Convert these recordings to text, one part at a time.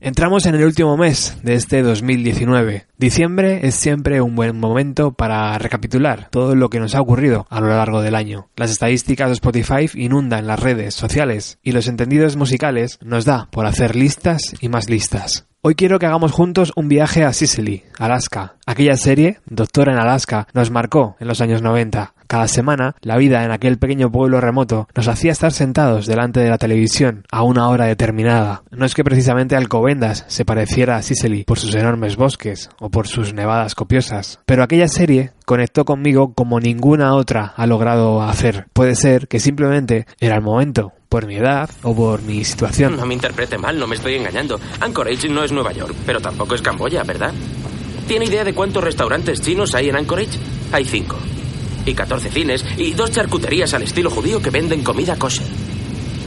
Entramos en el último mes de este 2019. Diciembre es siempre un buen momento para recapitular todo lo que nos ha ocurrido a lo largo del año. Las estadísticas de Spotify inundan las redes sociales y los entendidos musicales nos da por hacer listas y más listas. Hoy quiero que hagamos juntos un viaje a Sicily, Alaska. Aquella serie, Doctora en Alaska, nos marcó en los años 90. Cada semana, la vida en aquel pequeño pueblo remoto nos hacía estar sentados delante de la televisión a una hora determinada. No es que precisamente Alcobendas se pareciera a Sicily por sus enormes bosques o por sus nevadas copiosas, pero aquella serie conectó conmigo como ninguna otra ha logrado hacer. Puede ser que simplemente era el momento, por mi edad o por mi situación. No me interprete mal, no me estoy engañando. Anchorage no es Nueva York, pero tampoco es Camboya, ¿verdad? ¿Tiene idea de cuántos restaurantes chinos hay en Anchorage? Hay cinco. Y 14 cines y dos charcuterías al estilo judío que venden comida kosher.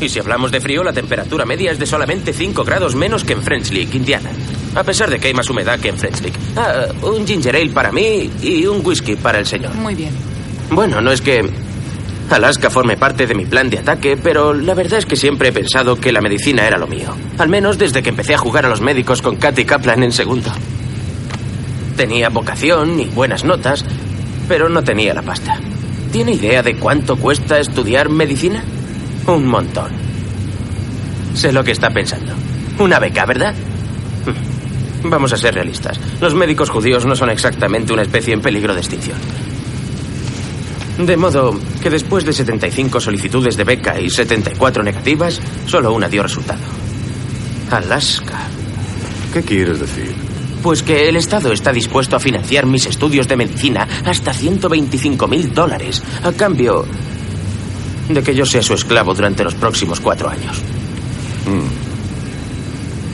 Y si hablamos de frío, la temperatura media es de solamente 5 grados menos que en French Lick, Indiana. A pesar de que hay más humedad que en French Lick. Ah, un ginger ale para mí y un whisky para el señor. Muy bien. Bueno, no es que Alaska forme parte de mi plan de ataque, pero la verdad es que siempre he pensado que la medicina era lo mío. Al menos desde que empecé a jugar a los médicos con Katy Kaplan en segundo. Tenía vocación y buenas notas, pero no tenía la pasta. ¿Tiene idea de cuánto cuesta estudiar medicina? Un montón. Sé lo que está pensando. Una beca, ¿verdad? Vamos a ser realistas. Los médicos judíos no son exactamente una especie en peligro de extinción. De modo que después de 75 solicitudes de beca y 74 negativas, solo una dio resultado. Alaska. ¿Qué quieres decir? Pues que el Estado está dispuesto a financiar mis estudios de medicina hasta 125 mil dólares, a cambio de que yo sea su esclavo durante los próximos cuatro años.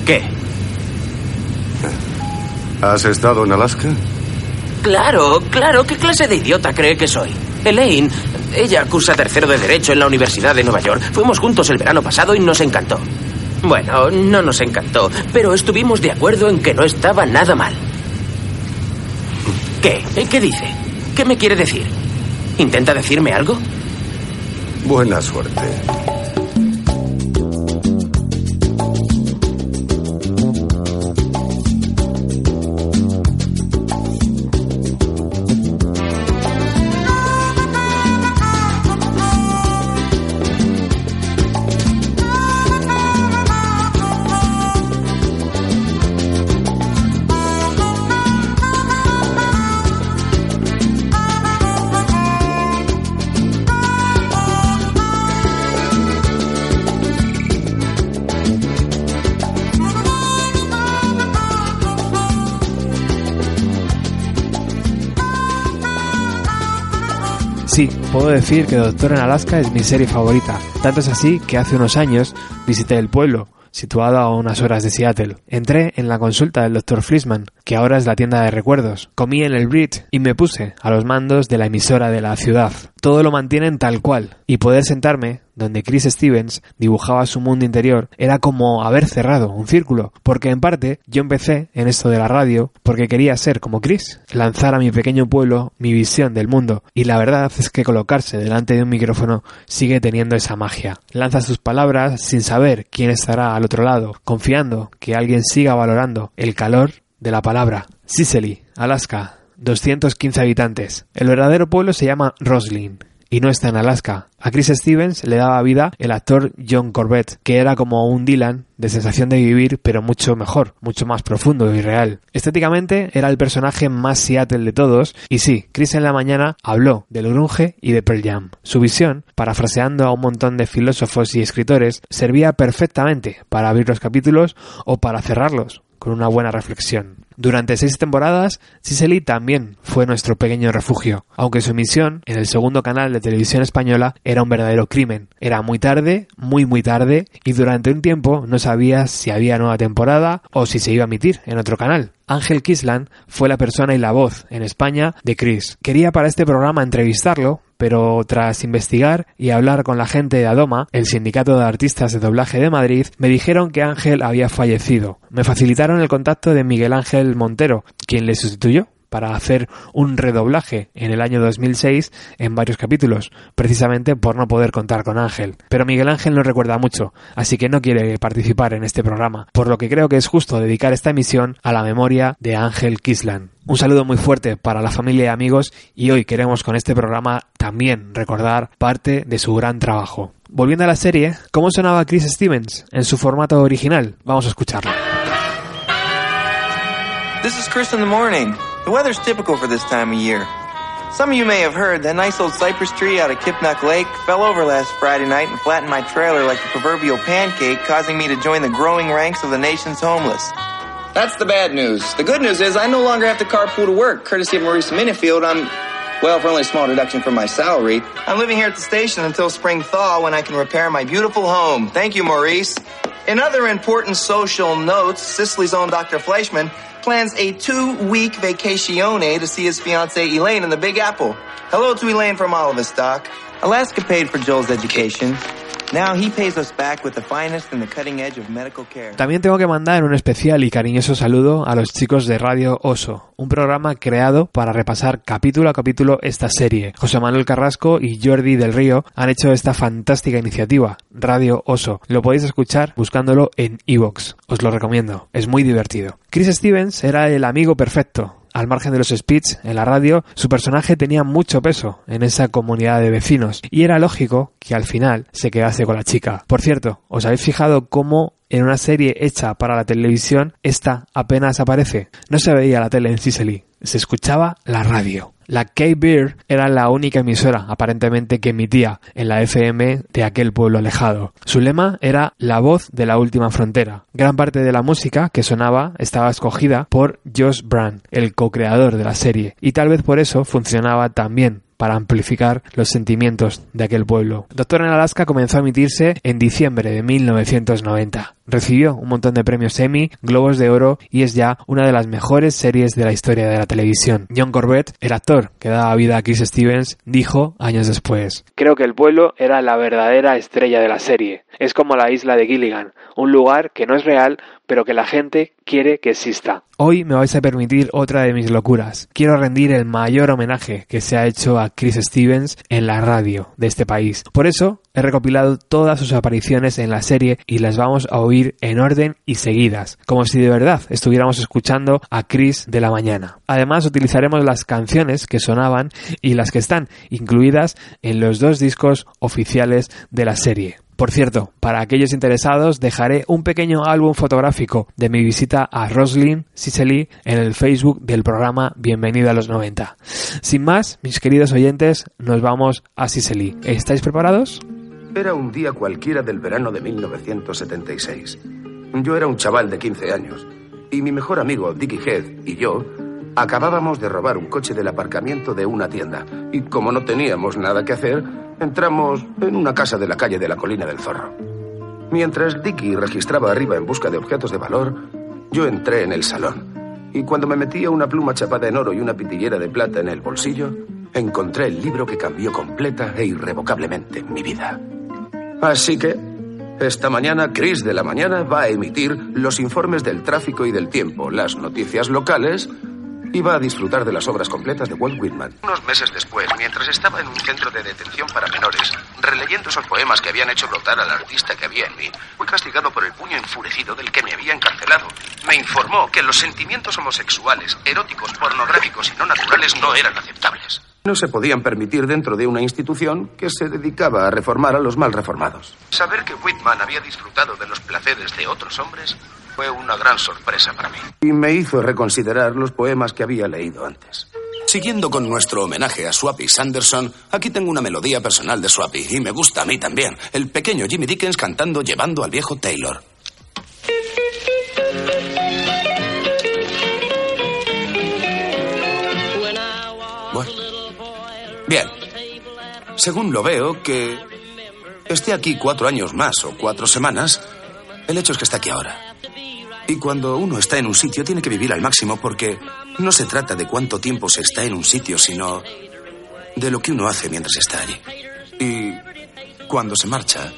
¿Qué? ¿Has estado en Alaska? Claro, claro, ¿qué clase de idiota cree que soy? Elaine, ella cursa tercero de Derecho en la Universidad de Nueva York. Fuimos juntos el verano pasado y nos encantó. Bueno, no nos encantó, pero estuvimos de acuerdo en que no estaba nada mal. ¿Qué? ¿Qué dice? ¿Qué me quiere decir? ¿Intenta decirme algo? Buena suerte. Puedo decir que Doctor en Alaska es mi serie favorita. Tanto es así que hace unos años visité el pueblo, situado a unas horas de Seattle. Entré en la consulta del Dr. Frisman, que ahora es la tienda de recuerdos. Comí en el Bridge y me puse a los mandos de la emisora de la ciudad. Todo lo mantienen tal cual, y poder sentarme donde Chris Stevens dibujaba su mundo interior era como haber cerrado un círculo, porque en parte yo empecé en esto de la radio porque quería ser como Chris, lanzar a mi pequeño pueblo mi visión del mundo, y la verdad es que colocarse delante de un micrófono sigue teniendo esa magia. Lanza sus palabras sin saber quién estará al otro lado, confiando que alguien siga valorando el calor de la palabra. Sicily, Alaska, 215 habitantes. El verdadero pueblo se llama Roslin y no está en Alaska. A Chris Stevens le daba vida el actor John Corbett, que era como un Dylan de sensación de vivir, pero mucho mejor, mucho más profundo y real. Estéticamente era el personaje más Seattle de todos, y sí, Chris en la mañana habló del grunge y de Pearl Jam. Su visión, parafraseando a un montón de filósofos y escritores, servía perfectamente para abrir los capítulos o para cerrarlos con una buena reflexión. Durante seis temporadas, Sicily también fue nuestro pequeño refugio, aunque su emisión en el segundo canal de televisión española era un verdadero crimen. Era muy tarde, muy muy tarde, y durante un tiempo no sabías si había nueva temporada o si se iba a emitir en otro canal. Ángel Kisland fue la persona y la voz en España de Chris. Quería para este programa entrevistarlo, pero tras investigar y hablar con la gente de Adoma, el sindicato de artistas de doblaje de Madrid, me dijeron que Ángel había fallecido. Me facilitaron el contacto de Miguel Ángel Montero, quien le sustituyó para hacer un redoblaje en el año 2006 en varios capítulos, precisamente por no poder contar con Ángel. Pero Miguel Ángel no recuerda mucho, así que no quiere participar en este programa, por lo que creo que es justo dedicar esta emisión a la memoria de Ángel Kislan. Un saludo muy fuerte para la familia y amigos y hoy queremos con este programa también recordar parte de su gran trabajo. Volviendo a la serie, ¿cómo sonaba Chris Stevens en su formato original? Vamos a escucharlo. This is Chris in the morning. The weather's typical for this time of year. Some of you may have heard that nice old cypress tree out of Kipnuck Lake fell over last Friday night and flattened my trailer like a proverbial pancake, causing me to join the growing ranks of the nation's homeless. That's the bad news. The good news is I no longer have to carpool to work, courtesy of Maurice Minifield. I'm, well, for only a small deduction from my salary. I'm living here at the station until spring thaw when I can repair my beautiful home. Thank you, Maurice. In other important social notes, Sicily's own Dr. Fleischman plans a two-week vacacione to see his fiancée Elaine in the Big Apple. Hello to Elaine from all of us, Doc. Alaska paid for Joel's education. También tengo que mandar un especial y cariñoso saludo a los chicos de Radio Oso, un programa creado para repasar capítulo a capítulo esta serie. José Manuel Carrasco y Jordi del Río han hecho esta fantástica iniciativa, Radio Oso. Lo podéis escuchar buscándolo en Evox. Os lo recomiendo, es muy divertido. Chris Stevens era el amigo perfecto, al margen de los speech en la radio, su personaje tenía mucho peso en esa comunidad de vecinos y era lógico que al final se quedase con la chica. Por cierto, ¿os habéis fijado cómo en una serie hecha para la televisión esta apenas aparece? No se veía la tele en Sicily, se escuchaba la radio. La K-Beer era la única emisora aparentemente que emitía en la FM de aquel pueblo alejado. Su lema era la voz de la última frontera. Gran parte de la música que sonaba estaba escogida por Josh Brand, el co-creador de la serie, y tal vez por eso funcionaba tan bien para amplificar los sentimientos de aquel pueblo. Doctor en Alaska comenzó a emitirse en diciembre de 1990. Recibió un montón de premios Emmy, Globos de Oro y es ya una de las mejores series de la historia de la televisión. John Corbett, el actor que daba vida a Chris Stevens, dijo años después: Creo que el pueblo era la verdadera estrella de la serie. Es como la isla de Gilligan, un lugar que no es real, pero que la gente quiere que exista. Hoy me vais a permitir otra de mis locuras. Quiero rendir el mayor homenaje que se ha hecho a Chris Stevens en la radio de este país. Por eso he recopilado todas sus apariciones en la serie y las vamos a oír en orden y seguidas, como si de verdad estuviéramos escuchando a Chris de la mañana. Además utilizaremos las canciones que sonaban y las que están incluidas en los dos discos oficiales de la serie. Por cierto, para aquellos interesados dejaré un pequeño álbum fotográfico de mi visita a Roslyn, Sicily, en el Facebook del programa Bienvenido a los 90. Sin más, mis queridos oyentes, nos vamos a Sicily. ¿Estáis preparados? Era un día cualquiera del verano de 1976. Yo era un chaval de 15 años y mi mejor amigo Dickie Heath y yo acabábamos de robar un coche del aparcamiento de una tienda y como no teníamos nada que hacer, entramos en una casa de la calle de la Colina del Zorro. Mientras Dickie registraba arriba en busca de objetos de valor, yo entré en el salón. Y cuando me metía una pluma chapada en oro y una pitillera de plata en el bolsillo, encontré el libro que cambió completa e irrevocablemente mi vida. Así que, esta mañana, Chris de la Mañana va a emitir los informes del tráfico y del tiempo, las noticias locales Iba a disfrutar de las obras completas de Walt Whitman. Unos meses después, mientras estaba en un centro de detención para menores, releyendo esos poemas que habían hecho brotar al artista que había en mí, fui castigado por el puño enfurecido del que me había encarcelado. Me informó que los sentimientos homosexuales, eróticos, pornográficos y no naturales no eran aceptables. No se podían permitir dentro de una institución que se dedicaba a reformar a los mal reformados. Saber que Whitman había disfrutado de los placeres de otros hombres fue una gran sorpresa para mí. Y me hizo reconsiderar los poemas que había leído antes. Siguiendo con nuestro homenaje a Swappy Sanderson, aquí tengo una melodía personal de Swappy y me gusta a mí también. El pequeño Jimmy Dickens cantando Llevando al viejo Taylor. Bien. Según lo veo, que esté aquí cuatro años más o cuatro semanas, el hecho es que está aquí ahora. Y cuando uno está en un sitio tiene que vivir al máximo porque no se trata de cuánto tiempo se está en un sitio, sino de lo que uno hace mientras está allí. Y cuando se marcha,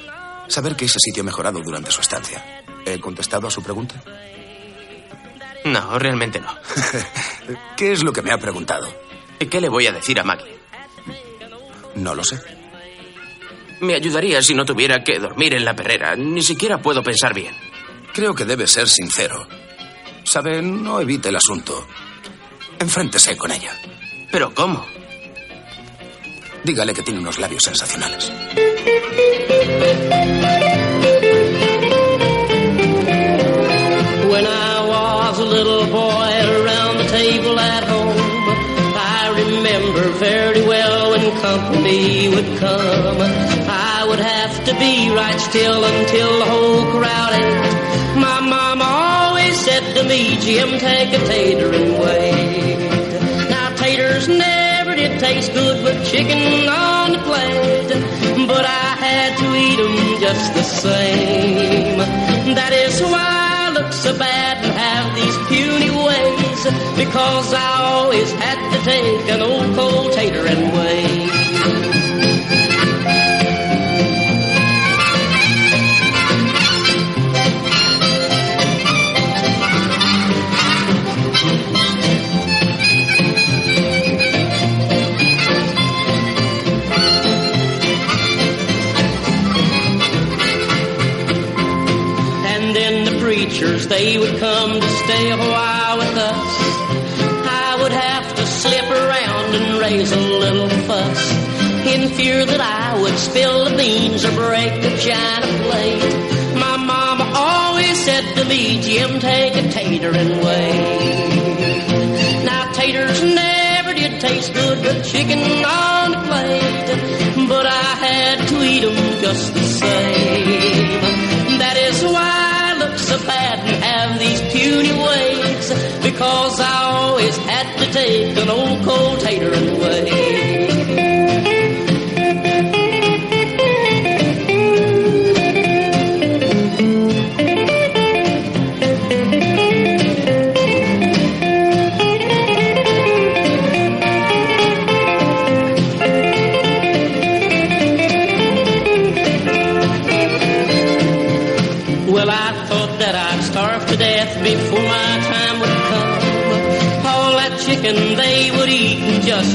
saber que ese sitio ha mejorado durante su estancia. ¿He contestado a su pregunta? No, realmente no. ¿Qué es lo que me ha preguntado? ¿Qué le voy a decir a Maggie? No lo sé. Me ayudaría si no tuviera que dormir en la perrera. Ni siquiera puedo pensar bien. Creo que debe ser sincero. Sabe, no evite el asunto. Enfréntese con ella. ¿Pero cómo? Dígale que tiene unos labios sensacionales. When I was a little boy around the table at remember very well when company would come. I would have to be right still until the whole crowd ate. My mama always said to me, Jim, take a tater and wait. Now taters never did taste good with chicken on the plate, but I had to eat 'em just the same. That is why I look so bad and have these puny ways, because I always had to take an old cold tater and wait. And then the preachers, they would come to stay a while raise a little fuss in fear that I would spill the beans or break the china plate. My mama always said to me, Jim, take a tater and wait. Now taters never did taste good with chicken on the plate, but I had to eat 'em just the same. That is why I look so bad and have these puny ways, because I always had to take an old cold tater and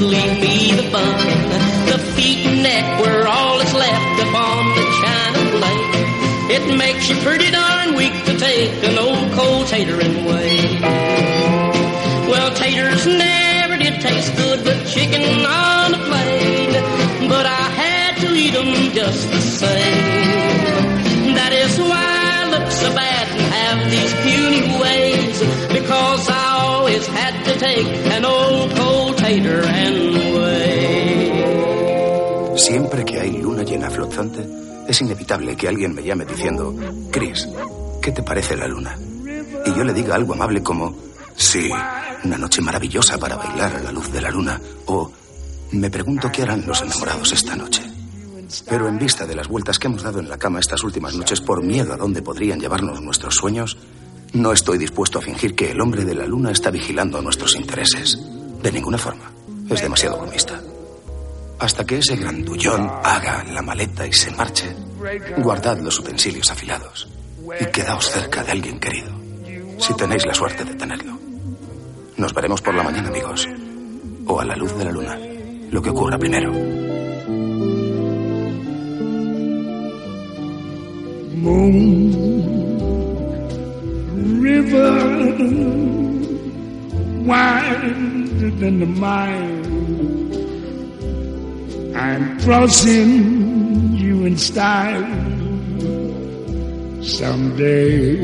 leave me the bun. The feet and neck were all that's left upon the china plate. It makes you pretty darn weak to take an old cold tater and wait. Well, taters never did taste good with chicken on the plate, but I had to eat 'em just the same. That is why I look so bad and have these puny ways, because I always had to take an old cold. Siempre que hay luna llena flotante, es inevitable que alguien me llame diciendo, Chris, ¿qué te parece la luna? Y yo le diga algo amable como, sí, una noche maravillosa para bailar a la luz de la luna, o me pregunto qué harán los enamorados esta noche. Pero en vista de las vueltas que hemos dado en la cama estas últimas noches por miedo a dónde podrían llevarnos nuestros sueños, no estoy dispuesto a fingir que el hombre de la luna está vigilando nuestros intereses. De ninguna forma. Es demasiado bromista. Hasta que ese grandullón haga la maleta y se marche, guardad los utensilios afilados y quedaos cerca de alguien querido, si tenéis la suerte de tenerlo. Nos veremos por la mañana, amigos, o a la luz de la luna, lo que ocurra primero. moon, river, wider than the mile. I'm crossing you in style someday.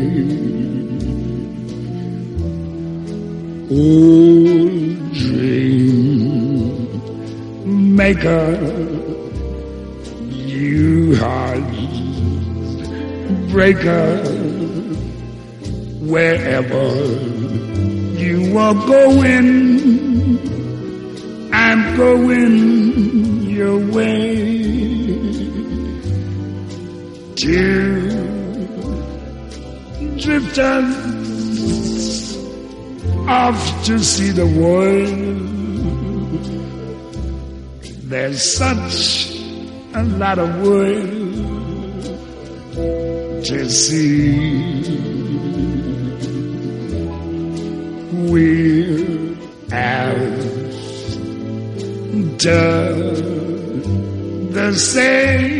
Oh, dream maker, you heart breaker, wherever you are going, I'm going your way. Two drifters off to see the world. There's such a lot of world to see. We're just the same.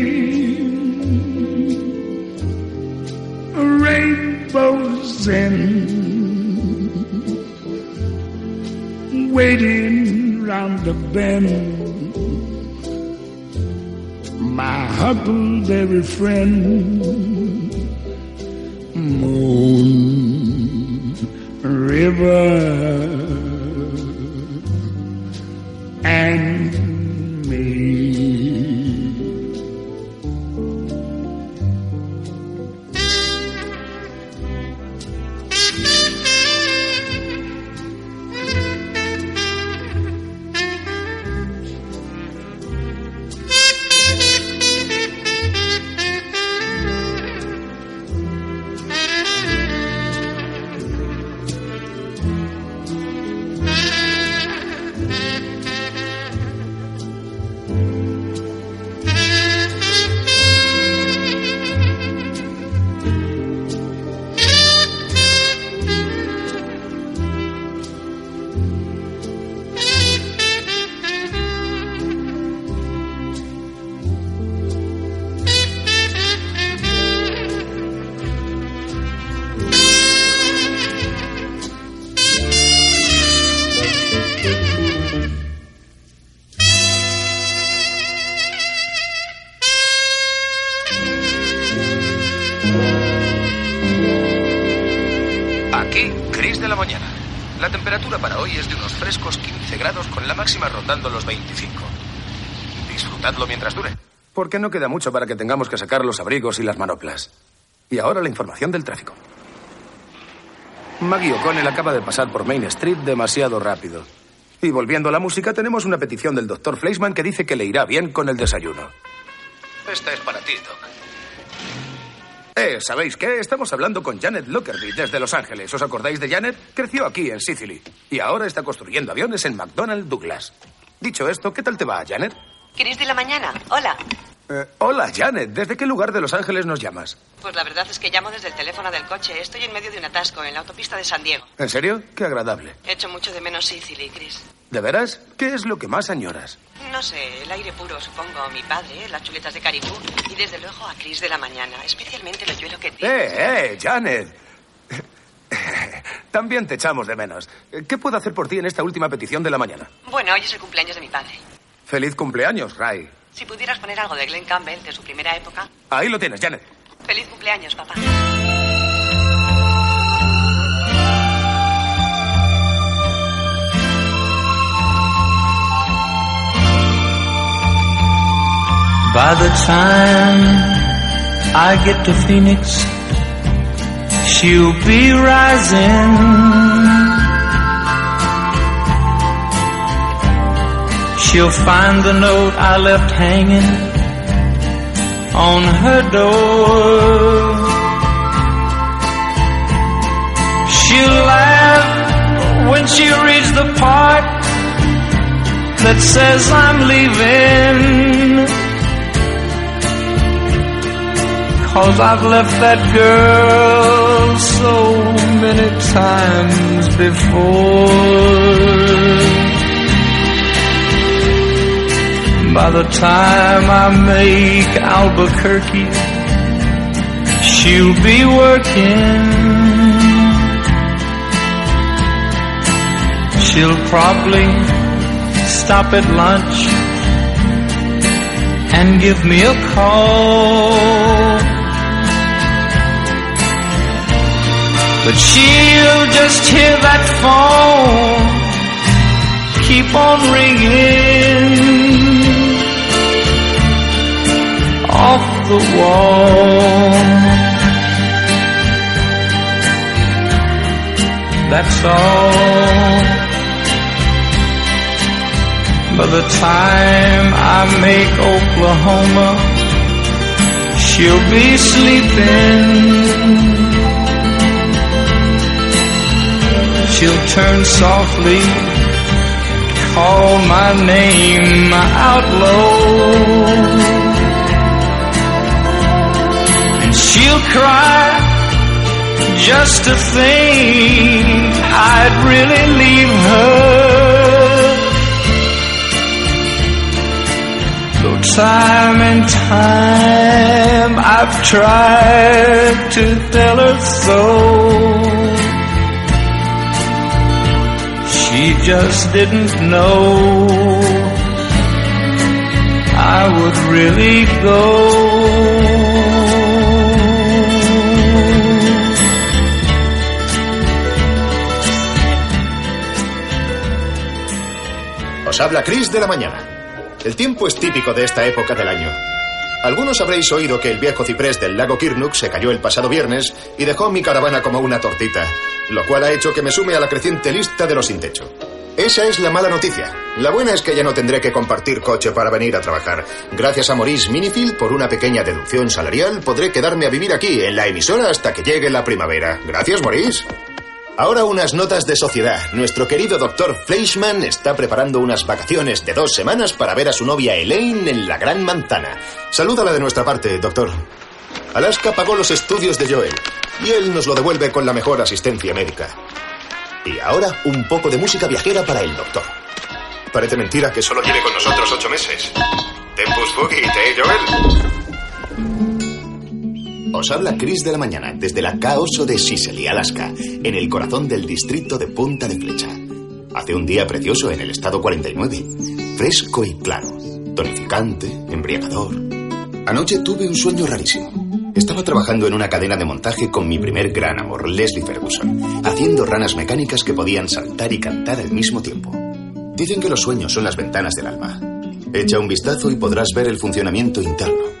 Rainbows in waiting round the bend. My huckleberry friend, Moon River, Porque no queda mucho para que tengamos que sacar los abrigos y las manoplas. Y ahora la información del tráfico. Maggie O'Connell acaba de pasar por Main Street demasiado rápido. Y volviendo a la música, tenemos una petición del doctor Fleischman que dice que le irá bien con el desayuno. Esta es para ti, Doc. Eh, ¿sabéis qué? Estamos hablando con Janet Lockerbie desde Los Ángeles. ¿Os acordáis de Janet? Creció aquí, en Sicily. Y ahora está construyendo aviones en McDonnell Douglas. Dicho esto, ¿qué tal te va, Janet? Cris de la mañana. Hola. Eh, hola, Janet. ¿Desde qué lugar de Los Ángeles nos llamas? Pues la verdad es que llamo desde el teléfono del coche. Estoy en medio de un atasco en la autopista de San Diego. ¿En serio? Qué agradable. Echo mucho de menos Sicily, Chris. ¿De veras? ¿Qué es lo que más añoras? No sé, el aire puro, supongo, mi padre, las chuletas de caribú y desde luego a Chris de la mañana, especialmente lo yuelo que tiene. ¡Eh, eh, Janet! También te echamos de menos. ¿Qué puedo hacer por ti en esta última petición de la mañana? Bueno, hoy es el cumpleaños de mi padre. Feliz cumpleaños, Ray. Si pudieras poner algo de Glenn Campbell de su primera época. Ahí lo tienes, Janet. Feliz cumpleaños, papá. By the time I get to Phoenix, she'll be rising. She'll find the note I left hanging on her door. She'll laugh when she reads the part that says I'm leaving. Cause I've left that girl so many times before. By the time I make Albuquerque, she'll be working. She'll probably stop at lunch and give me a call. But she'll just hear that phone keep on ringing off the wall. That's all. By the time I make Oklahoma, she'll be sleeping. She'll turn softly, call my name out low. She'll cry just to think I'd really leave her. Though Time and time I've tried to tell her so. She just didn't know I would really go. Habla Chris de la mañana. El tiempo es típico de esta época del año. Algunos habréis oído que el viejo ciprés del lago Kirnuk se cayó el pasado viernes y dejó mi caravana como una tortita, lo cual ha hecho que me sume a la creciente lista de los sin techo. Esa es la mala noticia. La buena es que ya no tendré que compartir coche para venir a trabajar. Gracias a Maurice Minifield, por una pequeña deducción salarial, podré quedarme a vivir aquí, en la emisora, hasta que llegue la primavera. Gracias, Maurice. Ahora unas notas de sociedad. Nuestro querido doctor Fleischmann está preparando unas vacaciones de dos semanas para ver a su novia Elaine en la Gran Manzana. Salúdala de nuestra parte, doctor. Alaska pagó los estudios de Joel y él nos lo devuelve con la mejor asistencia médica. Y ahora un poco de música viajera para el doctor. Parece mentira que solo lleve con nosotros ocho meses. Tempus fugit, ¿eh, Joel? Os habla Chris de la mañana desde la Caoso de Sicily, Alaska, en el corazón del distrito de Punta de Flecha. Hace un día precioso en el estado 49, fresco y claro, tonificante, embriagador. Anoche tuve un sueño rarísimo. Estaba trabajando en una cadena de montaje con mi primer gran amor, Leslie Ferguson, haciendo ranas mecánicas que podían saltar y cantar al mismo tiempo. Dicen que los sueños son las ventanas del alma. Echa un vistazo y podrás ver el funcionamiento interno.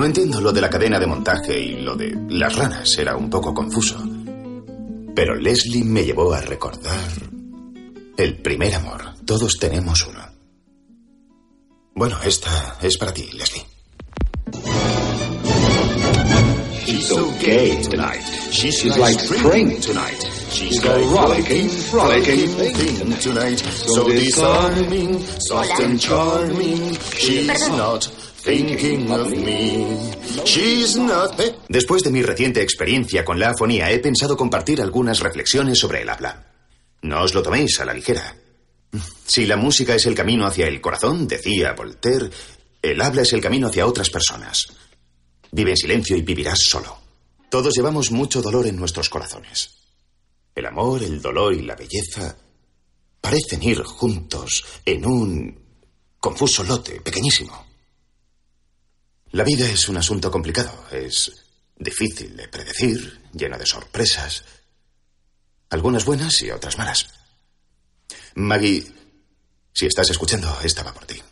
No entiendo lo de la cadena de montaje y lo de las ranas, era un poco confuso. Pero Leslie me llevó a recordar el primer amor. Todos tenemos uno. Bueno, esta es para ti, Leslie. She's so gay tonight. She's like spring tonight. She's a rollicking, frolicking thing tonight. So disarming, soft and charming. She's not Después de mi reciente experiencia con la afonía, he pensado compartir algunas reflexiones sobre el habla. No os lo toméis a la ligera. Si la música es el camino hacia el corazón, decía Voltaire, el habla es el camino hacia otras personas. Vive en silencio y vivirás solo. Todos llevamos mucho dolor en nuestros corazones. El amor, el dolor y la belleza parecen ir juntos en un confuso lote pequeñísimo. La vida es un asunto complicado, es difícil de predecir, lleno de sorpresas, algunas buenas y otras malas. Maggie, si estás escuchando, esta va por ti.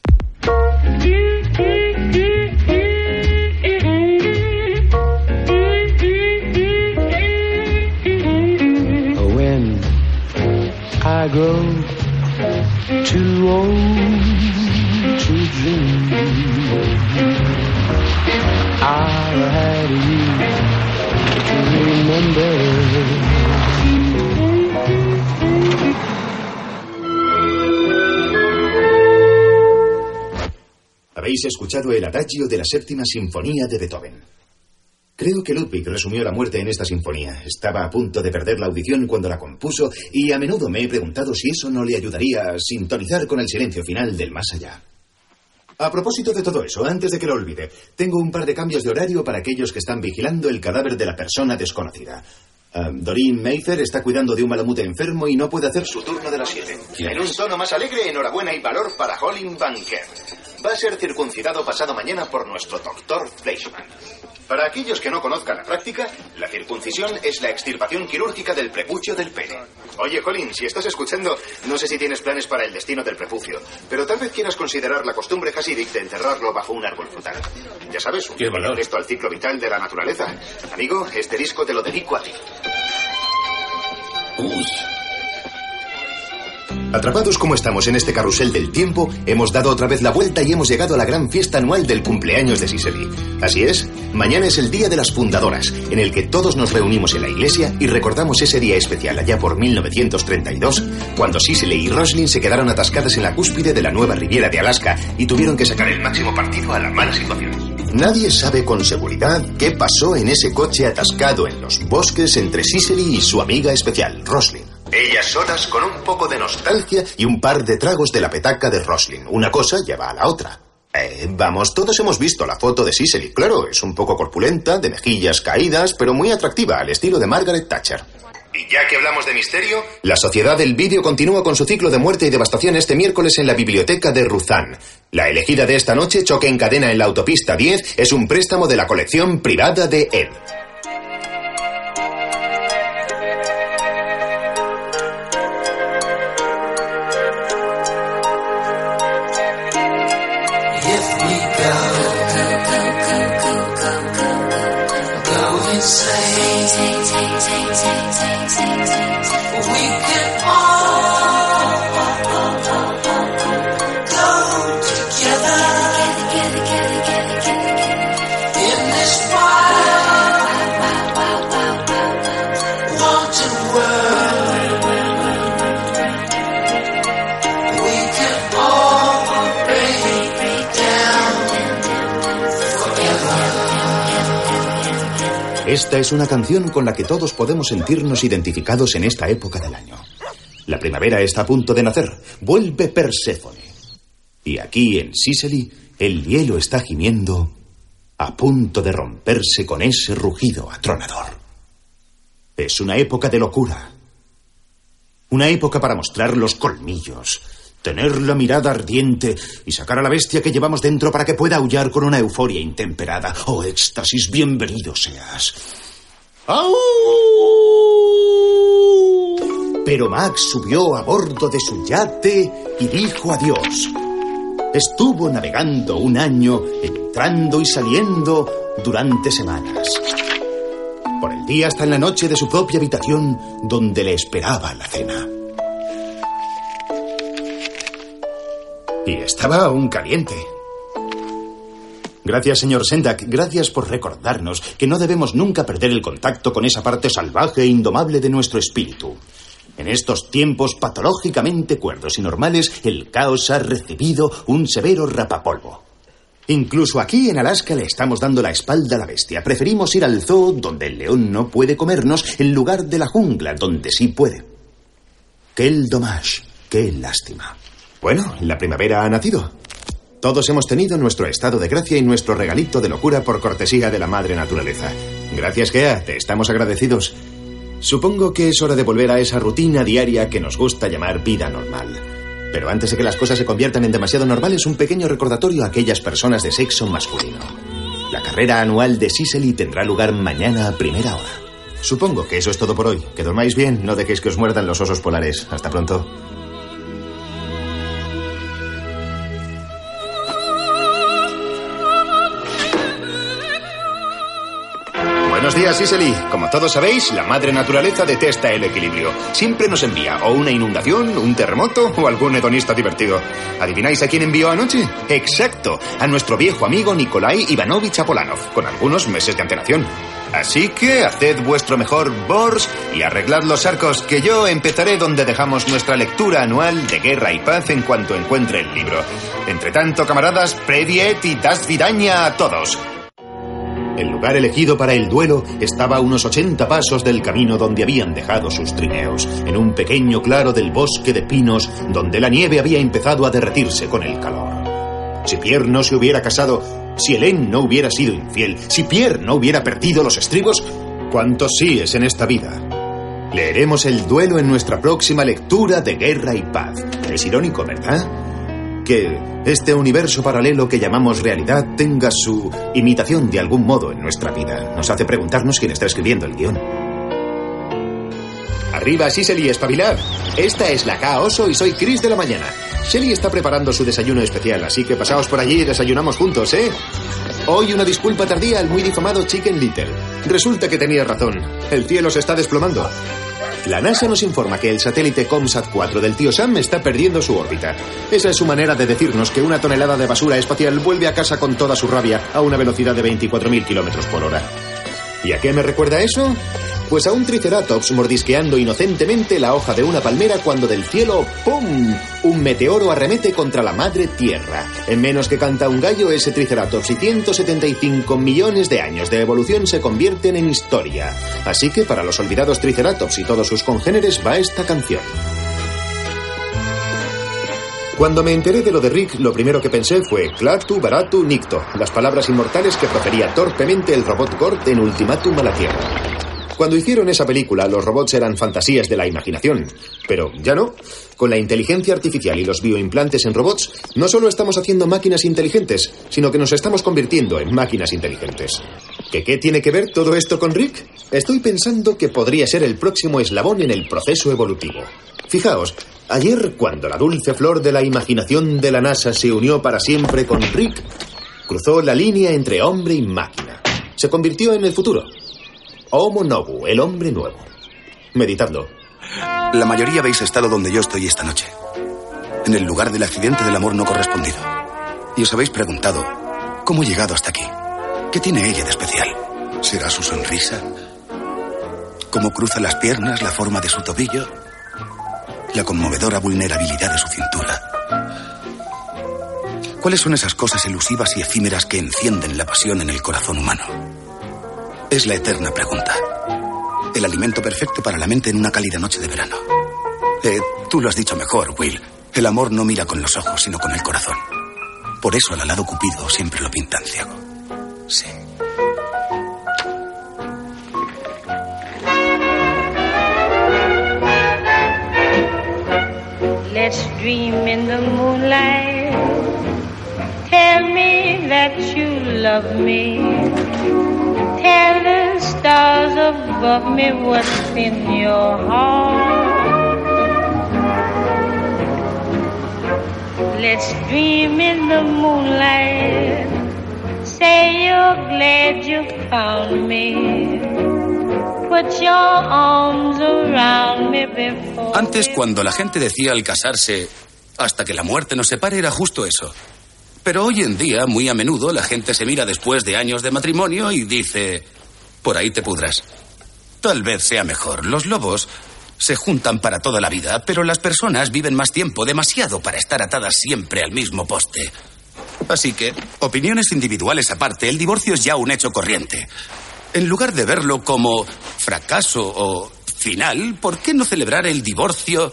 Habéis escuchado el adagio de la séptima sinfonía de Beethoven. Creo que Ludwig resumió la muerte en esta sinfonía. Estaba a punto de perder la audición cuando la compuso y a menudo me he preguntado si eso no le ayudaría a sintonizar con el silencio final del más allá. A propósito de todo eso, antes de que lo olvide, tengo un par de cambios de horario para aquellos que están vigilando el cadáver de la persona desconocida. Ah, Doreen Mather está cuidando de un malamute enfermo y no puede hacer su turno de las 7. En un tono más alegre, enhorabuena y valor para Colin Banker. Va a ser circuncidado pasado mañana por nuestro doctor Fleischmann. Para aquellos que no conozcan la práctica, la circuncisión es la extirpación quirúrgica del prepucio del pene. Oye, Colin, si estás escuchando, no sé si tienes planes para el destino del prepucio, pero tal vez quieras considerar la costumbre hasidic de enterrarlo bajo un árbol frutal. Ya sabes, un gesto al ciclo vital de la naturaleza. Amigo, este disco te lo dedico a ti. Atrapados como estamos en este carrusel del tiempo, hemos dado otra vez la vuelta y hemos llegado a la gran fiesta anual del cumpleaños de Siseli. Así es, mañana es el Día de las Fundadoras, en el que todos nos reunimos en la iglesia y recordamos ese día especial allá por 1932, cuando Siseli y Roslin se quedaron atascadas en la cúspide de la nueva Riviera de Alaska y tuvieron que sacar el máximo partido a la mala situación. Nadie sabe con seguridad qué pasó en ese coche atascado en los bosques entre Siseli y su amiga especial, Roslin. Ellas solas con un poco de nostalgia y un par de tragos de la petaca de Roslin. Una cosa lleva a la otra. Eh, vamos, todos hemos visto la foto de Cicely. Claro, es un poco corpulenta, de mejillas caídas, pero muy atractiva, al estilo de Margaret Thatcher. Y ya que hablamos de misterio, la Sociedad del Vídeo continúa con su ciclo de muerte y devastación este miércoles en la biblioteca de Ruzán. La elegida de esta noche, choque en cadena en la autopista 10, es un préstamo de la colección privada de Ed. Esta es una canción con la que todos podemos sentirnos identificados en esta época del año. La primavera está a punto de nacer. Vuelve Perséfone. Y aquí en Sicily el hielo está gimiendo a punto de romperse con ese rugido atronador. Es una época de locura. Una época para mostrar los colmillos, tener la mirada ardiente y sacar a la bestia que llevamos dentro para que pueda aullar con una euforia intemperada. Oh, éxtasis, bienvenido seas. ¡Au! Pero Max subió a bordo de su yate y dijo adiós. Estuvo navegando un año, entrando y saliendo durante semanas. Por el día hasta en la noche de su propia habitación, donde le esperaba la cena. Y estaba aún caliente. Gracias, señor Sendak. Gracias por recordarnos que no debemos nunca perder el contacto con esa parte salvaje e indomable de nuestro espíritu. En estos tiempos patológicamente cuerdos y normales, el caos ha recibido un severo rapapolvo. Incluso aquí en Alaska le estamos dando la espalda a la bestia. Preferimos ir al zoo donde el león no puede comernos en lugar de la jungla donde sí puede. Qué el dommage, qué lástima. Bueno, la primavera ha nacido. Todos hemos tenido nuestro estado de gracia y nuestro regalito de locura por cortesía de la madre naturaleza. Gracias, Gea, te estamos agradecidos. Supongo que es hora de volver a esa rutina diaria que nos gusta llamar vida normal. Pero antes de que las cosas se conviertan en demasiado normales, un pequeño recordatorio a aquellas personas de sexo masculino. La carrera anual de Sicily tendrá lugar mañana a primera hora. Supongo que eso es todo por hoy. Que dormáis bien, no dejéis que os muerdan los osos polares. Hasta pronto. Días, Sicily. Como todos sabéis, la madre naturaleza detesta el equilibrio. Siempre nos envía o una inundación, un terremoto o algún hedonista divertido. ¿Adivináis a quién envió anoche? Exacto, a nuestro viejo amigo Nikolai Ivanovich Apolanov, con algunos meses de antelación. Así que haced vuestro mejor bors y arreglad los arcos, que yo empezaré donde dejamos nuestra lectura anual de Guerra y Paz en cuanto encuentre el libro. Entre tanto, camaradas, previet y das vidaña a todos. El lugar elegido para el duelo estaba a unos 80 pasos del camino donde habían dejado sus trineos, en un pequeño claro del bosque de pinos donde la nieve había empezado a derretirse con el calor. Si Pierre no se hubiera casado, si Hélène no hubiera sido infiel, si Pierre no hubiera perdido los estribos, ¿cuántos síes en esta vida? Leeremos el duelo en nuestra próxima lectura de Guerra y Paz. Es irónico, ¿verdad? Que este universo paralelo que llamamos realidad tenga su imitación de algún modo en nuestra vida. Nos hace preguntarnos quién está escribiendo el guion. Arriba, Sicily, espabilad. Esta es la K Oso y soy Chris de la mañana. Shelly está preparando su desayuno especial, así que pasaos por allí y desayunamos juntos, ¿eh? Hoy una disculpa tardía al muy difamado Chicken Little. Resulta que tenía razón. El cielo se está desplomando. La NASA nos informa que el satélite ComSat 4 del tío Sam está perdiendo su órbita. Esa es su manera de decirnos que una tonelada de basura espacial vuelve a casa con toda su rabia a una velocidad de 24.000 kilómetros por hora. ¿Y a qué me recuerda eso? Pues a un triceratops mordisqueando inocentemente la hoja de una palmera cuando del cielo, ¡pum! Un meteoro arremete contra la madre tierra. En menos que canta un gallo, ese triceratops y 175 millones de años de evolución se convierten en historia. Así que para los olvidados triceratops y todos sus congéneres va esta canción. Cuando me enteré de lo de Rick, lo primero que pensé fue Clatu, Baratu, Nicto, las palabras inmortales que profería torpemente el robot Gort en Ultimátum a la Tierra. Cuando hicieron esa película, los robots eran fantasías de la imaginación. Pero ya no. Con la inteligencia artificial y los bioimplantes en robots, no solo estamos haciendo máquinas inteligentes, sino que nos estamos convirtiendo en máquinas inteligentes. ¿Que qué tiene que ver todo esto con Rick? Estoy pensando que podría ser el próximo eslabón en el proceso evolutivo. Fijaos, ayer cuando la dulce flor de la imaginación de la NASA se unió para siempre con Rick, cruzó la línea entre hombre y máquina. Se convirtió en el futuro. Homo Nobu, el hombre nuevo. Meditadlo. La mayoría habéis estado donde yo estoy esta noche. En el lugar del accidente del amor no correspondido. Y os habéis preguntado, ¿cómo he llegado hasta aquí? ¿Qué tiene ella de especial? ¿Será su sonrisa? ¿Cómo cruza las piernas, la forma de su tobillo? La conmovedora vulnerabilidad de su cintura. ¿Cuáles son esas cosas elusivas y efímeras que encienden la pasión en el corazón humano? Es la eterna pregunta. El alimento perfecto para la mente en una cálida noche de verano. Eh, tú lo has dicho mejor, Will. El amor no mira con los ojos, sino con el corazón. Por eso al alado Cupido siempre lo pintan ciego. Sí. Let's dream in the moonlight. Tell me that you love me. Tell the stars above me what's in your heart. Let's dream in the moonlight. Say you're glad you found me. Put your arms around me before. Antes, cuando la gente decía al casarse, hasta que la muerte nos separe, era justo eso. Pero hoy en día, muy a menudo, la gente se mira después de años de matrimonio y dice, por ahí te pudras. Tal vez sea mejor. Los lobos se juntan para toda la vida, pero las personas viven más tiempo, demasiado para estar atadas siempre al mismo poste. Así que, opiniones individuales aparte, el divorcio es ya un hecho corriente. En lugar de verlo como fracaso o final, ¿por qué no celebrar el divorcio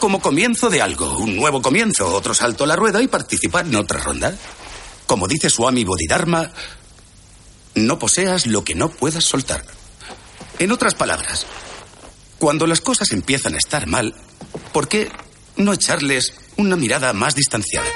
como comienzo de algo? Un nuevo comienzo, otro salto a la rueda y participar en otra ronda. Como dice Swami Bodhidharma, no poseas lo que no puedas soltar. En otras palabras, cuando las cosas empiezan a estar mal, ¿por qué no echarles una mirada más distanciada?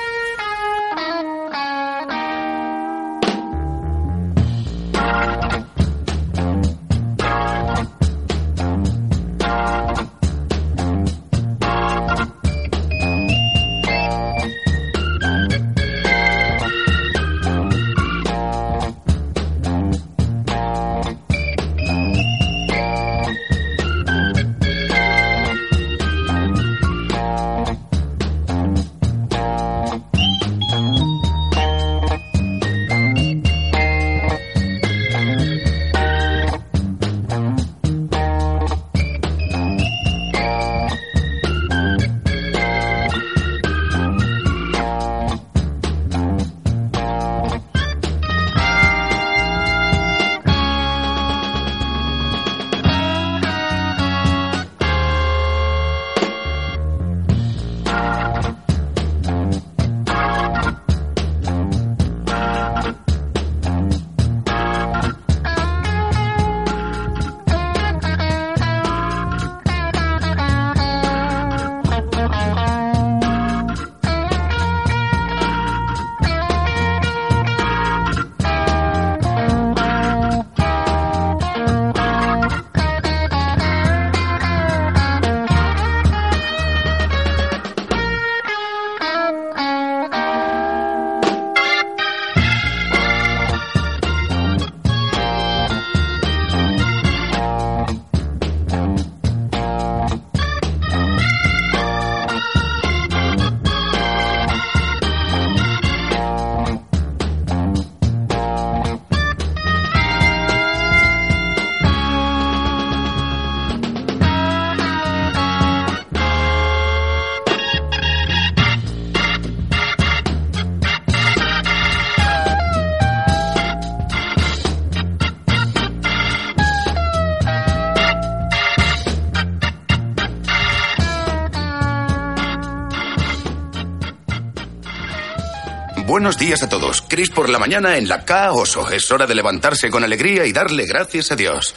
Buenos días a todos. Chris por la mañana en la K Oso. Es hora de levantarse con alegría y darle gracias a Dios.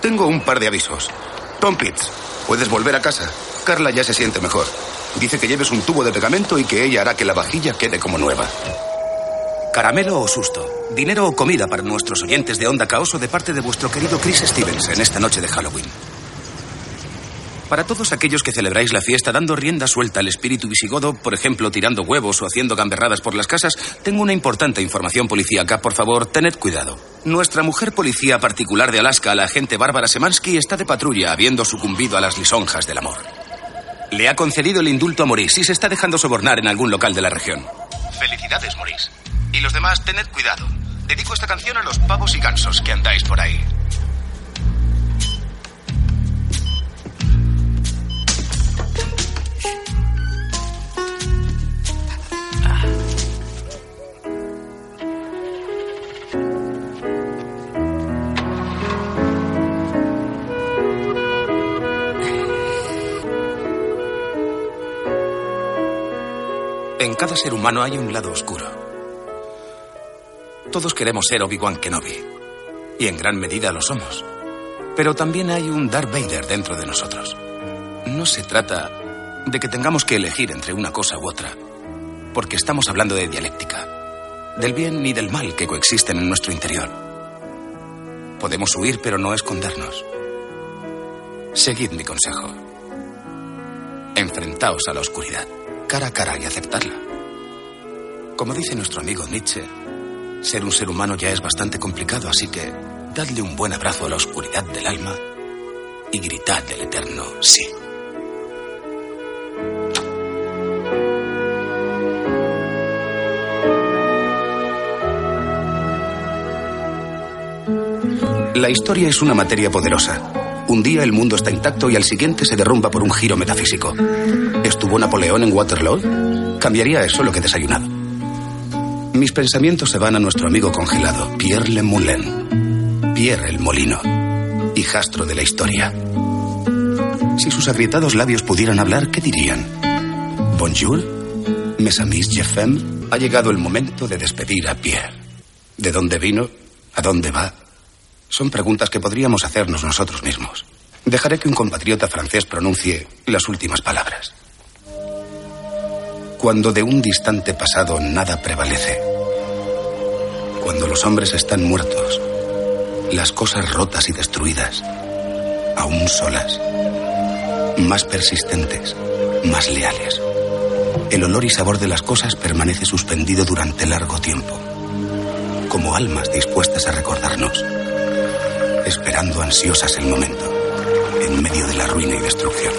Tengo un par de avisos. Tom Pitts, puedes volver a casa. Carla ya se siente mejor. Dice que lleves un tubo de pegamento y que ella hará que la vajilla quede como nueva. Caramelo o susto. Dinero o comida para nuestros oyentes de Onda Caoso de parte de vuestro querido Chris Stevens en esta noche de Halloween. Para todos aquellos que celebráis la fiesta dando rienda suelta al espíritu visigodo, por ejemplo, tirando huevos o haciendo gamberradas por las casas, tengo una importante información policíaca. Por favor, tened cuidado. Nuestra mujer policía particular de Alaska, la agente Bárbara Semansky, está de patrulla, habiendo sucumbido a las lisonjas del amor. Le ha concedido el indulto a Maurice y se está dejando sobornar en algún local de la región. Felicidades, Maurice. Y los demás, tened cuidado. Dedico esta canción a los pavos y gansos que andáis por ahí. En cada ser humano hay un lado oscuro. Todos queremos ser Obi-Wan Kenobi. Y en gran medida lo somos. Pero también hay un Darth Vader dentro de nosotros. No se trata de que tengamos que elegir entre una cosa u otra. Porque estamos hablando de dialéctica. Del bien y del mal que coexisten en nuestro interior. Podemos huir pero no escondernos. Seguid mi consejo. Enfrentaos a la oscuridad, cara a cara y aceptarla. Como dice nuestro amigo Nietzsche, ser un ser humano ya es bastante complicado, así que dadle un buen abrazo a la oscuridad del alma y gritad del eterno sí. La historia es una materia poderosa. Un día el mundo está intacto y al siguiente se derrumba por un giro metafísico. ¿Estuvo Napoleón en Waterloo? Cambiaría eso lo que he desayunado. Mis pensamientos se van a nuestro amigo congelado, Pierre Le Moulin. Pierre el Molino, hijastro de la historia. Si sus agrietados labios pudieran hablar, ¿qué dirían? Bonjour, mes amis, je femme. Ha llegado el momento de despedir a Pierre. ¿De dónde vino? ¿A dónde va? Son preguntas que podríamos hacernos nosotros mismos. Dejaré que un compatriota francés pronuncie las últimas palabras. Cuando de un distante pasado nada prevalece. Cuando los hombres están muertos. Las cosas rotas y destruidas. Aún solas. Más persistentes. Más leales. El olor y sabor de las cosas permanece suspendido durante largo tiempo. Como almas dispuestas a recordarnos. Esperando ansiosas el momento. En medio de la ruina y destrucción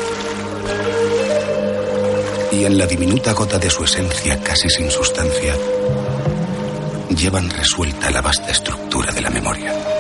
y en la diminuta gota de su esencia casi sin sustancia, llevan resuelta la vasta estructura de la memoria.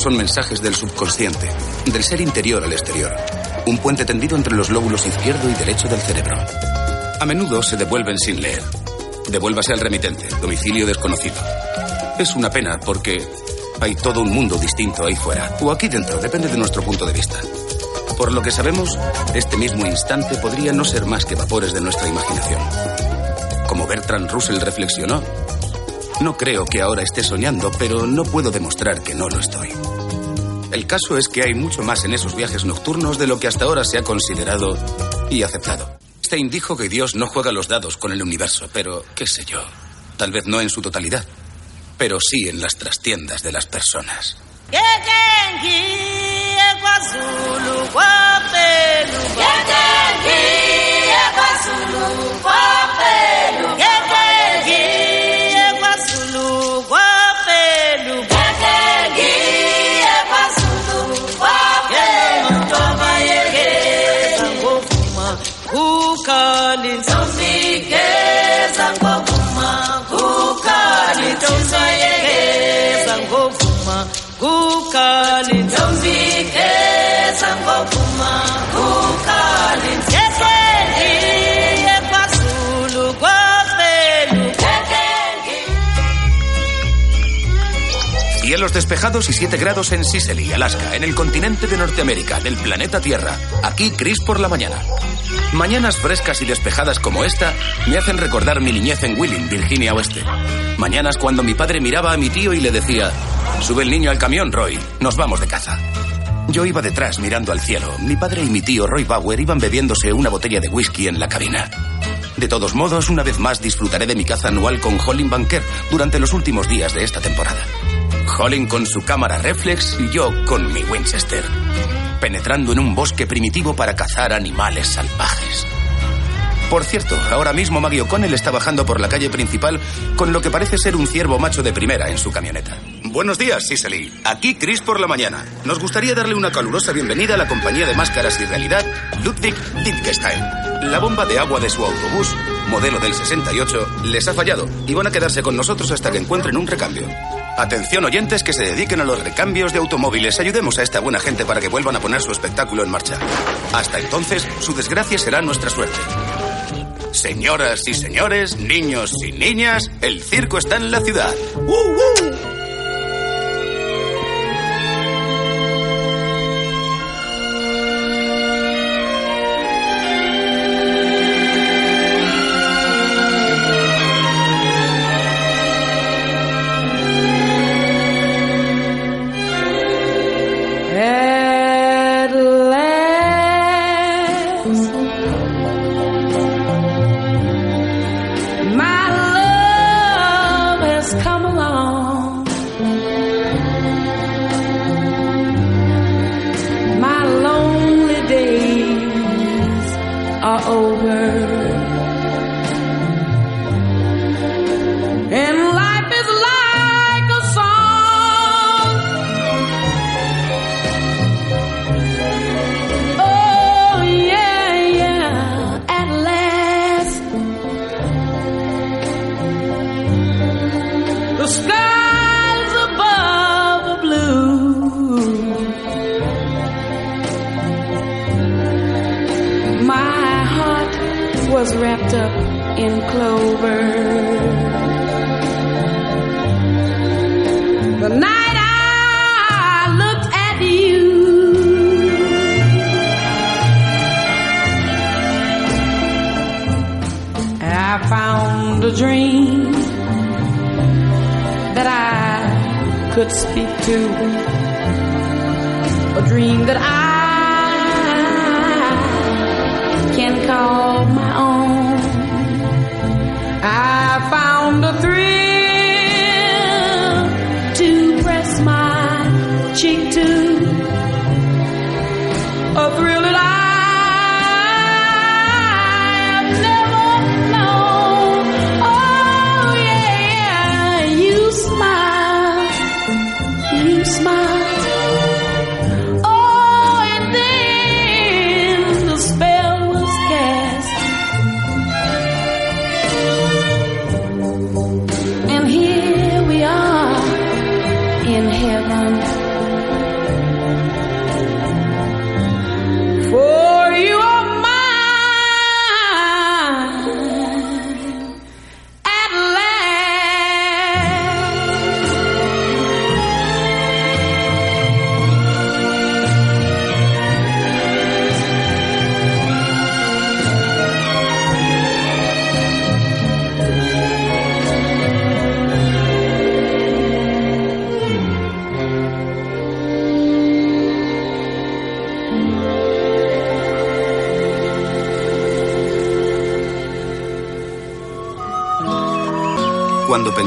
Son mensajes del subconsciente, del ser interior al exterior. Un puente tendido entre los lóbulos izquierdo y derecho del cerebro. A menudo se devuelven sin leer. Devuélvase al remitente, domicilio desconocido. Es una pena porque hay todo un mundo distinto ahí fuera, o aquí dentro, depende de nuestro punto de vista. Por lo que sabemos, este mismo instante podría no ser más que vapores de nuestra imaginación. Como Bertrand Russell reflexionó, no creo que ahora esté soñando, pero no puedo demostrar que no lo estoy. El caso es que hay mucho más en esos viajes nocturnos de lo que hasta ahora se ha considerado y aceptado. Stein dijo que Dios no juega los dados con el universo, pero qué sé yo. Tal vez no en su totalidad, pero sí en las trastiendas de las personas. kukali Mzambiki sangopuma kukali Cielos despejados y 7 grados en Sicily, Alaska, en el continente de Norteamérica, del planeta Tierra. Aquí Chris por la mañana. Mañanas frescas y despejadas como esta me hacen recordar mi niñez en Wheeling, Virginia Oeste. Mañanas cuando mi padre miraba a mi tío y le decía, sube el niño al camión, Roy, nos vamos de caza. Yo iba detrás mirando al cielo. Mi padre y mi tío Roy Bauer iban bebiéndose una botella de whisky en la cabina. De todos modos, una vez más disfrutaré de mi caza anual con Colin Banker durante los últimos días de esta temporada. Colin con su cámara reflex y yo con mi Winchester, penetrando en un bosque primitivo para cazar animales salvajes. Por cierto, ahora mismo Maggie O'Connell está bajando por la calle principal con lo que parece ser un ciervo macho de primera en su camioneta. Buenos días, Cicely. Aquí Chris por la mañana. Nos gustaría darle una calurosa bienvenida a la compañía de máscaras y realidad Ludwig Wittgenstein. La bomba de agua de su autobús, modelo del 68, les ha fallado y van a quedarse con nosotros hasta que encuentren un recambio. Atención oyentes que se dediquen a los recambios de automóviles. Ayudemos a esta buena gente para que vuelvan a poner su espectáculo en marcha. Hasta entonces, su desgracia será nuestra suerte. Señoras y señores, niños y niñas, el circo está en la ciudad. ¡Uh!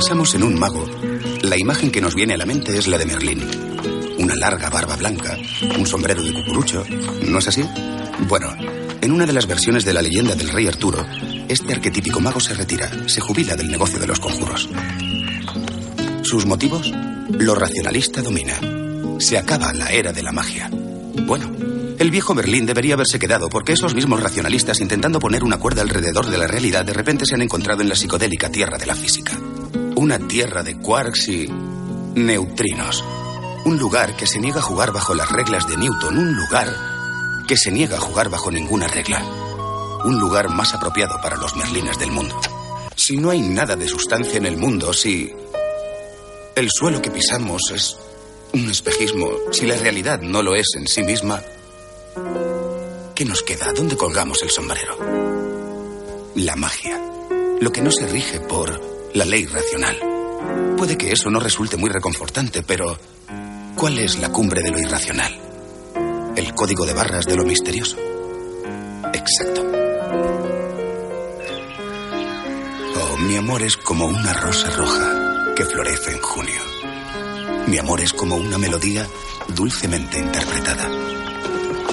Pensamos en un mago, la imagen que nos viene a la mente es la de Merlín. Una larga barba blanca, un sombrero de cucurucho, ¿no es así? Bueno, en una de las versiones de la leyenda del rey Arturo, este arquetípico mago se retira, se jubila del negocio de los conjuros. ¿Sus motivos? Lo racionalista domina. Se acaba la era de la magia. Bueno, El viejo Berlín debería haberse quedado porque esos mismos racionalistas intentando poner una cuerda alrededor de la realidad de repente se han encontrado en la psicodélica tierra de la física. Una tierra de quarks y neutrinos. Un lugar que se niega a jugar bajo las reglas de Newton. Un lugar que se niega a jugar bajo ninguna regla. Un lugar más apropiado para los merlines del mundo. Si no hay nada de sustancia en el mundo, si el suelo que pisamos es un espejismo, si la realidad no lo es en sí misma, ¿qué nos queda? ¿Dónde colgamos el sombrero? La magia. Lo que no se rige por la ley racional. Puede que eso no resulte muy reconfortante, pero ¿cuál es la cumbre de lo irracional? ¿El código de barras de lo misterioso? Exacto. Oh, mi amor es como una rosa roja que florece en junio. Mi amor es como una melodía dulcemente interpretada.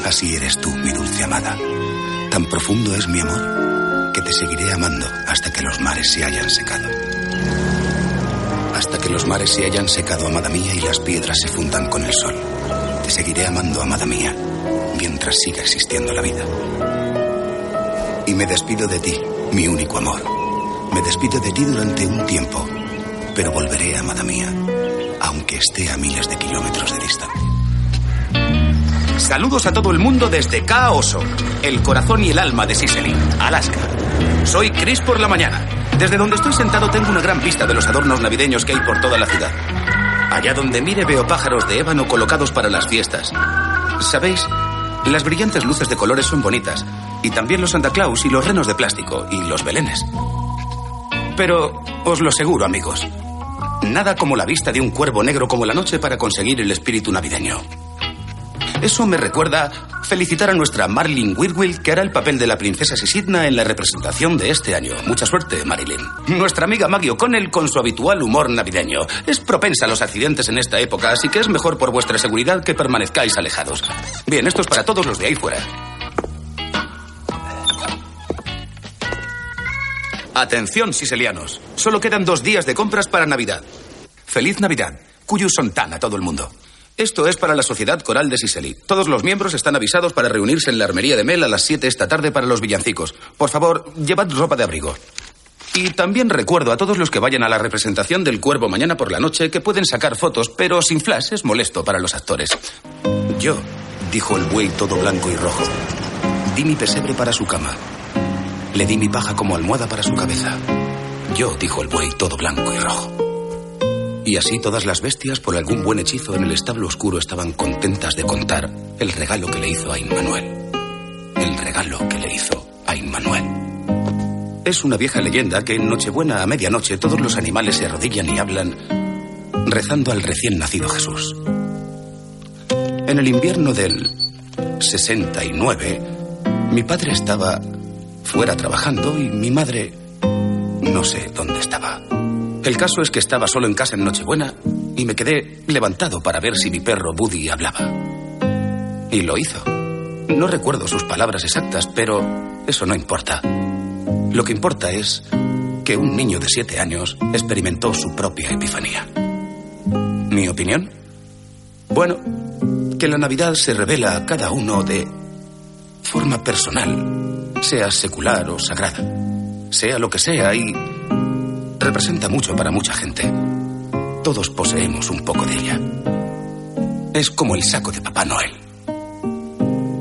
Así eres tú, mi dulce amada. Tan profundo es mi amor que te seguiré amando hasta que los mares se hayan secado. Hasta que los mares se hayan secado, amada mía, y las piedras se fundan con el sol. Te seguiré amando, amada mía, mientras siga existiendo la vida. Y me despido de ti, mi único amor. Me despido de ti durante un tiempo, pero volveré, amada mía, aunque esté a miles de kilómetros de distancia. Saludos a todo el mundo desde Kaoso, el corazón y el alma de Sicily, Alaska. Soy Chris por la mañana. Desde donde estoy sentado tengo una gran vista de los adornos navideños que hay por toda la ciudad. Allá donde mire veo pájaros de ébano colocados para las fiestas. ¿Sabéis? Las brillantes luces de colores son bonitas. Y también los Santa Claus y los renos de plástico y los belenes. Pero os lo aseguro, amigos, Nada como la vista de un cuervo negro como la noche para conseguir el espíritu navideño. Eso me recuerda felicitar a nuestra Marilyn Whitwill, que hará el papel de la princesa Sisidna en la representación de este año. Mucha suerte, Marilyn. Nuestra amiga Maggie O'Connell, con su habitual humor navideño, es propensa a los accidentes en esta época, así que es mejor por vuestra seguridad que permanezcáis alejados. Bien, esto es para todos los de ahí fuera. Atención, siselianos. Solo quedan dos días de compras para Navidad. Feliz Navidad. Cuyo Sontana a todo el mundo. Esto es para la Sociedad Coral de Siseli. Todos los miembros están avisados para reunirse en la armería de Mel a las 7 esta tarde para los villancicos. Por favor, llevad ropa de abrigo. Y también recuerdo a todos los que vayan a la representación del cuervo mañana por la noche que pueden sacar fotos, pero sin flash es molesto para los actores. Yo, dijo el buey todo blanco y rojo, di mi pesebre para su cama. Le di mi paja como almohada para su cabeza. Yo, dijo el buey todo blanco y rojo. Y así todas las bestias, por algún buen hechizo en el establo oscuro, estaban contentas de contar el regalo que le hizo a Inmanuel. El regalo que le hizo a Inmanuel. Es una vieja leyenda que en Nochebuena a medianoche todos los animales se arrodillan y hablan rezando al recién nacido Jesús. En el invierno del 69, mi padre estaba fuera trabajando y mi madre no sé dónde estaba. El caso es que estaba solo en casa en Nochebuena y me quedé levantado para ver si mi perro Buddy hablaba. Y lo hizo. No recuerdo sus palabras exactas, pero eso no importa. Lo que importa es que un niño de siete años experimentó su propia epifanía. ¿Mi opinión? Bueno, que la Navidad se revela a cada uno de forma personal, sea secular o sagrada, sea lo que sea, y representa mucho para mucha gente. Todos poseemos un poco de ella. Es como el saco de Papá Noel.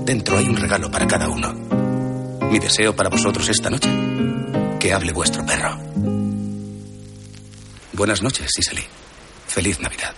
Dentro hay un regalo para cada uno. Mi deseo para vosotros esta noche, que hable vuestro perro. Buenas noches, Cicely. Feliz Navidad.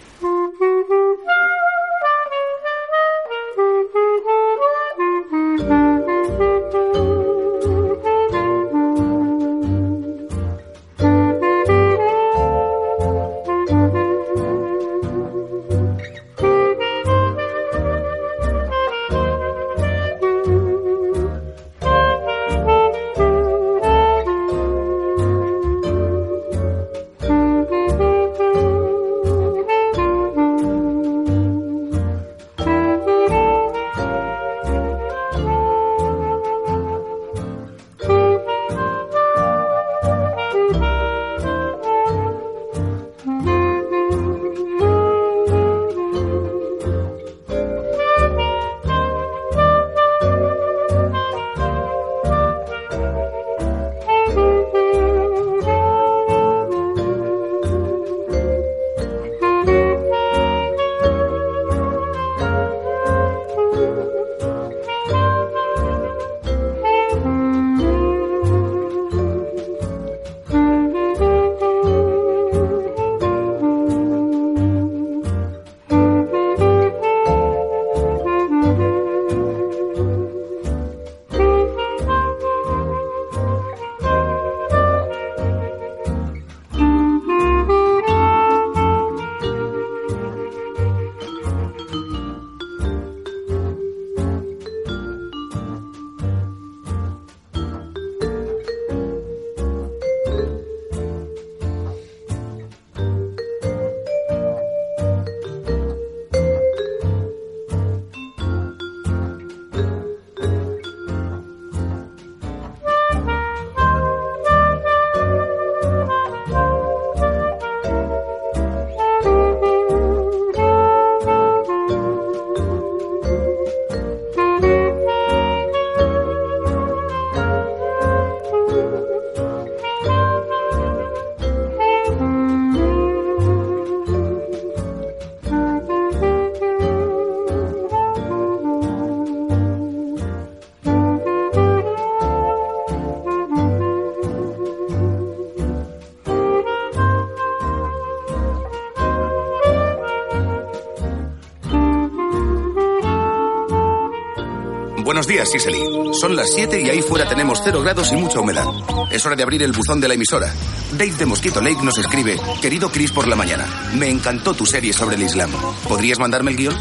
Días. Son las 7 y ahí fuera tenemos 0 grados y mucha humedad. Es hora de abrir el buzón de la emisora. Dave de Mosquito Lake nos escribe, querido Chris por la mañana, me encantó tu serie sobre el Islam. ¿Podrías mandarme el guion?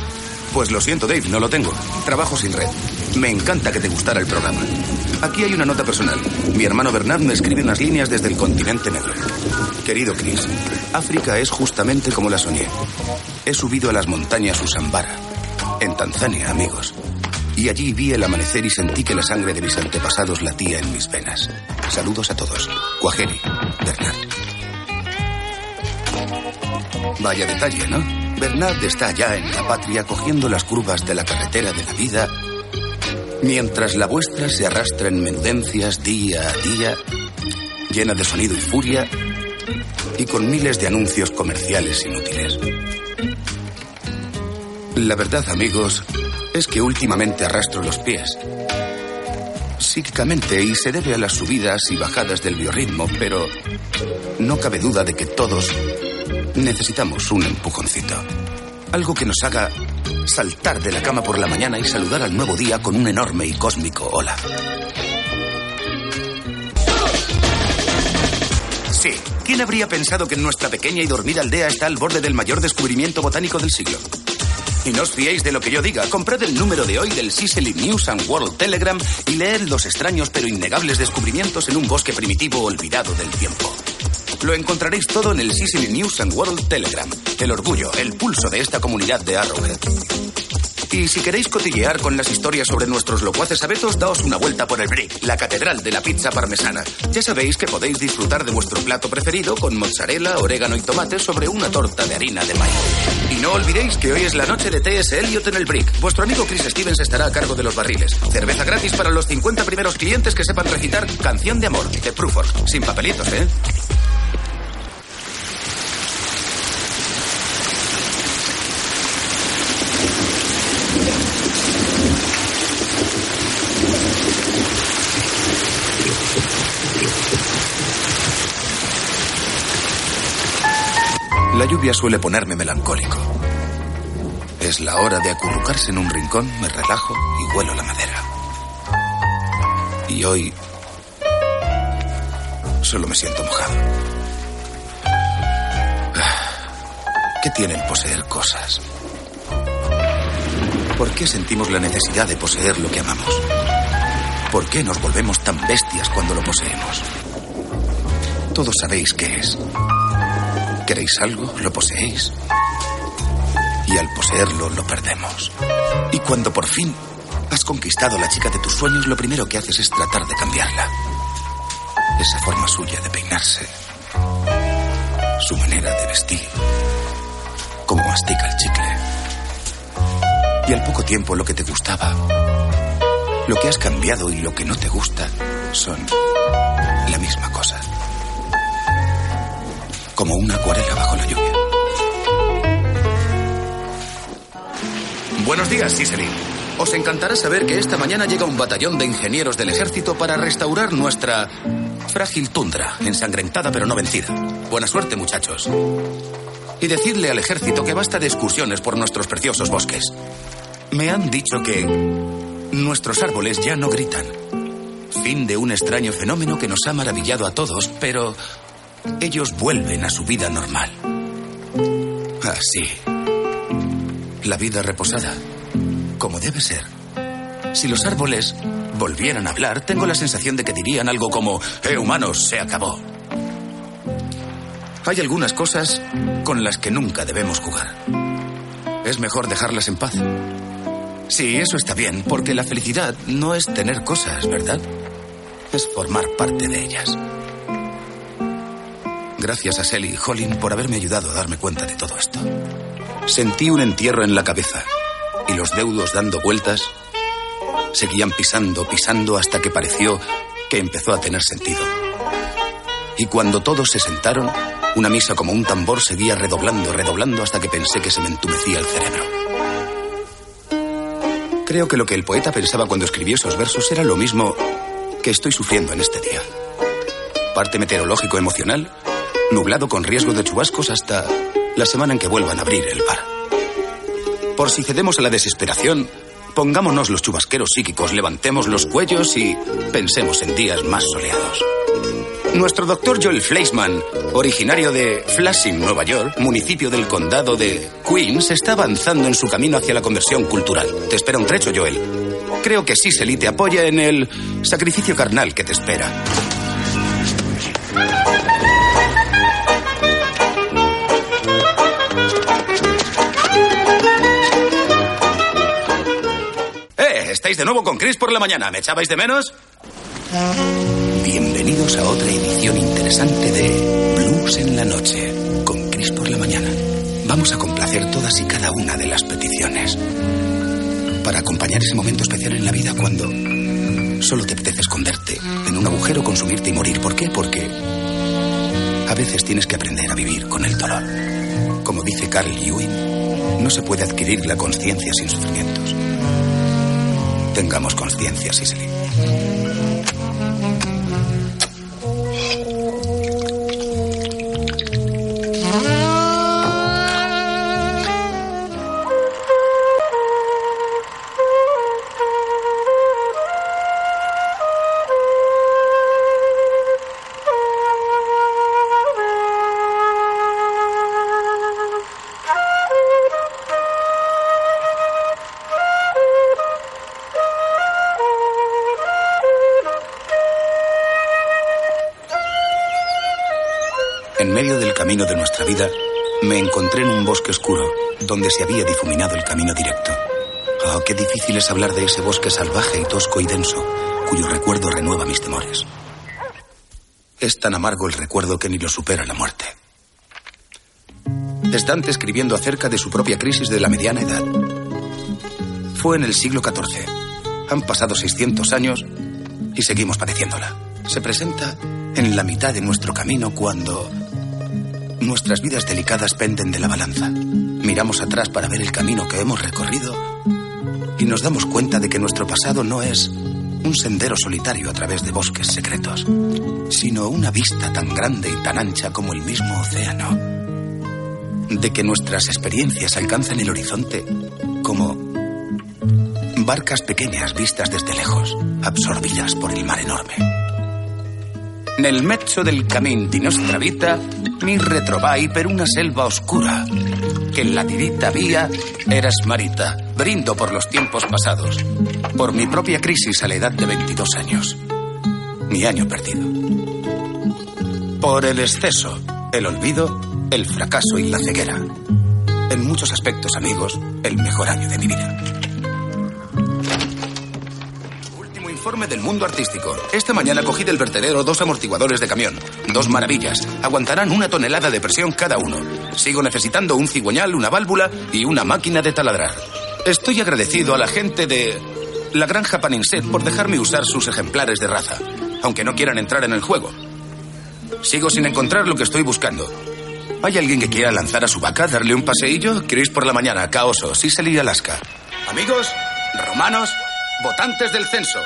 Pues lo siento, Dave, no lo tengo. Trabajo sin red. Me encanta que te gustara el programa. Aquí hay una nota personal. Mi hermano Bernard me escribe unas líneas desde el continente negro. Querido Chris, África es justamente como la soñé. He subido a las montañas Usambara, en Tanzania, amigos. Y allí vi el amanecer y sentí que la sangre de mis antepasados latía en mis venas. Saludos a todos. Cuajeri, Bernard. Vaya detalle, ¿no? Bernard está allá en la patria cogiendo las curvas de la carretera de la vida, mientras la vuestra se arrastra en menudencias día a día, llena de sonido y furia, y con miles de anuncios comerciales inútiles. La verdad, amigos, es que últimamente arrastro los pies. Psíquicamente y se debe a las subidas y bajadas del biorritmo, pero no cabe duda de que todos necesitamos un empujoncito. Algo que nos haga saltar de la cama por la mañana y saludar al nuevo día con un enorme y cósmico hola. Sí, ¿quién habría pensado que nuestra pequeña y dormida aldea está al borde del mayor descubrimiento botánico del siglo? Y no os fiéis de lo que yo diga. Comprad el número de hoy del Sicily News and World Telegram y leed los extraños pero innegables descubrimientos en un bosque primitivo olvidado del tiempo. Lo encontraréis todo en el Sicily News and World Telegram. El orgullo, el pulso de esta comunidad de Arrowhead. Y si queréis cotillear con las historias sobre nuestros locuaces abetos, daos una vuelta por el Brick, la catedral de la pizza parmesana. Ya sabéis que podéis disfrutar de vuestro plato preferido con mozzarella, orégano y tomate sobre una torta de harina de maíz. No olvidéis que hoy es la noche de T.S. Eliot en el Brick. Vuestro amigo Chris Stevens estará a cargo de los barriles. Cerveza gratis para los 50 primeros clientes que sepan recitar Canción de Amor, de Pruford. Sin papelitos, ¿eh? La lluvia suele ponerme melancólico. Es la hora de acurrucarse en un rincón, me relajo y huelo la madera. Y hoy solo me siento mojado. ¿Qué tiene el poseer cosas? ¿Por qué sentimos la necesidad de poseer lo que amamos? ¿Por qué nos volvemos tan bestias cuando lo poseemos? Todos sabéis qué es. Queréis algo, lo poseéis. Y al poseerlo, lo perdemos. Y cuando por fin has conquistado la chica de tus sueños, lo primero que haces es tratar de cambiarla. Esa forma suya de peinarse. Su manera de vestir. Cómo mastica el chicle. Y al poco tiempo lo que te gustaba, lo que has cambiado y lo que no te gusta son la misma cosa una acuarela bajo la lluvia. Buenos días, Siseli. Os encantará saber que esta mañana llega un batallón de ingenieros del ejército para restaurar nuestra frágil tundra, ensangrentada pero no vencida. Buena suerte, muchachos. Y decirle al ejército que basta de excursiones por nuestros preciosos bosques. Me han dicho que nuestros árboles ya no gritan. Fin de un extraño fenómeno que nos ha maravillado a todos, pero ellos vuelven a su vida normal. Así. La vida reposada, como debe ser. Si los árboles volvieran a hablar, tengo la sensación de que dirían algo como, eh, humanos, se acabó. Hay algunas cosas con las que nunca debemos jugar. Es mejor dejarlas en paz. Sí, eso está bien, porque la felicidad no es tener cosas, ¿verdad? Es formar parte de ellas. Gracias a Sally y Holling por haberme ayudado a darme cuenta de todo esto. Sentí un entierro en la cabeza y los deudos dando vueltas seguían pisando, pisando hasta que pareció que empezó a tener sentido. Y cuando todos se sentaron, una misa como un tambor seguía redoblando, redoblando hasta que pensé que se me entumecía el cerebro. Creo que lo que el poeta pensaba cuando escribió esos versos era lo mismo que estoy sufriendo en este día. Parte meteorológico emocional, nublado con riesgo de chubascos hasta la semana en que vuelvan a abrir el bar. Por si cedemos a la desesperación, Pongámonos los chubasqueros psíquicos, levantemos los cuellos y pensemos en días más soleados. Nuestro doctor Joel Fleischman, originario de Flushing, Nueva York, municipio del condado de Queens, está avanzando en su camino hacia la conversión cultural. Te espera un trecho, Joel. Creo que Siseli te apoya en el sacrificio carnal que te espera. De nuevo con Chris por la mañana. ¿Me echabais de menos? Bienvenidos a otra edición interesante de Blues en la Noche, con Chris por la mañana. Vamos a complacer todas y cada una de las peticiones. Para acompañar ese momento especial en la vida cuando solo te apetece esconderte en un agujero, consumirte y morir. ¿Por qué? Porque a veces tienes que aprender a vivir con el dolor. Como dice Carl Jung, no se puede adquirir la conciencia sin sufrimientos. Tengamos conciencia, Sicily. Vida, me encontré en un bosque oscuro, donde se había difuminado el camino directo. Oh, qué difícil es hablar de ese bosque salvaje y tosco y denso, cuyo recuerdo renueva mis temores. Es tan amargo el recuerdo que ni lo supera la muerte. Es Dante escribiendo acerca de su propia crisis de la mediana edad. Fue en el siglo XIV. Han pasado 600 años y seguimos padeciéndola. Se presenta en la mitad de nuestro camino cuando nuestras vidas delicadas penden de la balanza. Miramos atrás para ver el camino que hemos recorrido y nos damos cuenta de que nuestro pasado no es un sendero solitario a través de bosques secretos, sino una vista tan grande y tan ancha como el mismo océano. De que nuestras experiencias alcanzan el horizonte como barcas pequeñas vistas desde lejos, absorbidas por el mar enorme. Nel mezzo del cammin di nostra vita mi retrovai per una selva oscura, que en la dirita vía eras marita. Brindo por los tiempos pasados, por mi propia crisis a la edad de 22 años, mi año perdido. Por el exceso, el olvido, el fracaso y la ceguera. En muchos aspectos, amigos, el mejor año de mi vida. Informe del mundo artístico. Esta mañana cogí del vertedero dos amortiguadores de camión. Dos maravillas. Aguantarán una tonelada de presión cada uno. Sigo necesitando un cigüeñal, una válvula y una máquina de taladrar. Estoy agradecido a la gente de la granja Paninset por dejarme usar sus ejemplares de raza, aunque no quieran entrar en el juego. Sigo sin encontrar lo que estoy buscando. ¿Hay alguien que quiera lanzar a su vaca, darle un paseillo? Chris por la mañana, Caoso, Sicily, Alaska. Amigos, romanos, votantes del censo,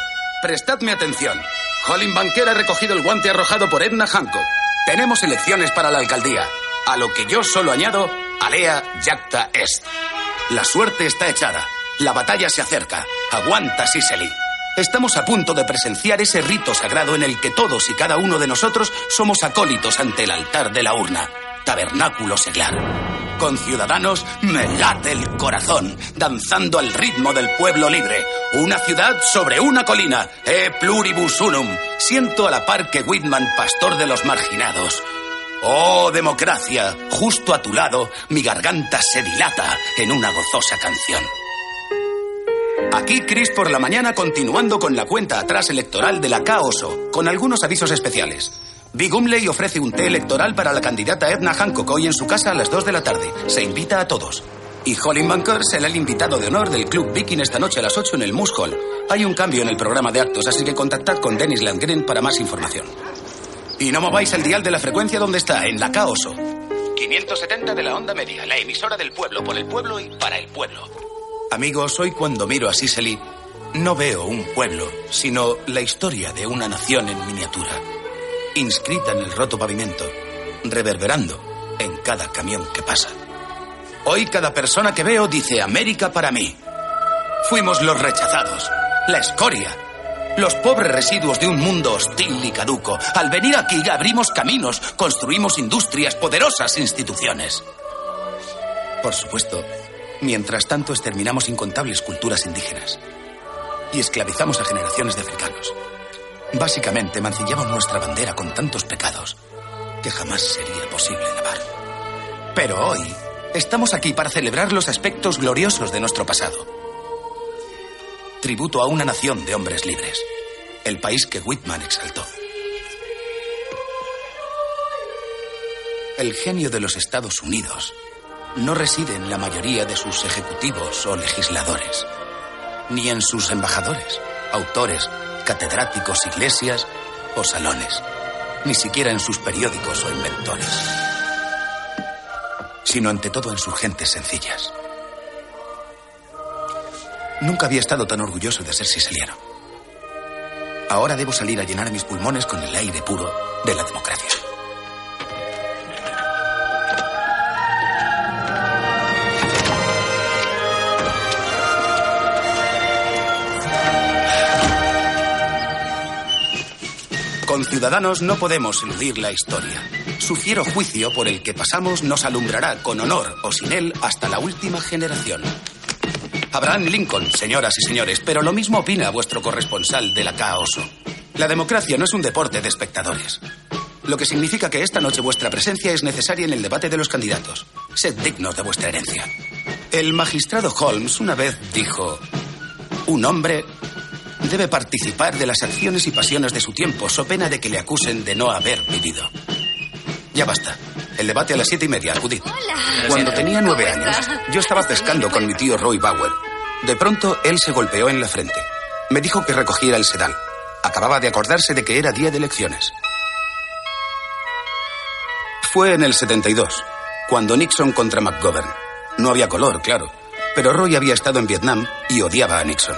prestadme atención. Colin Banker ha recogido el guante arrojado por Edna Hancock. Tenemos elecciones para la alcaldía. A lo que yo solo añado, alea jacta est. La suerte está echada. La batalla se acerca. Aguanta, Sicily. Estamos a punto de presenciar ese rito sagrado en el que todos y cada uno de nosotros somos acólitos ante el altar de la urna. Tabernáculo seglar. Con ciudadanos me late el corazón, danzando al ritmo del pueblo libre. Una ciudad sobre una colina. E pluribus unum. Siento a la par que Whitman, pastor de los marginados. Oh, democracia, justo a tu lado, mi garganta se dilata en una gozosa canción. Aquí Chris por la mañana continuando con la cuenta atrás electoral de la Caoso, con algunos avisos especiales. Big Umley ofrece un té electoral para la candidata Edna Hancock hoy en su casa a las 2 de la tarde. Se invita a todos. Y Colin Banker será el invitado de honor del Club Viking esta noche a las 8 en el Moose Hall. Hay un cambio en el programa de actos, así que contactad con Dennis Landgren para más información. Y no mováis el dial de la frecuencia donde está, en la Caoso. 570 de la onda media, la emisora del pueblo, por el pueblo y para el pueblo. Amigos, hoy cuando miro a Sicily, no veo un pueblo, sino la historia de una nación en miniatura, inscrita en el roto pavimento, reverberando en cada camión que pasa. Hoy cada persona que veo dice América para mí. Fuimos los rechazados, la escoria, los pobres residuos de un mundo hostil y caduco. Al venir aquí abrimos caminos, construimos industrias, poderosas instituciones. Por supuesto, mientras tanto exterminamos incontables culturas indígenas y esclavizamos a generaciones de africanos. Básicamente mancillamos nuestra bandera con tantos pecados que jamás sería posible lavar. Pero hoy estamos aquí para celebrar los aspectos gloriosos de nuestro pasado. Tributo a una nación de hombres libres, el país que Whitman exaltó. El genio de los Estados Unidos no reside en la mayoría de sus ejecutivos o legisladores, ni en sus embajadores, autores, catedráticos, iglesias o salones, ni siquiera en sus periódicos o inventores, sino ante todo en sus gentes sencillas. Nunca había estado tan orgulloso de ser siciliano. Ahora debo salir a llenar mis pulmones con el aire puro de la democracia. Con Ciudadanos no podemos eludir la historia. Su fiero juicio por el que pasamos nos alumbrará con honor o sin él hasta la última generación. Abraham Lincoln, señoras y señores, pero lo mismo opina vuestro corresponsal de la Caoso. La democracia no es un deporte de espectadores. Lo que significa que esta noche vuestra presencia es necesaria en el debate de los candidatos. Sed dignos de vuestra herencia. El magistrado Holmes una vez dijo, un hombre debe participar de las acciones y pasiones de su tiempo, so pena de que le acusen de no haber vivido. Ya basta. El debate a las siete y media, acudid. Cuando tenía nueve años, yo estaba pescando con mi tío Roy Bauer. De pronto, él se golpeó en la frente. Me dijo que recogiera el sedal. Acababa de acordarse de que era día de elecciones. Fue en el 72, cuando Nixon contra McGovern. No había color, claro. Pero Roy había estado en Vietnam y odiaba a Nixon.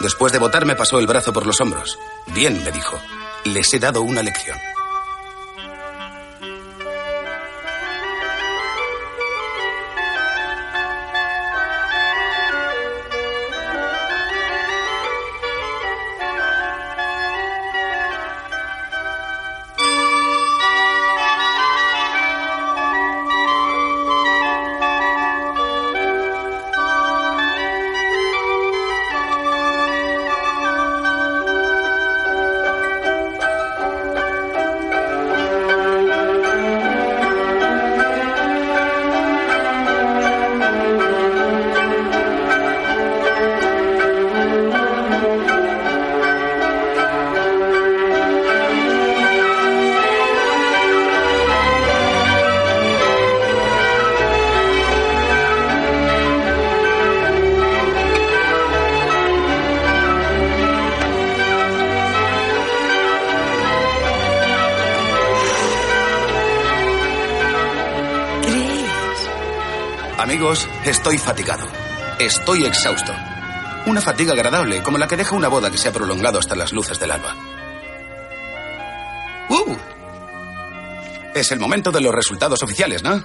Después de votar me pasó el brazo por los hombros. Bien, me dijo. Les he dado una lección. Estoy fatigado. Estoy exhausto. Una fatiga agradable, como la que deja una boda que se ha prolongado hasta las luces del alba. ¡Uh! Es el momento de los resultados oficiales, ¿no?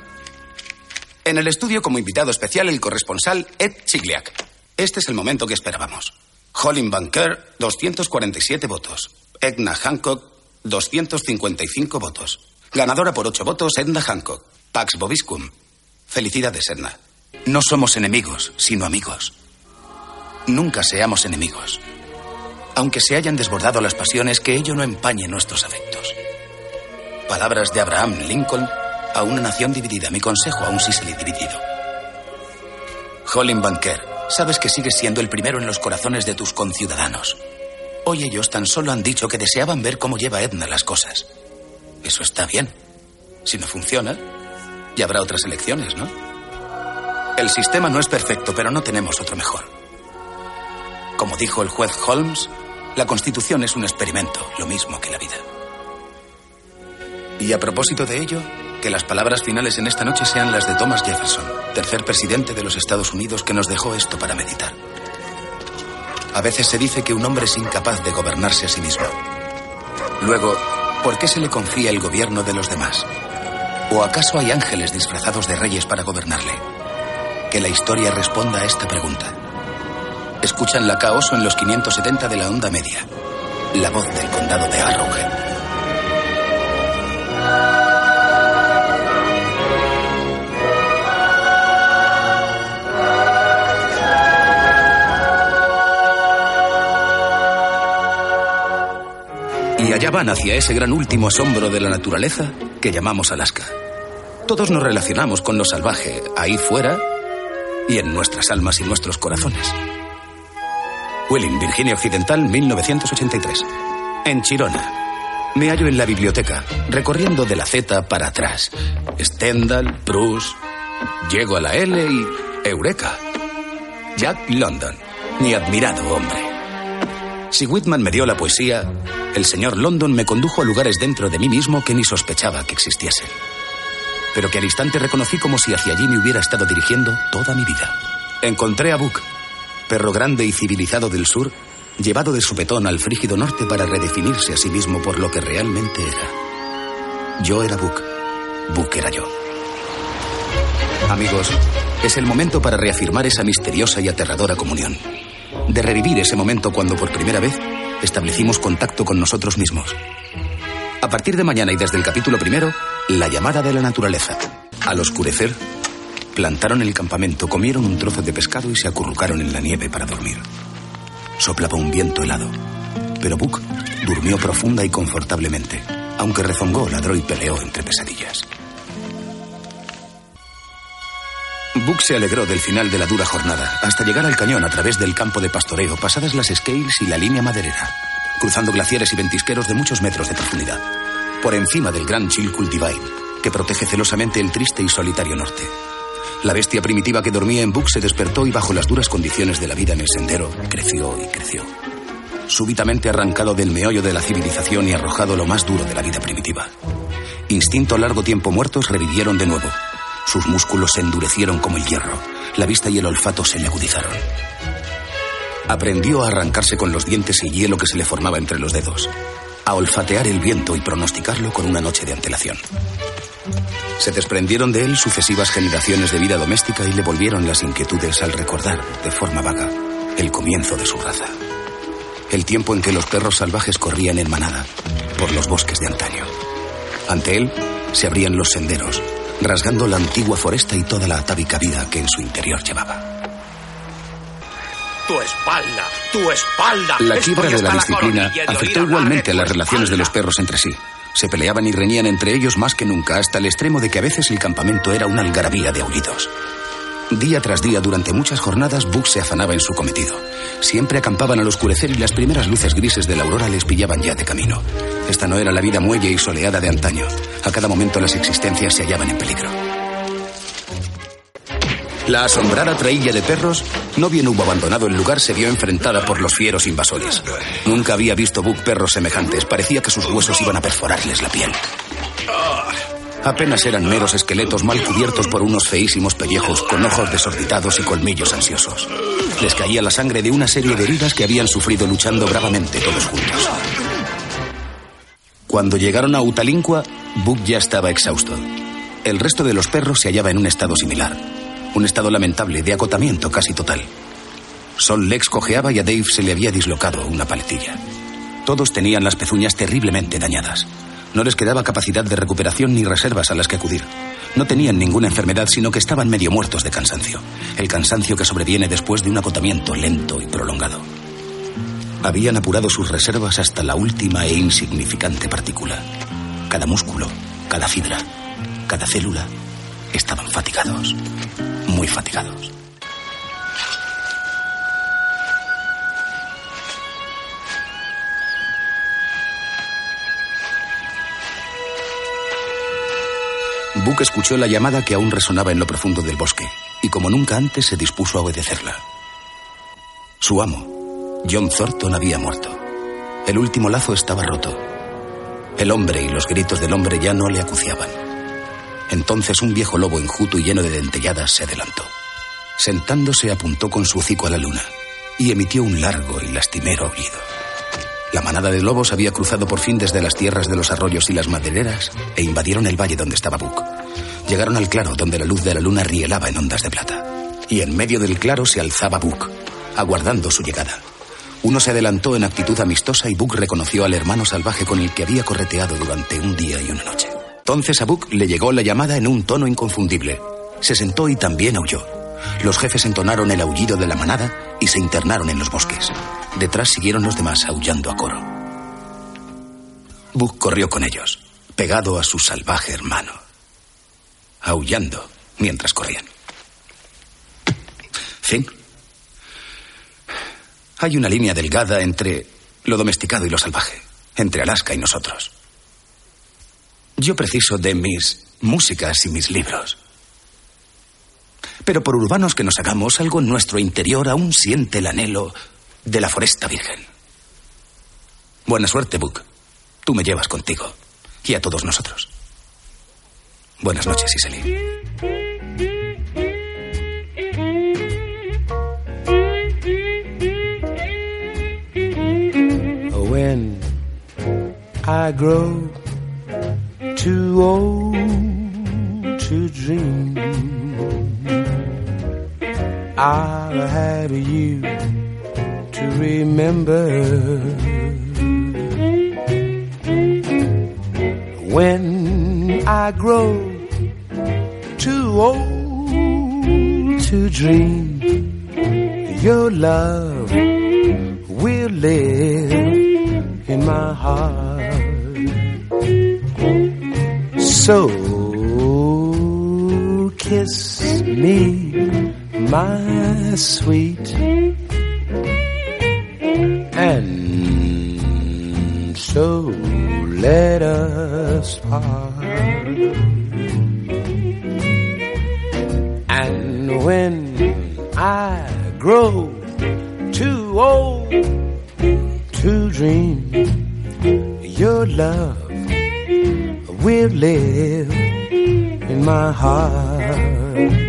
En el estudio, como invitado especial, el corresponsal Ed Chigliak. Este es el momento que esperábamos. Colin Banker, 247 votos. Edna Hancock, 255 votos. Ganadora por 8 votos, Edna Hancock. Pax Bobiscum. Felicidades, Edna. No somos enemigos, sino amigos. Nunca seamos enemigos. Aunque se hayan desbordado las pasiones, que ello no empañe nuestros afectos. Palabras de Abraham Lincoln a una nación dividida. Mi consejo a un Sicily dividido. Colin Banker, sabes que sigues siendo el primero en los corazones de tus conciudadanos. Hoy ellos tan solo han dicho que deseaban ver cómo lleva Edna las cosas. Eso está bien. Si no funciona, ya habrá otras elecciones, ¿no? El sistema no es perfecto, pero no tenemos otro mejor. Como dijo el juez Holmes, la Constitución es un experimento, lo mismo que la vida. Y a propósito de ello, que las palabras finales en esta noche sean las de Thomas Jefferson, tercer presidente de los Estados Unidos que nos dejó esto para meditar. A veces se dice que un hombre es incapaz de gobernarse a sí mismo. Luego, ¿por qué se le confía el gobierno de los demás? ¿O acaso hay ángeles disfrazados de reyes para gobernarle? Que la historia responda a esta pregunta. escuchan la caoso en los 570 de la onda media. La voz del condado de Arrowhead. Y allá van hacia ese gran último asombro de la naturaleza que llamamos Alaska. Todos nos relacionamos con lo salvaje ahí fuera y en nuestras almas y nuestros corazones. Wheeling, Virginia Occidental, 1983. En Chirona. Me hallo en la biblioteca, recorriendo de la Z para atrás. Stendhal, Proust. Llego a la L y. Eureka. Jack London. Mi admirado hombre. Si Whitman me dio la poesía, el señor London me condujo a lugares dentro de mí mismo que ni sospechaba que existiesen. Pero que al instante reconocí como si hacia allí me hubiera estado dirigiendo toda mi vida. Encontré a Book, perro grande y civilizado del sur, llevado de supetón al frígido norte para redefinirse a sí mismo por lo que realmente era. Yo era Book, Book era yo. Amigos, es el momento para reafirmar esa misteriosa y aterradora comunión. De revivir ese momento cuando por primera vez establecimos contacto con nosotros mismos. A partir de mañana y desde el capítulo primero, la llamada de la naturaleza. Al oscurecer, plantaron el campamento, comieron un trozo de pescado y se acurrucaron en la nieve para dormir. Soplaba un viento helado, pero Buck durmió profunda y confortablemente, aunque rezongó, ladró y peleó entre pesadillas. Buck se alegró del final de la dura jornada, hasta llegar al cañón a través del campo de pastoreo, pasadas las scales y la línea maderera, cruzando glaciares y ventisqueros de muchos metros de profundidad, por encima del gran Chilcoot Divide, que protege celosamente el triste y solitario norte. La bestia primitiva que dormía en Buck se despertó y bajo las duras condiciones de la vida en el sendero, creció y creció. Súbitamente arrancado del meollo de la civilización y arrojado lo más duro de la vida primitiva. Instinto largo tiempo muertos revivieron de nuevo, sus músculos se endurecieron como el hierro. La vista y el olfato se le agudizaron. Aprendió a arrancarse con los dientes el hielo que se le formaba entre los dedos. A olfatear el viento y pronosticarlo con una noche de antelación. Se desprendieron de él sucesivas generaciones de vida doméstica y le volvieron las inquietudes al recordar, de forma vaga, el comienzo de su raza. El tiempo en que los perros salvajes corrían en manada por los bosques de antaño. Ante él se abrían los senderos, rasgando la antigua foresta y toda la atávica vida que en su interior llevaba. Tu espalda, tu espalda. La Estoy quiebra de la disciplina afectó igualmente a las relaciones de los perros entre sí. Se peleaban y reñían entre ellos más que nunca, hasta el extremo de que a veces el campamento era una algarabía de aullidos. Día tras día, durante muchas jornadas, Buck se afanaba en su cometido. Siempre acampaban al oscurecer y las primeras luces grises de la aurora les pillaban ya de camino. Esta no era la vida muelle y soleada de antaño. A cada momento las existencias se hallaban en peligro. La asombrada trailla de perros, no bien hubo abandonado el lugar, se vio enfrentada por los fieros invasores. Nunca había visto Buck perros semejantes. Parecía que sus huesos iban a perforarles la piel. Apenas eran meros esqueletos mal cubiertos por unos feísimos pellejos con ojos desorbitados y colmillos ansiosos. Les caía la sangre de una serie de heridas que habían sufrido luchando bravamente todos juntos. Cuando llegaron a Utalincua, Buck ya estaba exhausto. El resto de los perros se hallaba en un estado similar. Un estado lamentable, de acotamiento casi total. Sol Lex cojeaba y a Dave se le había dislocado una paletilla. Todos tenían las pezuñas terriblemente dañadas. No les quedaba capacidad de recuperación ni reservas a las que acudir. No tenían ninguna enfermedad, sino que estaban medio muertos de cansancio. El cansancio que sobreviene después de un agotamiento lento y prolongado. Habían apurado sus reservas hasta la última e insignificante partícula. Cada músculo, cada fibra, cada célula estaban fatigados. Muy fatigados. Buck escuchó la llamada que aún resonaba en lo profundo del bosque, y como nunca antes se dispuso a obedecerla. Su amo, John Thornton, había muerto. El último lazo estaba roto. El hombre y los gritos del hombre ya no le acuciaban. Entonces un viejo lobo enjuto y lleno de dentelladas se adelantó. Sentándose apuntó con su hocico a la luna y emitió un largo y lastimero aullido. La manada de lobos había cruzado por fin desde las tierras de los arroyos y las madereras e invadieron el valle donde estaba Buck. Llegaron al claro donde la luz de la luna rielaba en ondas de plata. Y en medio del claro se alzaba Buck, aguardando su llegada. Uno se adelantó en actitud amistosa y Book reconoció al hermano salvaje con el que había correteado durante un día y una noche. Entonces a Book le llegó la llamada en un tono inconfundible. Se sentó y también aulló. Los jefes entonaron el aullido de la manada y se internaron en los bosques. Detrás siguieron los demás aullando a coro. Book corrió con ellos, pegado a su salvaje hermano, aullando mientras corrían. Fin. Hay una línea delgada entre lo domesticado y lo salvaje, entre Alaska y nosotros. Yo preciso de mis músicas y mis libros. Pero por urbanos que nos hagamos, algo en nuestro interior aún siente el anhelo de la foresta virgen. Buena suerte, Book. Tú me llevas contigo. Y a todos nosotros. Buenas noches, Iseli. When I grow too old to dream, I'll have you to remember. When I grow too old to dream, your love will live in my heart. So kiss me, my sweet, and so let us part. And when I grow too old to dream, your love will live in my heart.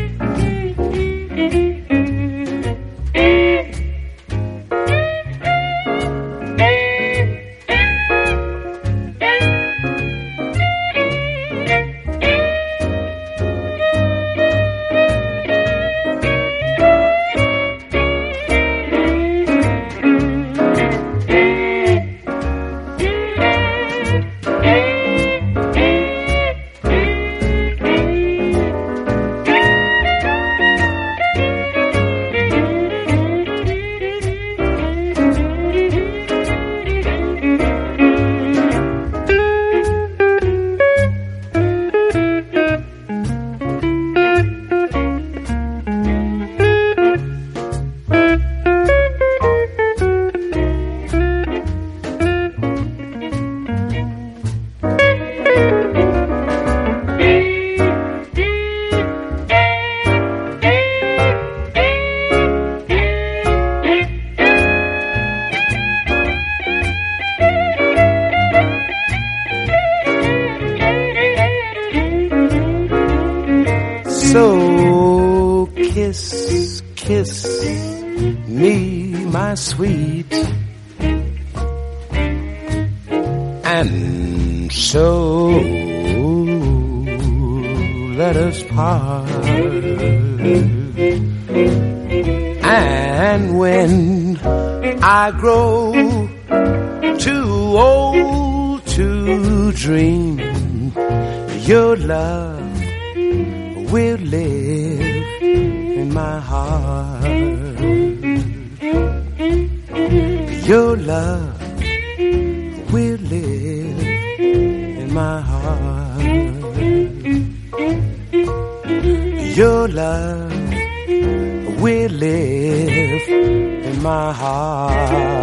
In my heart. Your will live in my heart.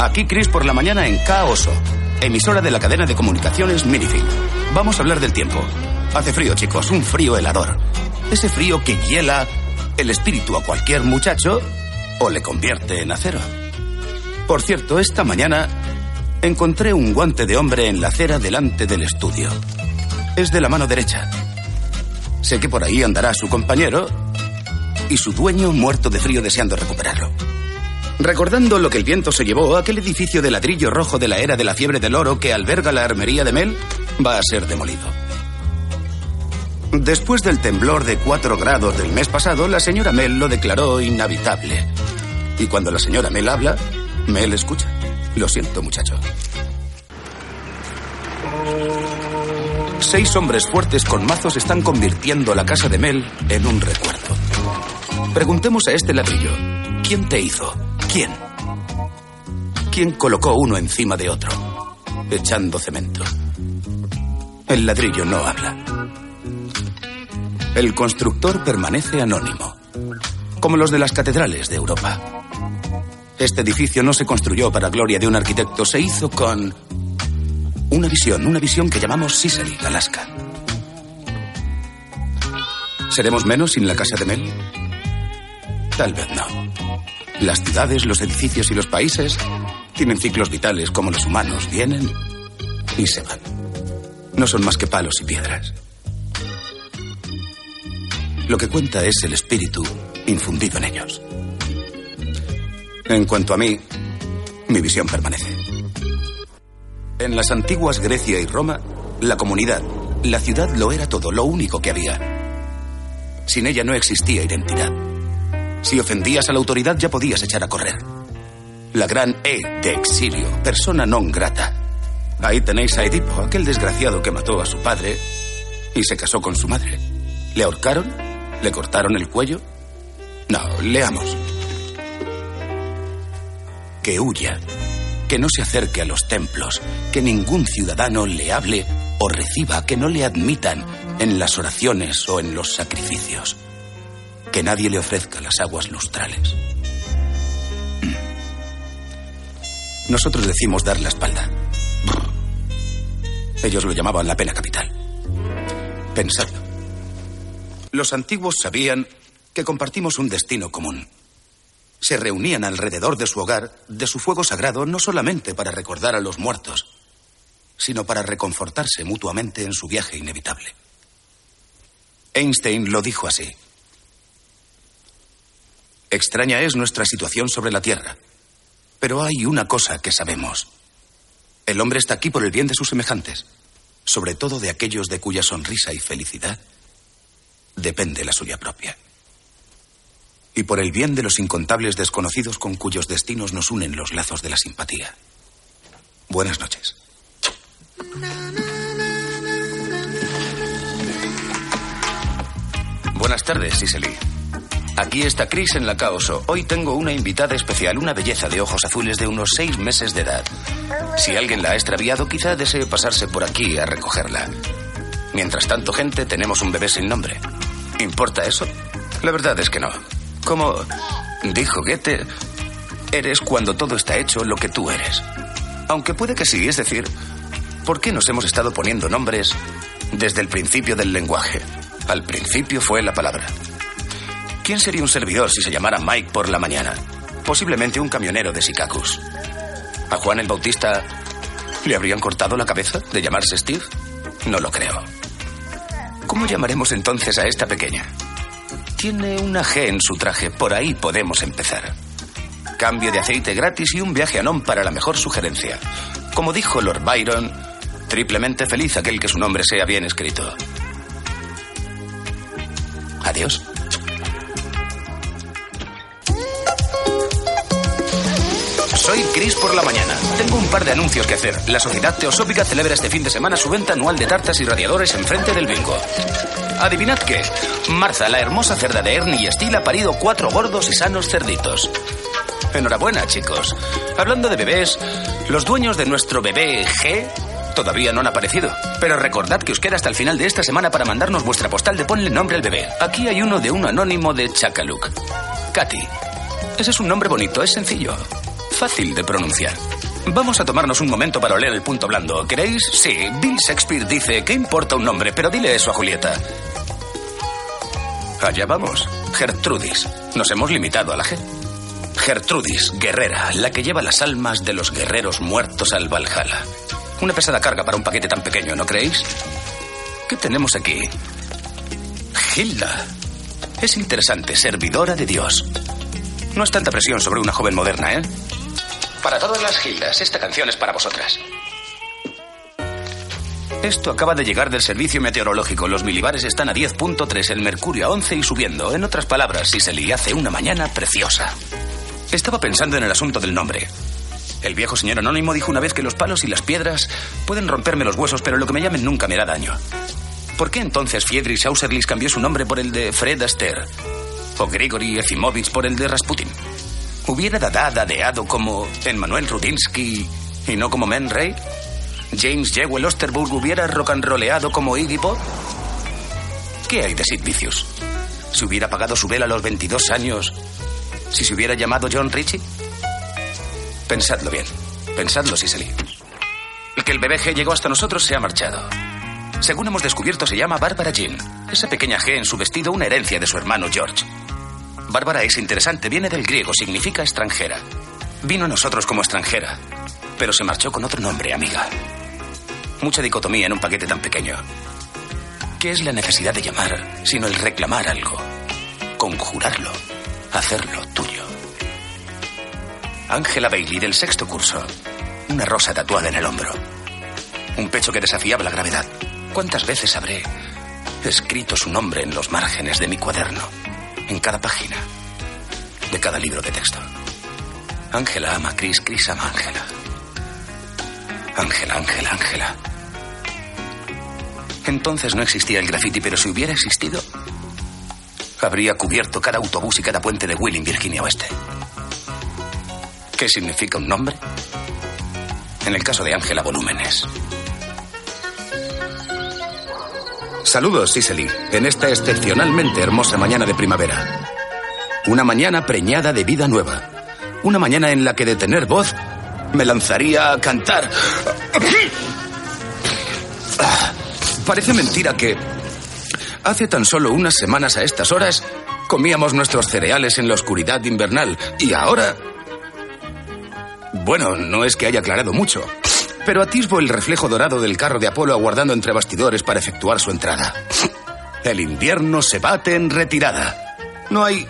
Aquí Chris por la mañana en Caoso, emisora de la cadena de comunicaciones Minifield. Vamos a hablar del tiempo. Hace frío, chicos, un frío helador. Ese frío que hiela el espíritu a cualquier muchacho le convierte en acero. Por cierto, esta mañana encontré un guante de hombre en la acera delante del estudio. Es de la mano derecha. Sé que por ahí andará su compañero y su dueño muerto de frío deseando recuperarlo. Recordando lo que el viento se llevó, aquel edificio de ladrillo rojo de la era de la fiebre del oro que alberga la armería de Mel va a ser demolido. Después del temblor de 4 grados del mes pasado, la señora Mel lo declaró inhabitable. Y cuando la señora Mel habla, Mel escucha. Lo siento, muchacho. Seis hombres fuertes con mazos están convirtiendo la casa de Mel en un recuerdo. Preguntemos a este ladrillo, ¿quién te hizo? ¿Quién? ¿Quién colocó uno encima de otro? Echando cemento. El ladrillo no habla. El constructor permanece anónimo, como los de las catedrales de Europa. Este edificio no se construyó para gloria de un arquitecto, se hizo con una visión, una visión que llamamos Sicily, Alaska. ¿Seremos menos sin la casa de Mel? Tal vez no. Las ciudades, los edificios y los países tienen ciclos vitales como los humanos, vienen y se van. No son más que palos y piedras. Lo que cuenta es el espíritu infundido en ellos. En cuanto a mí, mi visión permanece. En las antiguas Grecia y Roma, la comunidad, la ciudad lo era todo, lo único que había. Sin ella no existía identidad. Si ofendías a la autoridad ya podías echar a correr. La gran E de exilio, persona non grata. Ahí tenéis a Edipo, aquel desgraciado que mató a su padre y se casó con su madre. ¿Le ahorcaron? ¿Le cortaron el cuello? No, leamos. Que huya, que no se acerque a los templos, que ningún ciudadano le hable o reciba, que no le admitan en las oraciones o en los sacrificios, que nadie le ofrezca las aguas lustrales. Mm. Nosotros decimos dar la espalda. Ellos lo llamaban la pena capital. Pensadlo. Los antiguos sabían que compartimos un destino común. Se reunían alrededor de su hogar, de su fuego sagrado, no solamente para recordar a los muertos, sino para reconfortarse mutuamente en su viaje inevitable. Einstein lo dijo así. Extraña es nuestra situación sobre la Tierra, pero hay una cosa que sabemos. El hombre está aquí por el bien de sus semejantes, sobre todo de aquellos de cuya sonrisa y felicidad depende la suya propia. Y por el bien de los incontables desconocidos con cuyos destinos nos unen los lazos de la simpatía. Buenas noches. Buenas tardes, Siseli. Aquí está Chris en la Caoso. Hoy tengo una invitada especial, una belleza de ojos azules de unos seis meses de edad. Si alguien la ha extraviado, quizá desee pasarse por aquí a recogerla. Mientras tanto, gente, tenemos un bebé sin nombre. ¿Importa eso? La verdad es que no. Como dijo Goethe, eres cuando todo está hecho lo que tú eres. Aunque puede que sí, es decir, ¿por qué nos hemos estado poniendo nombres desde el principio del lenguaje? Al principio fue la palabra. ¿Quién sería un servidor si se llamara Mike por la mañana? Posiblemente un camionero de Sicacus. ¿A Juan el Bautista le habrían cortado la cabeza de llamarse Steve? No lo creo. ¿Cómo llamaremos entonces a esta pequeña? Tiene una G en su traje, por ahí podemos empezar. Cambio de aceite gratis y un viaje a Non para la mejor sugerencia. Como dijo Lord Byron, triplemente feliz aquel que su nombre sea bien escrito. Adiós. Soy Chris por la mañana. Tengo un par de anuncios que hacer. La Sociedad Teosófica celebra este fin de semana su venta anual de tartas y radiadores enfrente del bingo. Adivinad qué. Marza, la hermosa cerda de Ernie y Steel, ha parido cuatro gordos y sanos cerditos. Enhorabuena, chicos. Hablando de bebés, los dueños de nuestro bebé G todavía no han aparecido. Pero recordad que os queda hasta el final de esta semana para mandarnos vuestra postal de ponle nombre al bebé. Aquí hay uno de un anónimo de Chakaluk. Katy. Ese es un nombre bonito, es sencillo. Fácil de pronunciar. Vamos a tomarnos un momento para oler el punto blando. ¿Queréis? Sí, Bill Shakespeare dice, ¿qué importa un nombre? Pero dile eso a Julieta. Allá vamos. Gertrudis. Nos hemos limitado a la G. Gertrudis, guerrera, la que lleva las almas de los guerreros muertos al Valhalla. Una pesada carga para un paquete tan pequeño, ¿no creéis? ¿Qué tenemos aquí? Hilda. Es interesante, servidora de Dios. No es tanta presión sobre una joven moderna, ¿eh? Para todas las Gildas, esta canción es para vosotras. Esto acaba de llegar del servicio meteorológico. Los milibares están a 10.3, el mercurio a 11 y subiendo. En otras palabras, si se le hace una mañana preciosa. Estaba pensando en el asunto del nombre. El viejo señor anónimo dijo una vez que los palos y las piedras pueden romperme los huesos, pero lo que me llamen nunca me hará daño. ¿Por qué entonces Friedrich Austerlitz cambió su nombre por el de Fred Astaire? O Grigory Efimovich por el de Rasputin. ¿Hubiera Dada dadeado como Emmanuel Rudinsky y no como Men Ray? ¿James Jewell Osterburg hubiera rolleado como Iggy Pop? ¿Qué hay de Sid Vicious? ¿Se hubiera apagado su vela a los 22 años si se hubiera llamado John Ritchie? Pensadlo bien. Pensadlo, Sicily. El que el bebé G llegó hasta nosotros se ha marchado. Según hemos descubierto, se llama Bárbara Jean. Esa pequeña G en su vestido, una herencia de su hermano George. Bárbara es interesante, viene del griego, significa extranjera. Vino a nosotros como extranjera, pero se marchó con otro nombre, amiga. Mucha dicotomía en un paquete tan pequeño. ¿Qué es la necesidad de llamar, sino el reclamar algo? Conjurarlo, hacerlo tuyo. Ángela Bailey del sexto curso. Una rosa tatuada en el hombro. Un pecho que desafiaba la gravedad. ¿Cuántas veces habré escrito su nombre en los márgenes de mi cuaderno? En cada página. De cada libro de texto. Ángela ama a Chris, Chris ama a Ángela. Ángela, Ángela, Ángela. Entonces no existía el graffiti, pero si hubiera existido, habría cubierto cada autobús y cada puente de Wheeling, Virginia Oeste. ¿Qué significa un nombre? En el caso de Ángela, volúmenes. Saludos, Cicely, en esta excepcionalmente hermosa mañana de primavera. Una mañana preñada de vida nueva. Una mañana en la que de tener voz me lanzaría a cantar. Parece mentira que hace tan solo unas semanas a estas horas comíamos nuestros cereales en la oscuridad invernal y ahora... Bueno, no es que haya aclarado mucho, pero atisbo el reflejo dorado del carro de Apolo aguardando entre bastidores para efectuar su entrada. El invierno se bate en retirada. No hay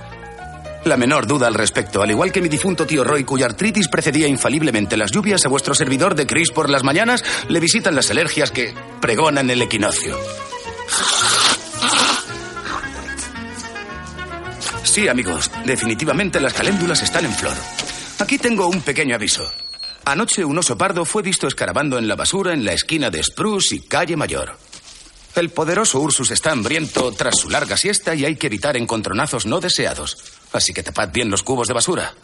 la menor duda al respecto, al igual que mi difunto tío Roy, cuya artritis precedía infaliblemente las lluvias, a vuestro servidor de Chris por las mañanas le visitan las alergias que pregonan el equinoccio. Sí, amigos, definitivamente las caléndulas están en flor. Aquí tengo un pequeño aviso. Anoche un oso pardo fue visto escarabando en la basura en la esquina de Spruce y Calle Mayor. El poderoso Ursus está hambriento tras su larga siesta y hay que evitar encontronazos no deseados. Así que tapad bien los cubos de basura.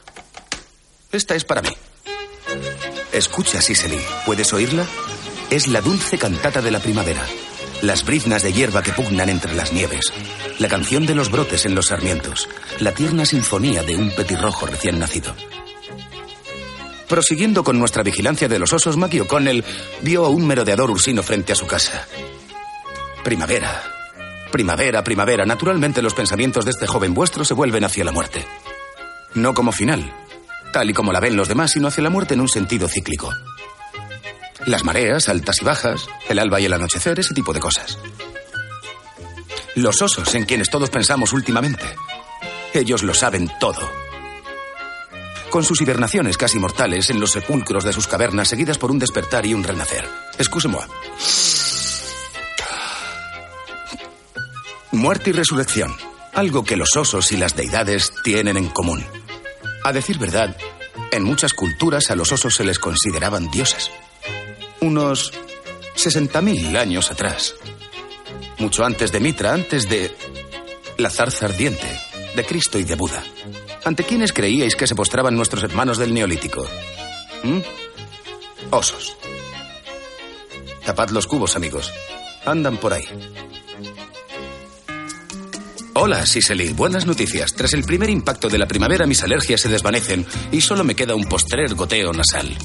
Esta es para mí. Escucha, Sicily. ¿Puedes oírla? Es la dulce cantata de la primavera. Las briznas de hierba que pugnan entre las nieves. La canción de los brotes en los sarmientos. La tierna sinfonía de un petirrojo recién nacido. Prosiguiendo con nuestra vigilancia de los osos, Maggie O'Connell vio a un merodeador ursino frente a su casa. Primavera. Primavera, primavera. Naturalmente los pensamientos de este joven vuestro se vuelven hacia la muerte. No como final, tal y como la ven los demás, sino hacia la muerte en un sentido cíclico. Las mareas, altas y bajas, el alba y el anochecer, ese tipo de cosas. Los osos en quienes todos pensamos últimamente. Ellos lo saben todo. Con sus hibernaciones casi mortales en los sepulcros de sus cavernas, seguidas por un despertar y un renacer. Excuse-moi. Muerte y resurrección. Algo que los osos y las deidades tienen en común. A decir verdad, en muchas culturas a los osos se les consideraban dioses. Unos 60.000 años atrás. Mucho antes de Mitra, antes de la zarza ardiente, de Cristo y de Buda. ¿Ante quiénes creíais que se postraban nuestros hermanos del Neolítico? ¿Mm? Osos. Tapad los cubos, amigos. Andan por ahí. Hola, Siseli. Buenas noticias. Tras el primer impacto de la primavera, mis alergias se desvanecen y solo me queda un postrer goteo nasal.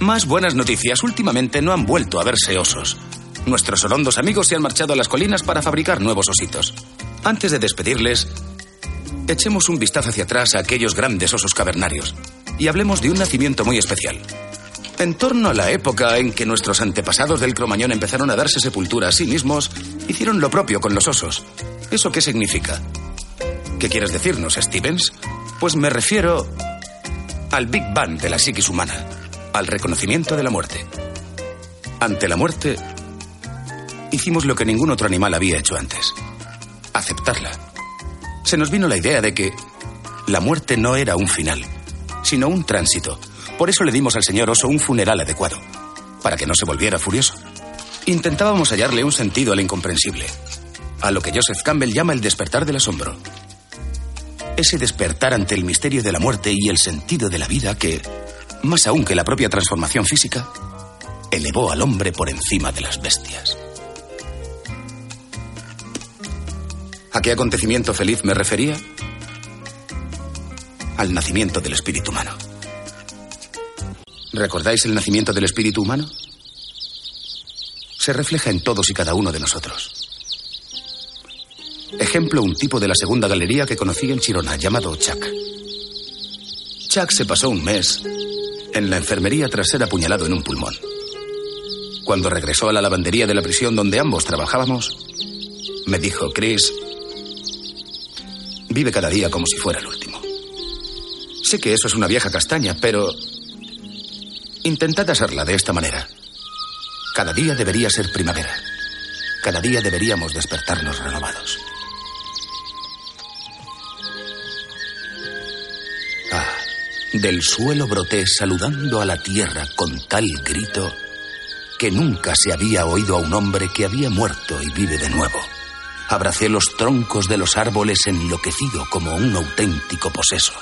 Más buenas noticias. Últimamente no han vuelto a verse osos. Nuestros orondos amigos se han marchado a las colinas para fabricar nuevos ositos. Antes de despedirles, echemos un vistazo hacia atrás a aquellos grandes osos cavernarios y hablemos de un nacimiento muy especial. En torno a la época en que nuestros antepasados del Cromañón empezaron a darse sepultura a sí mismos, hicieron lo propio con los osos. ¿Eso qué significa? ¿Qué quieres decirnos, Stevens? Pues me refiero al Big Bang de la psiquis humana, al reconocimiento de la muerte. Ante la muerte, hicimos lo que ningún otro animal había hecho antes. Aceptarla. Se nos vino la idea de que la muerte no era un final, sino un tránsito. Por eso le dimos al señor oso un funeral adecuado, para que no se volviera furioso. Intentábamos hallarle un sentido al incomprensible, a lo que Joseph Campbell llama el despertar del asombro. Ese despertar ante el misterio de la muerte y el sentido de la vida que, más aún que la propia transformación física, elevó al hombre por encima de las bestias. ¿A qué acontecimiento feliz me refería? Al nacimiento del espíritu humano. ¿Recordáis el nacimiento del espíritu humano? Se refleja en todos y cada uno de nosotros. Ejemplo, un tipo de la segunda galería que conocí en Chirona, llamado Chuck. Chuck se pasó un mes en la enfermería tras ser apuñalado en un pulmón. Cuando regresó a la lavandería de la prisión donde ambos trabajábamos, me dijo, Chris, vive cada día como si fuera el último. Sé que eso es una vieja castaña, pero intentad hacerla de esta manera. Cada día debería ser primavera. Cada día deberíamos despertarnos renovados. Ah, del suelo broté saludando a la tierra con tal grito que nunca se había oído a un hombre que había muerto y vive de nuevo. Abracé los troncos de los árboles enloquecido como un auténtico poseso.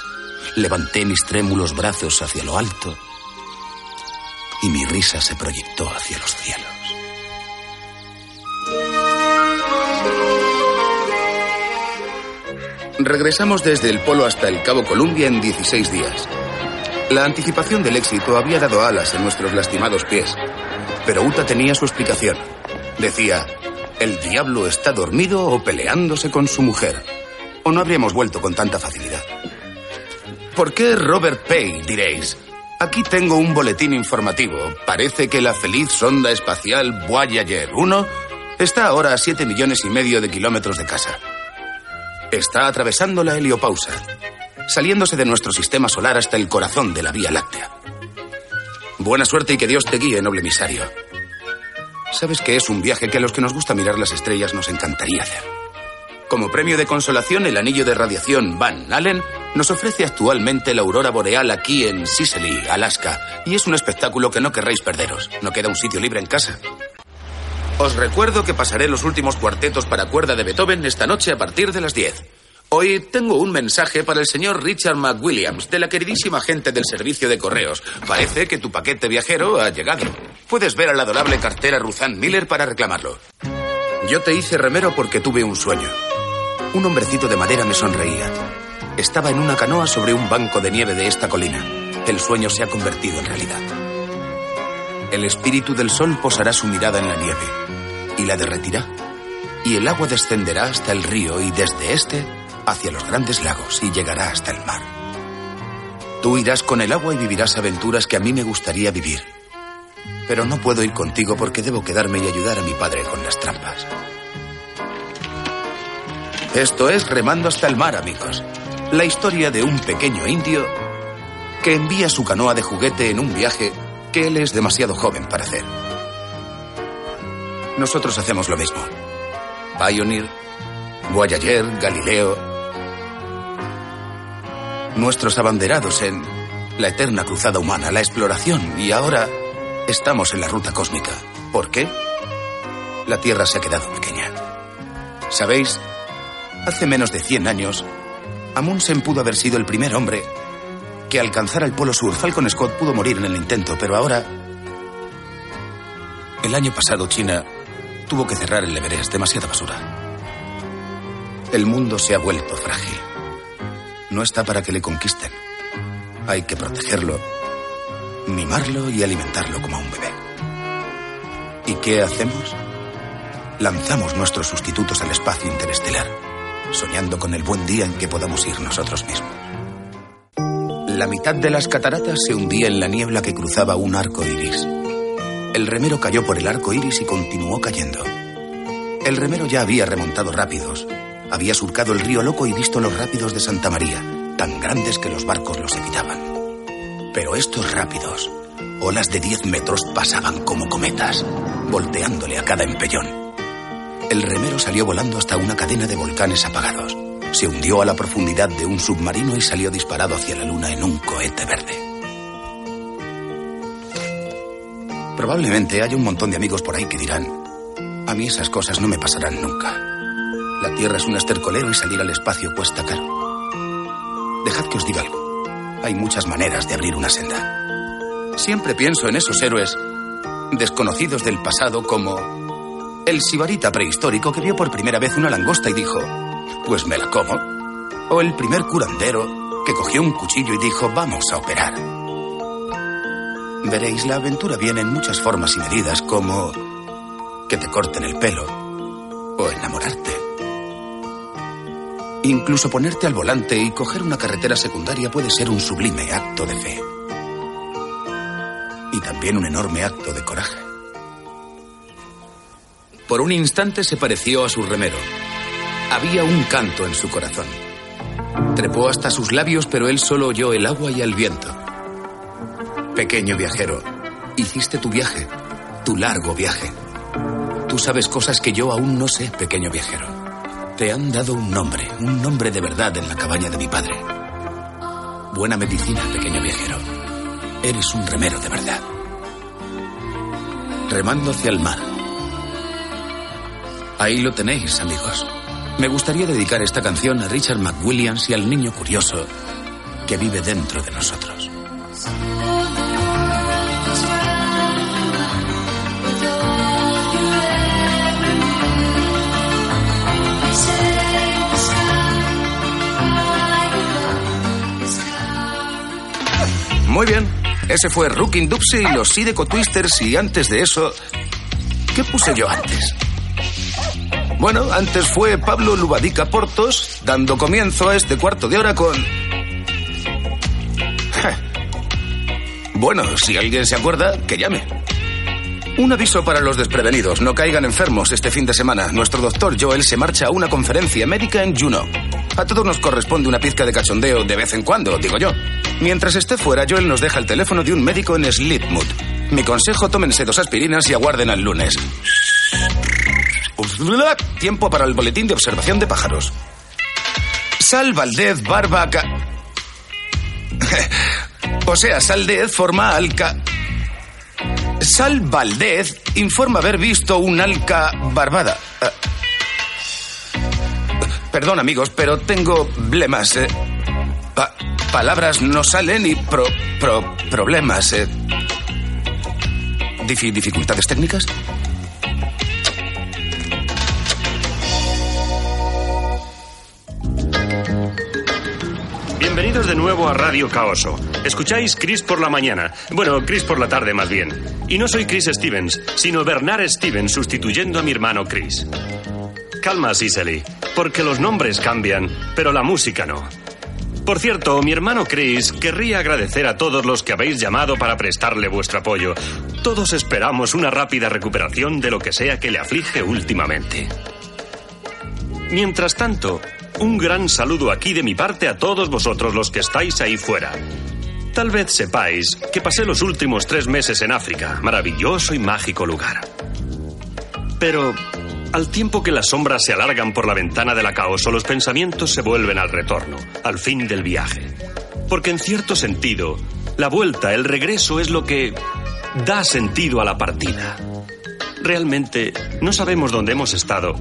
Levanté mis trémulos brazos hacia lo alto y mi risa se proyectó hacia los cielos. Regresamos desde el polo hasta el Cabo Columbia en 16 días. La anticipación del éxito había dado alas en nuestros lastimados pies, pero Uta tenía su explicación. Decía, el diablo está dormido o peleándose con su mujer. O no habríamos vuelto con tanta facilidad. ¿Por qué Robert Pay, diréis? Aquí tengo un boletín informativo. Parece que la feliz sonda espacial Voyager 1 está ahora a 7 millones y medio de kilómetros de casa. Está atravesando la heliopausa, saliéndose de nuestro sistema solar hasta el corazón de la Vía Láctea. Buena suerte y que Dios te guíe, noble emisario. Sabes que es un viaje que a los que nos gusta mirar las estrellas nos encantaría hacer. Como premio de consolación, el anillo de radiación Van Allen nos ofrece actualmente la aurora boreal aquí en Sicily, Alaska, y es un espectáculo que no querréis perderos. No queda un sitio libre en casa. Os recuerdo que pasaré los últimos cuartetos para cuerda de Beethoven esta noche a partir de las 10. Hoy tengo un mensaje para el señor Richard McWilliams, de la queridísima gente del servicio de correos. Parece que tu paquete viajero ha llegado. Puedes ver a la adorable cartera Ruzanne Miller para reclamarlo. Yo te hice remero porque tuve un sueño. Un hombrecito de madera me sonreía. Estaba en una canoa sobre un banco de nieve de esta colina. El sueño se ha convertido en realidad. El espíritu del sol posará su mirada en la nieve y la derretirá. Y el agua descenderá hasta el río y desde este hacia los grandes lagos y llegará hasta el mar. Tú irás con el agua y vivirás aventuras que a mí me gustaría vivir. Pero no puedo ir contigo porque debo quedarme y ayudar a mi padre con las trampas. Esto es Remando hasta el mar, amigos. La historia de un pequeño indio que envía su canoa de juguete en un viaje que él es demasiado joven para hacer. Nosotros hacemos lo mismo. Pioneer, Voyager, Galileo. Nuestros abanderados en la eterna cruzada humana, la exploración, y ahora estamos en la ruta cósmica. ¿Por qué? La Tierra se ha quedado pequeña. ¿Sabéis? Hace menos de 100 años, Amundsen pudo haber sido el primer hombre que alcanzara el Polo Sur. Falcon Scott pudo morir en el intento, pero ahora... El año pasado China tuvo que cerrar el Everest, demasiada basura. El mundo se ha vuelto frágil. No está para que le conquisten. Hay que protegerlo, mimarlo y alimentarlo como a un bebé. ¿Y qué hacemos? Lanzamos nuestros sustitutos al espacio interestelar, soñando con el buen día en que podamos ir nosotros mismos. La mitad de las cataratas se hundía en la niebla que cruzaba un arco iris. El remero cayó por el arco iris y continuó cayendo. El remero ya había remontado rápidos. Había surcado el río Loco y visto los rápidos de Santa María, tan grandes que los barcos los evitaban. Pero estos rápidos, olas de 10 metros pasaban como cometas, volteándole a cada empellón. El remero salió volando hasta una cadena de volcanes apagados. Se hundió a la profundidad de un submarino y salió disparado hacia la luna en un cohete verde. Probablemente hay un montón de amigos por ahí que dirán, a mí esas cosas no me pasarán nunca. La Tierra es un estercolero y salir al espacio cuesta caro. Dejad que os diga algo. Hay muchas maneras de abrir una senda. Siempre pienso en esos héroes desconocidos del pasado como el sibarita prehistórico que vio por primera vez una langosta y dijo, pues me la como. O el primer curandero que cogió un cuchillo y dijo, vamos a operar. Veréis, la aventura viene en muchas formas y medidas como que te corten el pelo o enamorarte. Incluso ponerte al volante y coger una carretera secundaria puede ser un sublime acto de fe. Y también un enorme acto de coraje. Por un instante se pareció a su remero. Había un canto en su corazón. Trepó hasta sus labios, pero él solo oyó el agua y el viento. Pequeño viajero, hiciste tu viaje, tu largo viaje. Tú sabes cosas que yo aún no sé, pequeño viajero. Te han dado un nombre, un nombre de verdad en la cabaña de mi padre. Buena medicina, pequeño viajero. Eres un remero de verdad. Remando hacia el mar. Ahí lo tenéis, amigos. Me gustaría dedicar esta canción a Richard McWilliams y al niño curioso que vive dentro de nosotros. Muy bien. Ese fue Rookin' Dupsy y los Sideco Twisters y antes de eso... ¿Qué puse yo antes? Bueno, antes fue Pablo Lubadica Portos dando comienzo a este cuarto de hora con... Bueno, si alguien se acuerda, que llame. Un aviso para los desprevenidos, no caigan enfermos este fin de semana. Nuestro doctor Joel se marcha a una conferencia médica en Juno. A todos nos corresponde una pizca de cachondeo de vez en cuando, digo yo. Mientras esté fuera, Joel nos deja el teléfono de un médico en Sleepmood. Mi consejo, tómense dos aspirinas y aguarden al lunes. Tiempo para el boletín de observación de pájaros. Sal Valdez Barbaca. o sea, Saldez forma alca. Sal Valdez informa haber visto un alca barbada. Ah. Perdón, amigos, pero tengo blemas. eh. Pa- palabras no salen y pro, pro- problemas. eh. Difi- ¿Dificultades técnicas? Bienvenidos de nuevo a Radio Caoso. Escucháis Chris por la mañana. Bueno, Chris por la tarde más bien. Y no soy Chris Stevens, sino Bernard Stevens sustituyendo a mi hermano Chris. Calma, Cicely, porque los nombres cambian, pero la música no. Por cierto, mi hermano Chris querría agradecer a todos los que habéis llamado para prestarle vuestro apoyo. Todos esperamos una rápida recuperación de lo que sea que le aflige últimamente. Mientras tanto, un gran saludo aquí de mi parte a todos vosotros los que estáis ahí fuera. Tal vez sepáis que pasé los últimos tres meses en África, maravilloso y mágico lugar. Pero al tiempo que las sombras se alargan por la ventana de la caos, los pensamientos se vuelven al retorno, al fin del viaje. Porque en cierto sentido, la vuelta, el regreso es lo que da sentido a la partida. Realmente no sabemos dónde hemos estado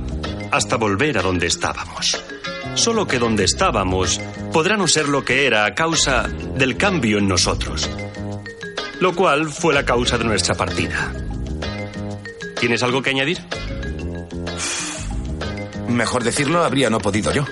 hasta volver a donde estábamos. Solo que donde estábamos podrá no ser lo que era a causa del cambio en nosotros. Lo cual fue la causa de nuestra partida. ¿Tienes algo que añadir? Mejor decirlo, habría no podido yo.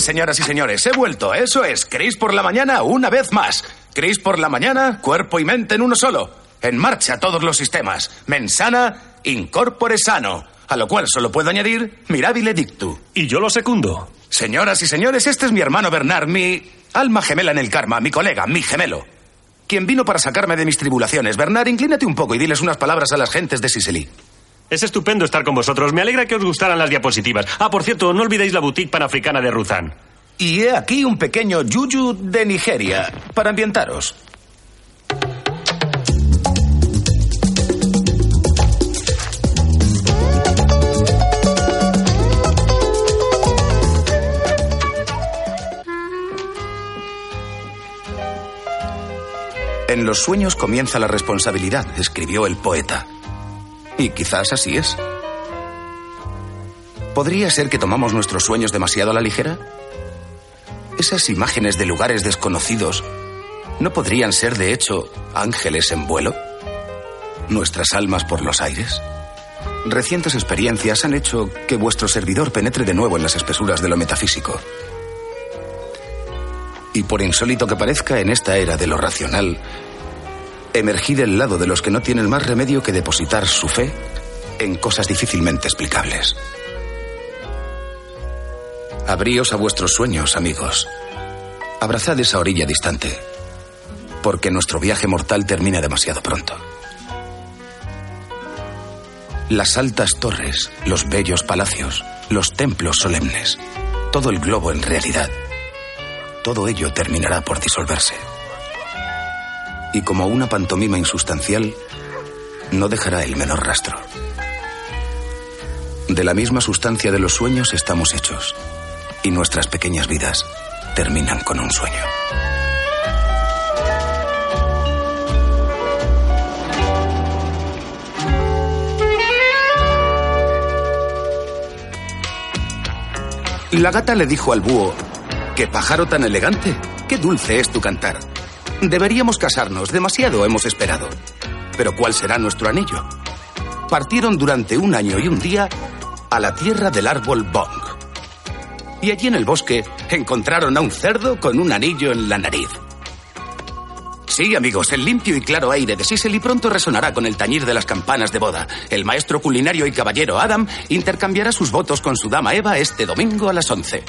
Bien, señoras y señores, he vuelto. Eso es, Chris por la mañana una vez más. Chris por la mañana, cuerpo y mente en uno solo. En marcha todos los sistemas. Mensana, incorpore sano. A lo cual solo puedo añadir mirabile dictu. Y yo lo secundo. Señoras y señores, este es mi hermano Bernard, mi Alma gemela en el karma, mi colega, mi gemelo. Quien vino para sacarme de mis tribulaciones. Bernard, inclínate un poco y diles unas palabras a las gentes de Sicily. Es estupendo estar con vosotros. Me alegra que os gustaran las diapositivas. Ah, por cierto, no olvidéis la boutique panafricana de Ruzán. Y he aquí un pequeño yuyu de Nigeria para ambientaros. En los sueños comienza la responsabilidad, escribió el poeta. Y quizás así es. ¿Podría ser que tomamos nuestros sueños demasiado a la ligera? Esas imágenes de lugares desconocidos no podrían ser, de hecho, ángeles en vuelo. Nuestras almas por los aires. Recientes experiencias han hecho que vuestro servidor penetre de nuevo en las espesuras de lo metafísico. Y por insólito que parezca, en esta era de lo racional, emergí del lado de los que no tienen más remedio que depositar su fe en cosas difícilmente explicables. Abríos a vuestros sueños, amigos. Abrazad esa orilla distante, porque nuestro viaje mortal termina demasiado pronto. Las altas torres, los bellos palacios, los templos solemnes, todo el globo en realidad, todo ello terminará por disolverse. Y como una pantomima insustancial, no dejará el menor rastro. De la misma sustancia de los sueños estamos hechos, y nuestras pequeñas vidas terminan con un sueño. La gata le dijo al búho, ¡qué pájaro tan elegante! ¡Qué dulce es tu cantar! Deberíamos casarnos, demasiado hemos esperado. Pero ¿cuál será nuestro anillo? Partieron durante un año y un día a la tierra del árbol Bong. Y allí en el bosque encontraron a un cerdo con un anillo en la nariz. Sí, amigos, el limpio y claro aire de Siseli pronto resonará con el tañir de las campanas de boda. El maestro culinario y caballero Adam intercambiará sus votos con su dama Eva este domingo a las 11.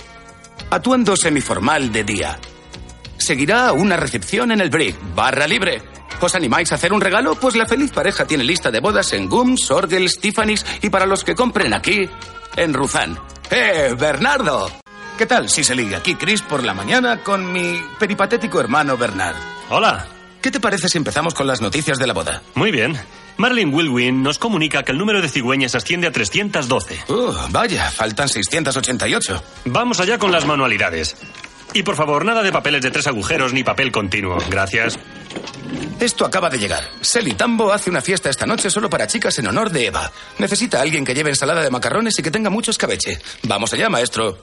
Atuendo semiformal de día. Seguirá una recepción en el Brick, barra libre. ¿Os animáis a hacer un regalo? Pues la feliz pareja tiene lista de bodas en Gums, Orgel, Tiffany's y para los que compren aquí, en Ruzán. ¡Eh, Bernardo! ¿Qué tal, Siseli? Aquí Chris por la mañana con mi peripatético hermano Bernard. Hola. ¿Qué te parece si empezamos con las noticias de la boda? Muy bien. Marilyn Wilwin nos comunica que el número de cigüeñas asciende a 312. Uh, vaya, faltan 688. Vamos allá con las manualidades. Y por favor, nada de papeles de tres agujeros ni papel continuo. Gracias. Esto acaba de llegar. Selly Tambo hace una fiesta esta noche solo para chicas en honor de Eva. Necesita a alguien que lleve ensalada de macarrones y que tenga mucho escabeche. Vamos allá, maestro.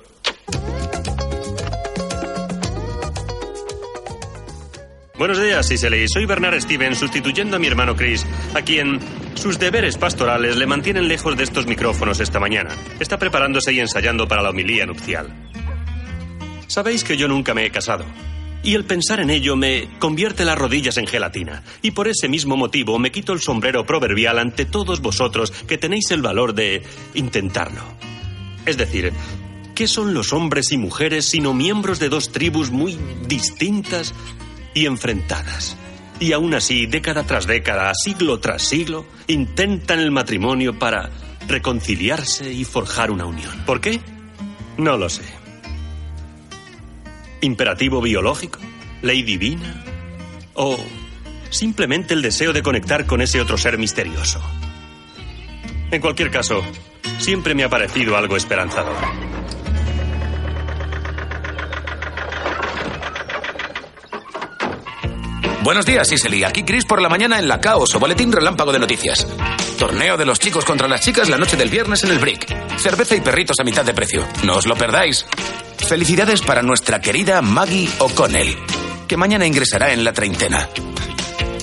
Buenos días, Siseli. Soy Bernard Steven, sustituyendo a mi hermano Chris, a quien sus deberes pastorales le mantienen lejos de estos micrófonos esta mañana. Está preparándose y ensayando para la homilía nupcial. Sabéis que yo nunca me he casado. Y el pensar en ello me convierte las rodillas en gelatina. Y por ese mismo motivo me quito el sombrero proverbial ante todos vosotros que tenéis el valor de intentarlo. Es decir, ¿qué son los hombres y mujeres sino miembros de dos tribus muy distintas y enfrentadas? Y aún así, década tras década, siglo tras siglo, intentan el matrimonio para reconciliarse y forjar una unión. ¿Por qué? No lo sé. ¿Imperativo biológico? ¿Ley divina? ¿O simplemente el deseo de conectar con ese otro ser misterioso? En cualquier caso, siempre me ha parecido algo esperanzador. Buenos días, Iseli. Aquí Chris por la mañana en la Caos o Boletín Relámpago de Noticias. Torneo de los chicos contra las chicas la noche del viernes en el Brick. Cerveza y perritos a mitad de precio. No os lo perdáis. Felicidades para nuestra querida Maggie O'Connell, que mañana ingresará en la treintena.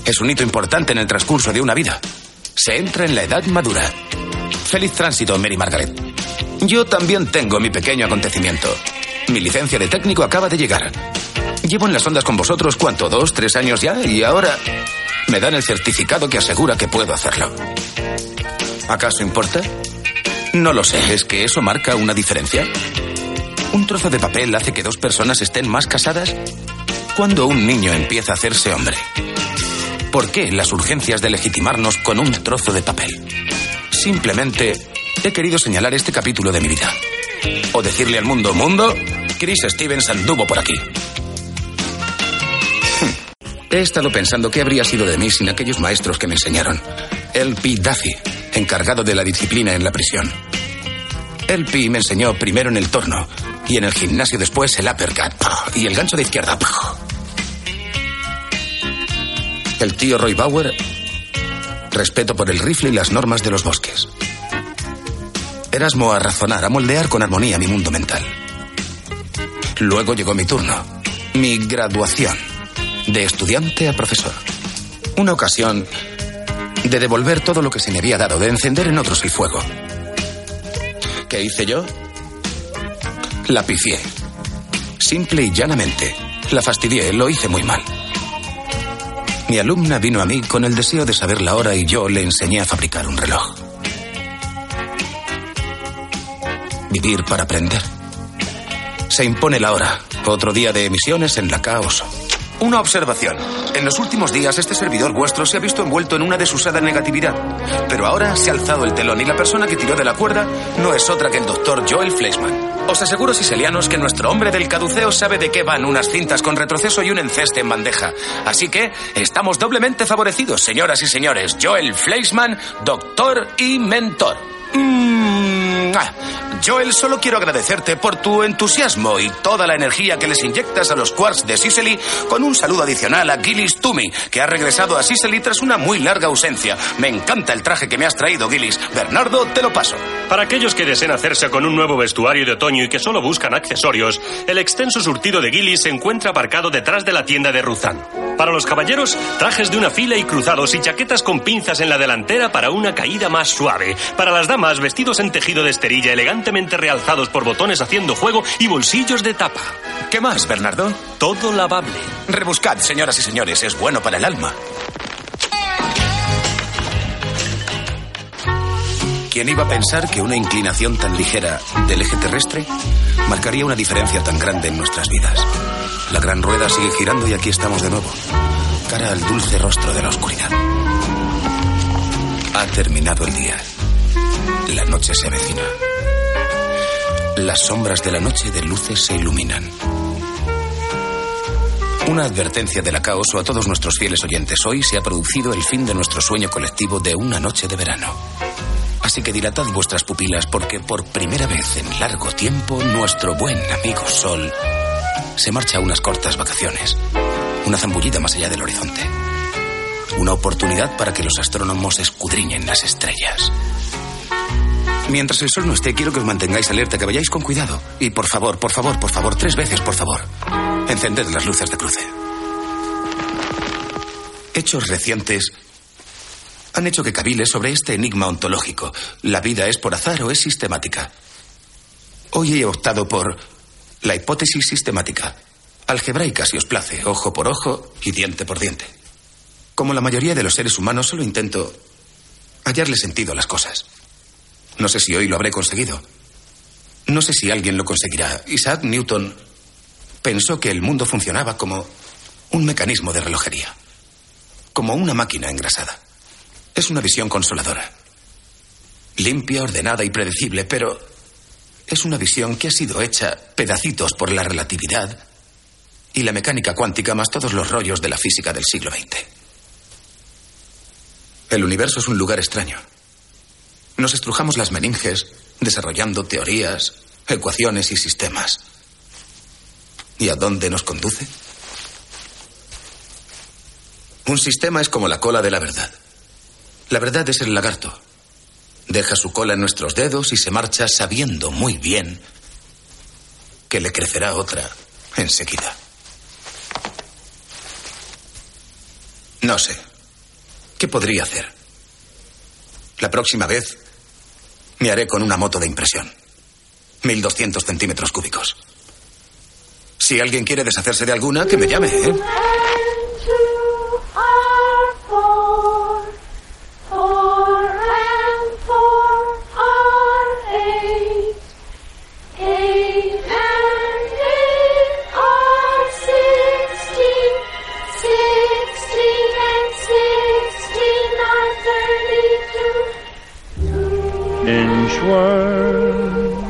Es un hito importante en el transcurso de una vida. Se entra en la edad madura. Feliz tránsito, Mary Margaret. Yo también tengo mi pequeño acontecimiento. Mi licencia de técnico acaba de llegar. Llevo en las ondas con vosotros, ¿cuánto? ¿Dos, tres años ya? Y ahora me dan el certificado que asegura que puedo hacerlo. ¿Acaso importa? No lo sé. ¿Es que eso marca una diferencia? ¿Un trozo de papel hace que dos personas estén más casadas? ¿Cuándo un niño empieza a hacerse hombre? ¿Por qué las urgencias de legitimarnos con un trozo de papel? Simplemente he querido señalar este capítulo de mi vida. O decirle al mundo, mundo, Chris Stevens anduvo por aquí. He estado pensando qué habría sido de mí sin aquellos maestros que me enseñaron. L.P. Duffy, encargado de la disciplina en la prisión. L.P. me enseñó primero en el torno y en el gimnasio después el uppercut y el gancho de izquierda. El tío Roy Bauer, respeto por el rifle y las normas de los bosques. Erasmo a razonar, a moldear con armonía mi mundo mental. Luego llegó mi turno, mi graduación, de estudiante a profesor. Una ocasión de devolver todo lo que se me había dado, de encender en otros el fuego. ¿Qué hice yo? La pifié. Simple y llanamente. La fastidié, lo hice muy mal. Mi alumna vino a mí con el deseo de saber la hora y yo le enseñé a fabricar un reloj. Vivir para aprender. Se impone la hora. Otro día de emisiones en la caos. Una observación. En los últimos días este servidor vuestro se ha visto envuelto en una desusada negatividad. Pero ahora se ha alzado el telón y la persona que tiró de la cuerda no es otra que el doctor Joel Fleischman. Os aseguro, siselianos, que nuestro hombre del caduceo sabe de qué van unas cintas con retroceso y un enceste en bandeja. Así que estamos doblemente favorecidos, señoras y señores. Joel Fleischman, doctor y mentor. Mm. Joel, solo quiero agradecerte por tu entusiasmo y toda la energía que les inyectas a los quarks de Sicily con un saludo adicional a Gillis Toomey, que ha regresado a Sicily tras una muy larga ausencia. Me encanta el traje que me has traído, Gillis. Bernardo, te lo paso. Para aquellos que deseen hacerse con un nuevo vestuario de otoño y que solo buscan accesorios, el extenso surtido de Gillis se encuentra aparcado detrás de la tienda de Ruzán. Para los caballeros, trajes de una fila y cruzados y chaquetas con pinzas en la delantera para una caída más suave. Para las damas, vestidos en tejido de esterilla elegantemente realzados por botones haciendo juego y bolsillos de tapa. ¿Qué más, Bernardo? Todo lavable. Rebuscad, señoras y señores, es bueno para el alma. ¿Quién iba a pensar que una inclinación tan ligera del eje terrestre marcaría una diferencia tan grande en nuestras vidas? La gran rueda sigue girando y aquí estamos de nuevo, cara al dulce rostro de la oscuridad. Ha terminado el día. La noche se avecina. Las sombras de la noche de luces se iluminan. Una advertencia de la caos a todos nuestros fieles oyentes. Hoy se ha producido el fin de nuestro sueño colectivo de una noche de verano. Así que dilatad vuestras pupilas porque por primera vez en largo tiempo nuestro buen amigo Sol se marcha a unas cortas vacaciones. Una zambullida más allá del horizonte. Una oportunidad para que los astrónomos escudriñen las estrellas. Mientras el sol no esté, quiero que os mantengáis alerta, que vayáis con cuidado. Y por favor, por favor, por favor, tres veces, por favor. Encended las luces de cruce. Hechos recientes han hecho que cavile sobre este enigma ontológico. ¿La vida es por azar o es sistemática? Hoy he optado por la hipótesis sistemática. Algebraica, si os place, ojo por ojo y diente por diente. Como la mayoría de los seres humanos, solo intento hallarle sentido a las cosas. No sé si hoy lo habré conseguido. No sé si alguien lo conseguirá. Isaac Newton pensó que el mundo funcionaba como un mecanismo de relojería, como una máquina engrasada. Es una visión consoladora. Limpia, ordenada y predecible, pero es una visión que ha sido hecha pedacitos por la relatividad y la mecánica cuántica más todos los rollos de la física del siglo XX. El universo es un lugar extraño. Nos estrujamos las meninges desarrollando teorías, ecuaciones y sistemas. ¿Y a dónde nos conduce? Un sistema es como la cola de la verdad. La verdad es el lagarto. Deja su cola en nuestros dedos y se marcha sabiendo muy bien que le crecerá otra enseguida. No sé. ¿Qué podría hacer? La próxima vez me haré con una moto de impresión. 1200 centímetros cúbicos. Si alguien quiere deshacerse de alguna, que me llame, ¿eh? Inchworm,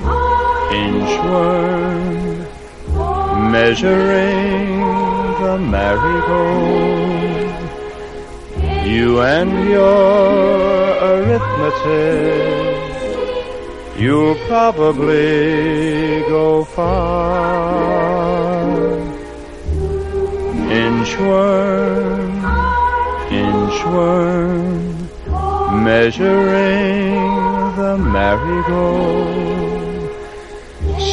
inchworm, measuring the marigold. You and your arithmetic, you'll probably go far. Inchworm, inchworm, measuring the marigold.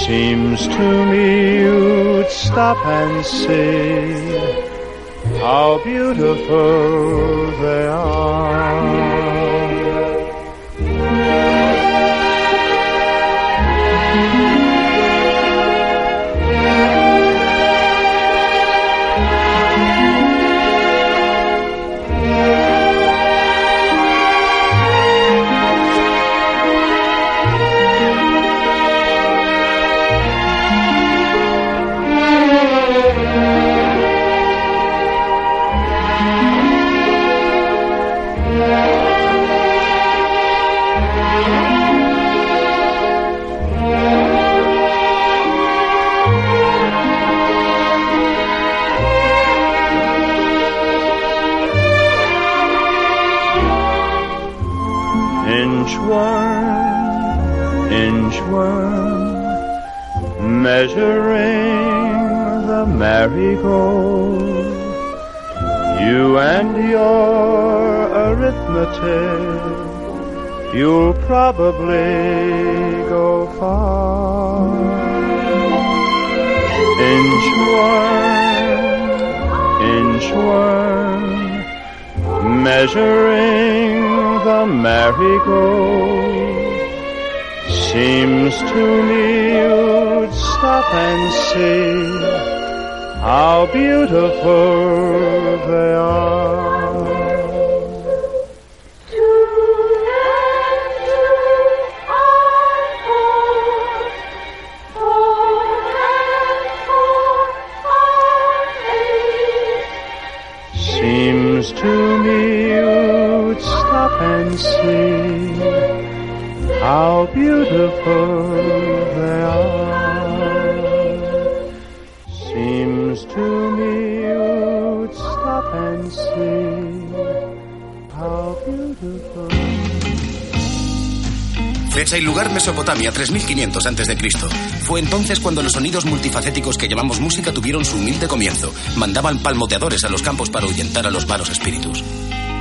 Seems to me you'd stop and see how beautiful they are. Measuring the marigold. You and your arithmetic, you'll probably go far. Inchworm, inchworm, measuring the marigold. Seems to me you'd stop and see how beautiful they are. Seems to me you'd stop and see how beautiful Fecha y lugar Mesopotamia, 3500 a.C. Fue entonces cuando los sonidos multifacéticos que llamamos música tuvieron su humilde comienzo. Mandaban palmoteadores a los campos para ahuyentar a los malos espíritus.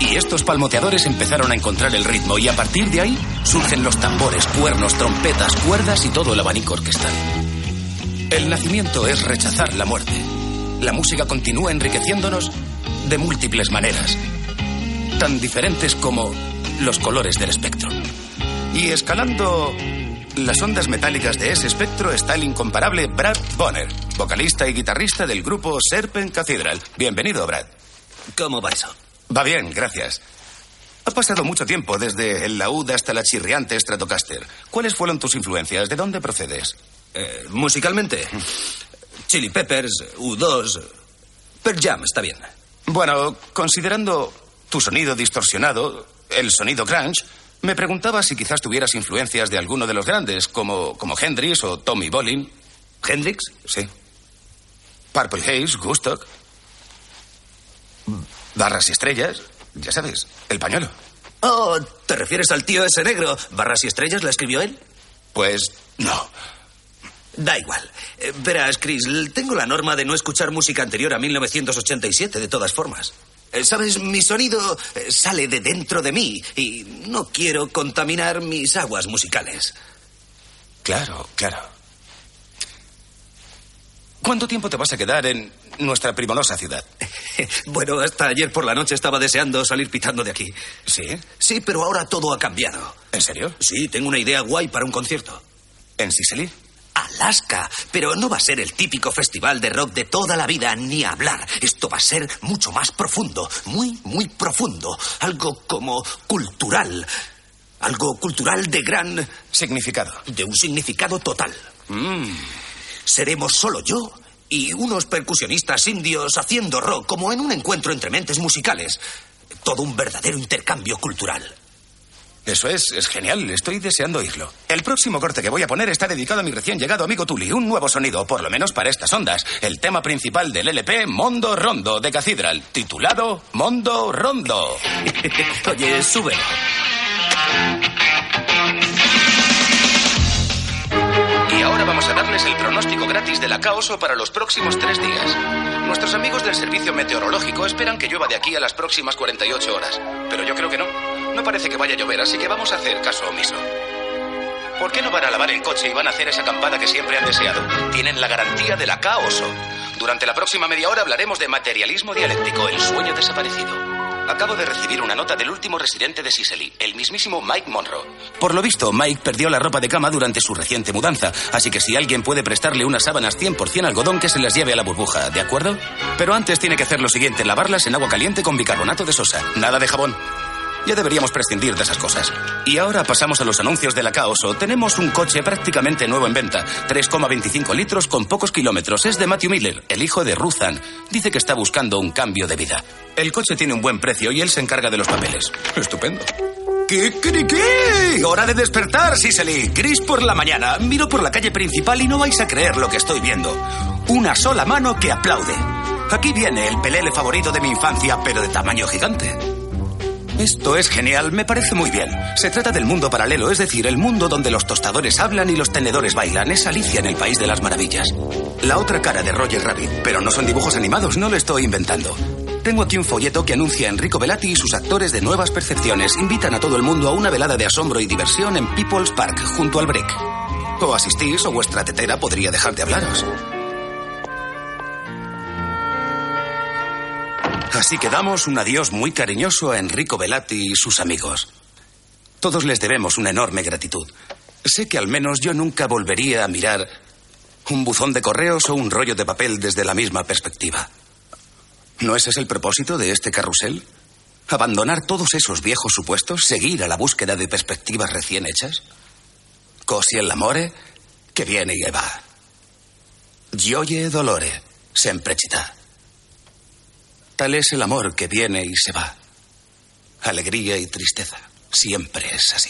Y estos palmoteadores empezaron a encontrar el ritmo y a partir de ahí surgen los tambores, cuernos, trompetas, cuerdas y todo el abanico orquestal. El nacimiento es rechazar la muerte. La música continúa enriqueciéndonos de múltiples maneras, tan diferentes como los colores del espectro. Y escalando las ondas metálicas de ese espectro está el incomparable Brad Bonner, vocalista y guitarrista del grupo Serpent Cathedral. Bienvenido, Brad. ¿Cómo va eso? Va bien, gracias. Ha pasado mucho tiempo desde el laúd hasta la chirriante Stratocaster. ¿Cuáles fueron tus influencias? ¿De dónde procedes? Eh, musicalmente, Chili Peppers, U2, Pearl Jam, está bien. Bueno, considerando tu sonido distorsionado, el sonido grunge, me preguntaba si quizás tuvieras influencias de alguno de los grandes, como, como Hendrix o Tommy Bolin. ¿Hendrix? Sí. Purple Haze, Gustock. Barras y estrellas, ya sabes, el pañuelo. Oh, ¿te refieres al tío ese negro? ¿Barras y estrellas la escribió él? Pues no. Da igual. Eh, verás, Chris, tengo la norma de no escuchar música anterior a 1987, de todas formas. Eh, Sabes, mi sonido eh, sale de dentro de mí y no quiero contaminar mis aguas musicales. Claro, claro. ¿Cuánto tiempo te vas a quedar en nuestra primorosa ciudad? bueno, hasta ayer por la noche estaba deseando salir pitando de aquí. ¿Sí? Sí, pero ahora todo ha cambiado. ¿En serio? Sí, tengo una idea guay para un concierto. ¿En Sicily? Alaska. Pero no va a ser el típico festival de rock de toda la vida, ni hablar. Esto va a ser mucho más profundo, muy, muy profundo. Algo como cultural. Algo cultural de gran... Significado. De un significado total. Mm. Seremos solo yo y unos percusionistas indios haciendo rock, como en un encuentro entre mentes musicales. Todo un verdadero intercambio cultural. Eso es, es genial. Estoy deseando oírlo. El próximo corte que voy a poner está dedicado a mi recién llegado amigo Tuli. Un nuevo sonido, por lo menos para estas ondas. El tema principal del LP Mondo Rondo de Cathedral, titulado Mondo Rondo. Oye, súbelo. Y ahora vamos a darles el pronóstico gratis de la Caoso para los próximos tres días. Nuestros amigos del servicio meteorológico esperan que llueva de aquí a las próximas 48 horas. Pero yo creo que no. No parece que vaya a llover, así que vamos a hacer caso omiso. ¿Por qué no van a lavar el coche y van a hacer esa acampada que siempre han deseado? Tienen la garantía de la Caoso. Durante la próxima media hora hablaremos de materialismo dialéctico, el sueño desaparecido. Acabo de recibir una nota del último residente de Sicily, el mismísimo Mike Monroe. Por lo visto, Mike perdió la ropa de cama durante su reciente mudanza, así que si alguien puede prestarle unas sábanas 100% algodón, que se las lleve a la burbuja, ¿de acuerdo? Pero antes tiene que hacer lo siguiente, lavarlas en agua caliente con bicarbonato de sosa, nada de jabón. Ya deberíamos prescindir de esas cosas. Y ahora pasamos a los anuncios de la Caoso. Tenemos un coche prácticamente nuevo en venta. 3,25 litros con pocos kilómetros. Es de Matthew Miller, el hijo de Ruthan. Dice que está buscando un cambio de vida. El coche tiene un buen precio y él se encarga de los papeles. Estupendo. ¿Qué, qué, qué? Hora de despertar, Sicily. Gris por la mañana. Miro por la calle principal y no vais a creer lo que estoy viendo. Una sola mano que aplaude. Aquí viene el pelele favorito de mi infancia, pero de tamaño gigante. Esto es genial, me parece muy bien. Se trata del mundo paralelo, es decir, el mundo donde los tostadores hablan y los tenedores bailan. Es Alicia en el País de las Maravillas. La otra cara de Roger Rabbit, pero no son dibujos animados, no lo estoy inventando. Tengo aquí un folleto que anuncia a Enrico Velati y sus actores de Nuevas Percepciones. Invitan a todo el mundo a una velada de asombro y diversión en People's Park, junto al Break. O asistís o vuestra tetera podría dejar de hablaros. Así que damos un adiós muy cariñoso a Enrico Velati y sus amigos. Todos les debemos una enorme gratitud. Sé que al menos yo nunca volvería a mirar un buzón de correos o un rollo de papel desde la misma perspectiva. ¿No ese es el propósito de este carrusel? ¿Abandonar todos esos viejos supuestos? ¿Seguir a la búsqueda de perspectivas recién hechas? Cosi el amore, que viene y va. Gioie dolore, sempre città. Tal es el amor que viene y se va. Alegría y tristeza. Siempre es así.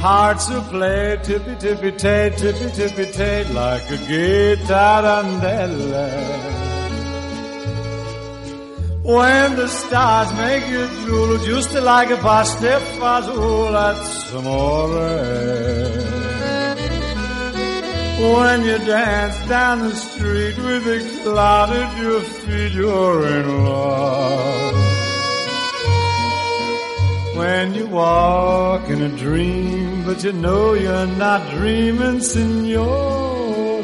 Hearts will play tippy tippy tay, tippy tippy tay, like a guitar guitarandella. When the stars make you drool, just like a pasta fazool, that's amore. When you dance down the street with a cloud at your feet, you're in love. When you walk in a dream, but you know you're not dreaming, signore.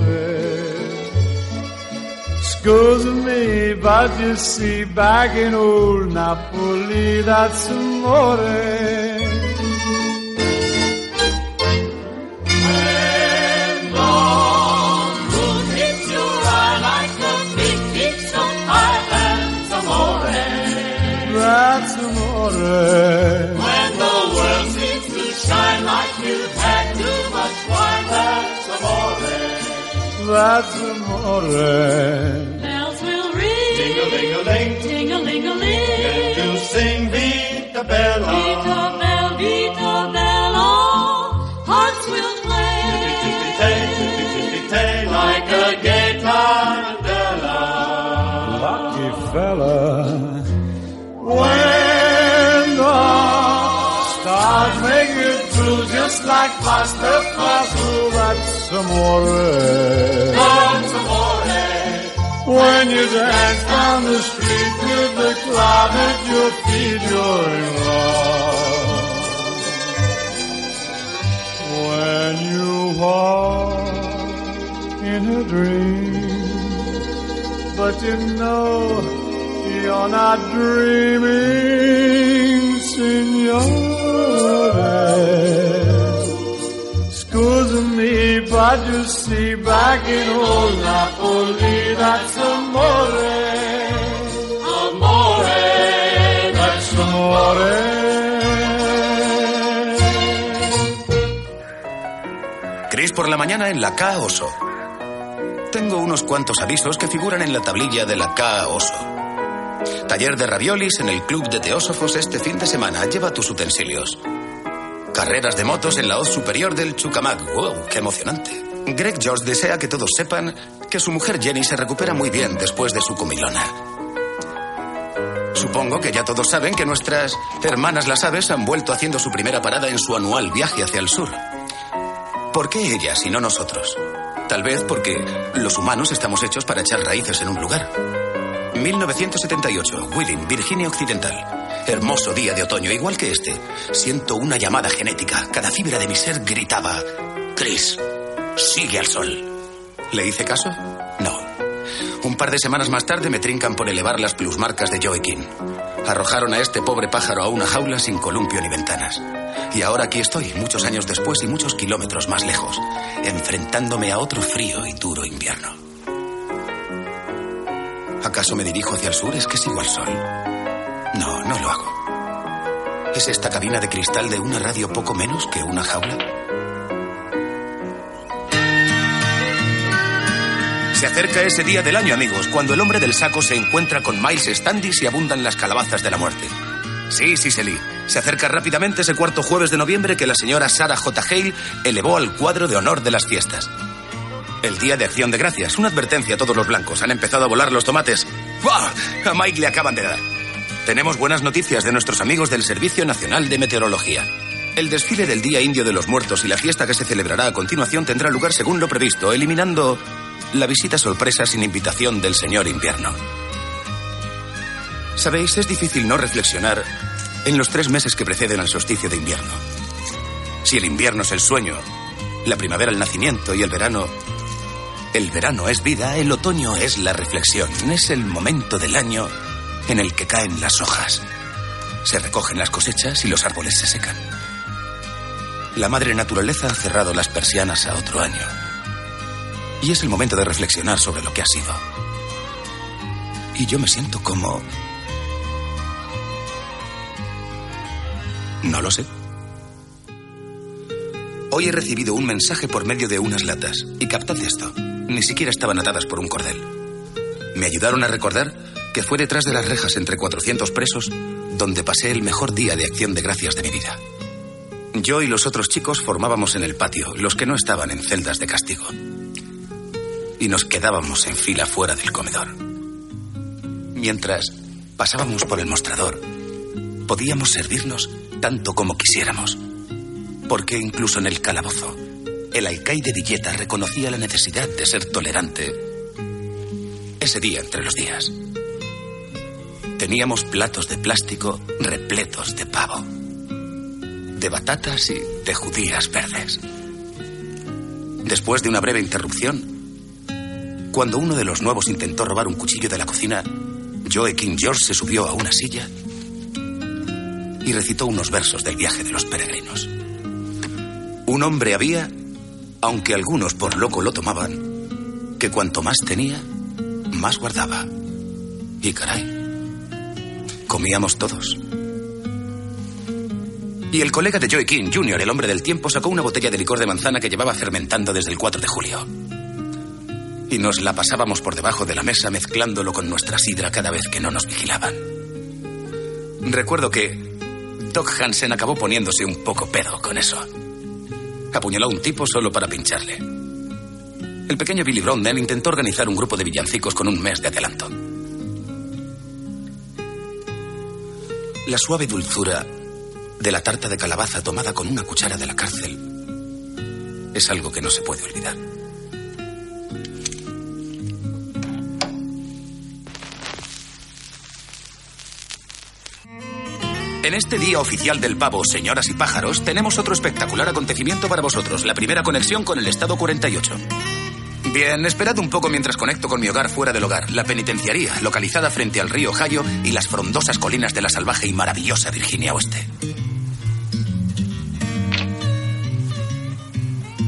Excuse me, but you see, back in old Napoli, that's amore. Amore. When the world seems to shine like you've had too much wine, that's amore. That's amore. Bells will ring, Ding-a-ling-a-ling. ting-a-ling-a-ling. To sing Vita Bella. Vita Bella, Vita like pasta fazool, that's amore. That's amore. When you dance down the street with the cloud at your feet, you're in love. When you walk in a dream, but you know you're not dreaming, signore. Scusa me, but you see, back in old Napoli, that's amore. Amore, that's amore. Chris por la mañana en la K Oso. Tengo unos cuantos avisos que figuran en la tablilla de la K Oso. Taller de raviolis en el Club de Teósofos este fin de semana. Lleva tus utensilios. Carreras de motos en la hoz superior del Chucamac. ¡Wow! ¡Qué emocionante! Greg George desea que todos sepan que su mujer Jenny se recupera muy bien después de su comilona. Supongo que ya todos saben que nuestras hermanas las aves han vuelto haciendo su primera parada en su anual viaje hacia el sur. ¿Por qué ellas y no nosotros? Tal vez porque los humanos estamos hechos para echar raíces en un lugar. 1978, Wheeling, Virginia Occidental. Hermoso día de otoño, igual que este. Siento una llamada genética. Cada fibra de mi ser gritaba: Chris, sigue al sol. ¿Le hice caso? No. Un par de semanas más tarde me trincan por elevar las plusmarcas de Joaquín. Arrojaron a este pobre pájaro a una jaula sin columpio ni ventanas. Y ahora aquí estoy, muchos años después y muchos kilómetros más lejos, enfrentándome a otro frío y duro invierno. ¿Acaso me dirijo hacia el sur? ¿Es que sigo al sol? No, no lo hago. ¿Es esta cabina de cristal de una radio poco menos que una jaula? Se acerca ese día del año, amigos, cuando el hombre del saco se encuentra con Miles Standish y abundan las calabazas de la muerte. Sí, sí, Selly. Se acerca rápidamente ese cuarto jueves de noviembre que la señora Sarah J. Hale elevó al cuadro de honor de las fiestas. El día de acción de gracias. Una advertencia a todos los blancos. Han empezado a volar los tomates. ¡Buah! A Mike le acaban de dar. Tenemos buenas noticias de nuestros amigos del Servicio Nacional de Meteorología. El desfile del Día Indio de los Muertos y la fiesta que se celebrará a continuación tendrá lugar según lo previsto, eliminando la visita sorpresa sin invitación del señor invierno. Sabéis, es difícil no reflexionar en los tres meses que preceden al solsticio de invierno. Si el invierno es el sueño, la primavera el nacimiento y el verano... El verano es vida, el otoño es la reflexión. Es el momento del año en el que caen las hojas. Se recogen las cosechas y los árboles se secan. La madre naturaleza ha cerrado las persianas a otro año. Y es el momento de reflexionar sobre lo que ha sido. Y yo me siento como... No lo sé. Hoy he recibido un mensaje por medio de unas latas. Y captad esto. Ni siquiera estaban atadas por un cordel. Me ayudaron a recordar que fue detrás de las rejas entre 400 presos donde pasé el mejor día de acción de gracias de mi vida. Yo y los otros chicos formábamos en el patio, los que no estaban en celdas de castigo. Y nos quedábamos en fila fuera del comedor. Mientras pasábamos por el mostrador, podíamos servirnos tanto como quisiéramos. Porque incluso en el calabozo, el alcaide Villeta reconocía la necesidad de ser tolerante ese día entre los días. Teníamos platos de plástico repletos de pavo, de batatas y de judías verdes. Después de una breve interrupción, cuando uno de los nuevos intentó robar un cuchillo de la cocina, Joe King George se subió a una silla y recitó unos versos del viaje de los peregrinos. Un hombre había, aunque algunos por loco lo tomaban, que cuanto más tenía, más guardaba. Y caray, comíamos todos. Y el colega de Joey King Jr., el hombre del tiempo, sacó una botella de licor de manzana que llevaba fermentando desde el 4 de julio. Y nos la pasábamos por debajo de la mesa mezclándolo con nuestra sidra cada vez que no nos vigilaban. Recuerdo que Doc Hansen acabó poniéndose un poco pedo con eso. Apuñaló a un tipo solo para pincharle. El pequeño Billy Browden intentó organizar un grupo de villancicos con un mes de adelanto. La suave dulzura de la tarta de calabaza tomada con una cuchara de la cárcel es algo que no se puede olvidar. En este día oficial del pavo, señoras y pájaros, tenemos otro espectacular acontecimiento para vosotros, la primera conexión con el Estado 48. Bien, esperad un poco mientras conecto con mi hogar fuera del hogar, la penitenciaría, localizada frente al río Ohio y las frondosas colinas de la salvaje y maravillosa Virginia Oeste.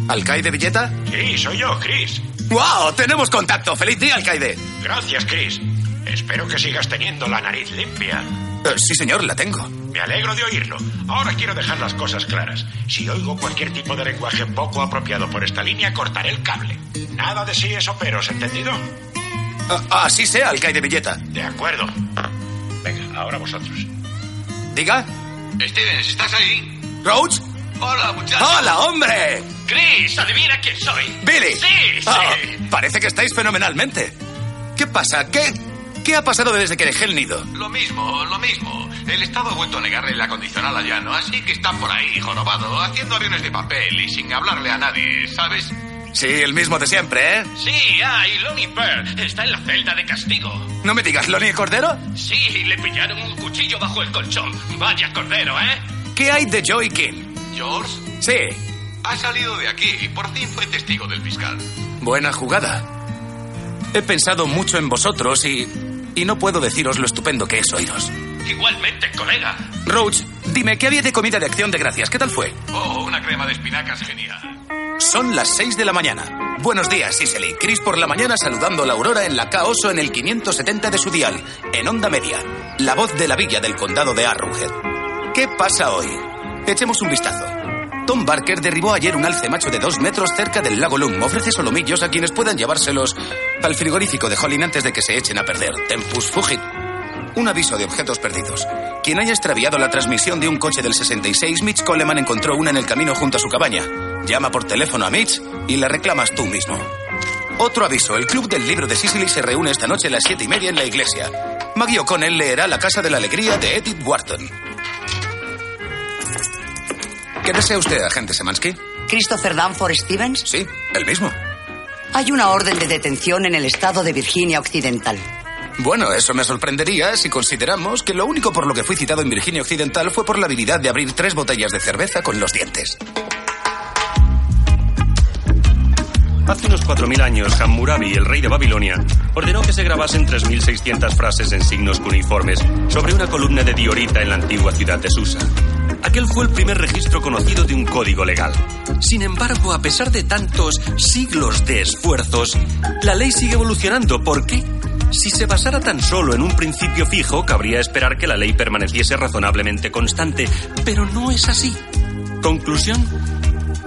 ¿Alcaide Villeta? Sí, soy yo, Chris. ¡Wow! Tenemos contacto. ¡Feliz día, alcaide! Gracias, Chris. Espero que sigas teniendo la nariz limpia. Eh, sí, señor, la tengo. Me alegro de oírlo. Ahora quiero dejar las cosas claras. Si oigo cualquier tipo de lenguaje poco apropiado por esta línea, cortaré el cable. Nada de sí o peros, ¿entendido? Ah, así sea, alcaide Villeta. De acuerdo. Venga, ahora vosotros. Diga. Stevens, ¿estás ahí? ¿Roach? Hola, muchacho. ¡Hola, hombre! Chris, adivina quién soy. ¡Billy! Sí, sí. Ah, parece que estáis fenomenalmente. ¿Qué pasa? ¿Qué, ¿Qué ha pasado desde que dejé el nido? Lo mismo, lo mismo. El Estado ha vuelto a negarle la condicional a Llano, así que está por ahí, jorobado, haciendo aviones de papel y sin hablarle a nadie, ¿sabes? Sí, el mismo de siempre, ¿eh? Sí, ah, y Lonnie Bird está en la celda de castigo. No me digas, ¿Lonnie Cordero? Sí, le pillaron un cuchillo bajo el colchón. Vaya cordero, ¿eh? ¿Qué hay de Joey King? George Sí, ha salido de aquí y por fin fue testigo del fiscal. buena jugada. He pensado mucho en vosotros y. y no puedo deciros lo estupendo que es oíros. Igualmente, colega. Roach, dime, ¿qué había de comida de acción de gracias? ¿Qué tal fue? Oh, una crema de espinacas genial. Son las 6 de la mañana. Buenos días, Sicily. Chris por la mañana saludando a la aurora en la Caoso en el 570 de su dial, en onda media. La voz de la villa del condado de Arrowhead. ¿Qué pasa hoy? Echemos un vistazo. Tom Barker derribó ayer un alce macho de dos metros cerca del lago Lum. Ofrece solomillos a quienes puedan llevárselos al frigorífico de Holling antes de que se echen a perder. Tempus fugit. Un aviso de objetos perdidos. Quien haya extraviado la transmisión de un coche del 66, Mitch Coleman encontró una en el camino junto a su cabaña. Llama por teléfono a Mitch y la reclamas tú mismo. Otro aviso. El Club del Libro de Sicily se reúne esta noche a las siete y media en la iglesia. Maggie O'Connell leerá La Casa de la Alegría de Edith Wharton. ¿Qué desea usted, agente Semansky? Christopher Danforth Stevens. Sí, el mismo. Hay una orden de detención en el estado de Virginia Occidental. Bueno, eso me sorprendería si consideramos que lo único por lo que fui citado en Virginia Occidental fue por la habilidad de abrir tres botellas de cerveza con los dientes. Hace unos 4.000 años, Hammurabi, el rey de Babilonia, ordenó que se grabasen 3.600 frases en signos cuneiformes sobre una columna de diorita en la antigua ciudad de Susa. Aquel fue el primer registro conocido de un código legal. Sin embargo, a pesar de tantos siglos de esfuerzos, la ley sigue evolucionando. ¿Por qué? Si se basara tan solo en un principio fijo, cabría esperar que la ley permaneciese razonablemente constante, pero no es así. ¿Conclusión?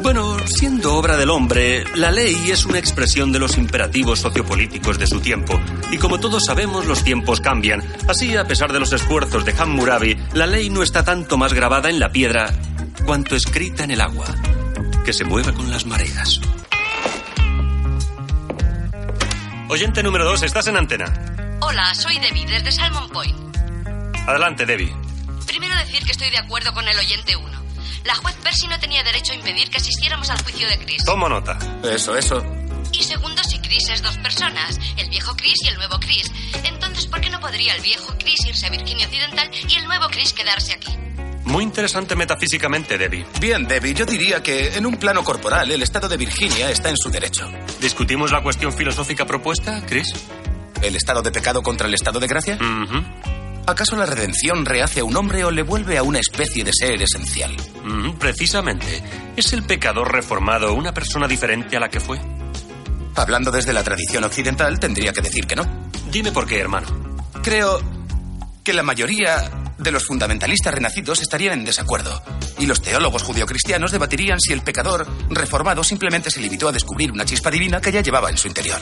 Bueno, siendo obra del hombre, la ley es una expresión de los imperativos sociopolíticos de su tiempo. Y como todos sabemos, los tiempos cambian. Así, a pesar de los esfuerzos de Hammurabi, la ley no está tanto más grabada en la piedra cuanto escrita en el agua, que se mueve con las mareas. Oyente número 2, estás en antena. Hola, soy Debbie, desde Salmon Point. Adelante, Debbie. Primero decir que estoy de acuerdo con el oyente 1. La juez Percy no tenía derecho a impedir que asistiéramos al juicio de Chris. Tomo nota. Eso, eso. Y segundo, si Chris es dos personas, el viejo Chris y el nuevo Chris, entonces ¿por qué no podría el viejo Chris irse a Virginia Occidental y el nuevo Chris quedarse aquí? Muy interesante metafísicamente, Debbie. Bien, Debbie, yo diría que en un plano corporal el estado de Virginia está en su derecho. ¿Discutimos la cuestión filosófica propuesta, Chris? ¿El estado de pecado contra el estado de gracia? ¿Acaso la redención rehace a un hombre o le vuelve a una especie de ser esencial? Mm, precisamente. ¿Es el pecador reformado una persona diferente a la que fue? Hablando desde la tradición occidental, tendría que decir que no. Dime por qué, hermano. Creo que la mayoría de los fundamentalistas renacidos estarían en desacuerdo, y los teólogos judio-cristianos debatirían si el pecador reformado simplemente se limitó a descubrir una chispa divina que ya llevaba en su interior.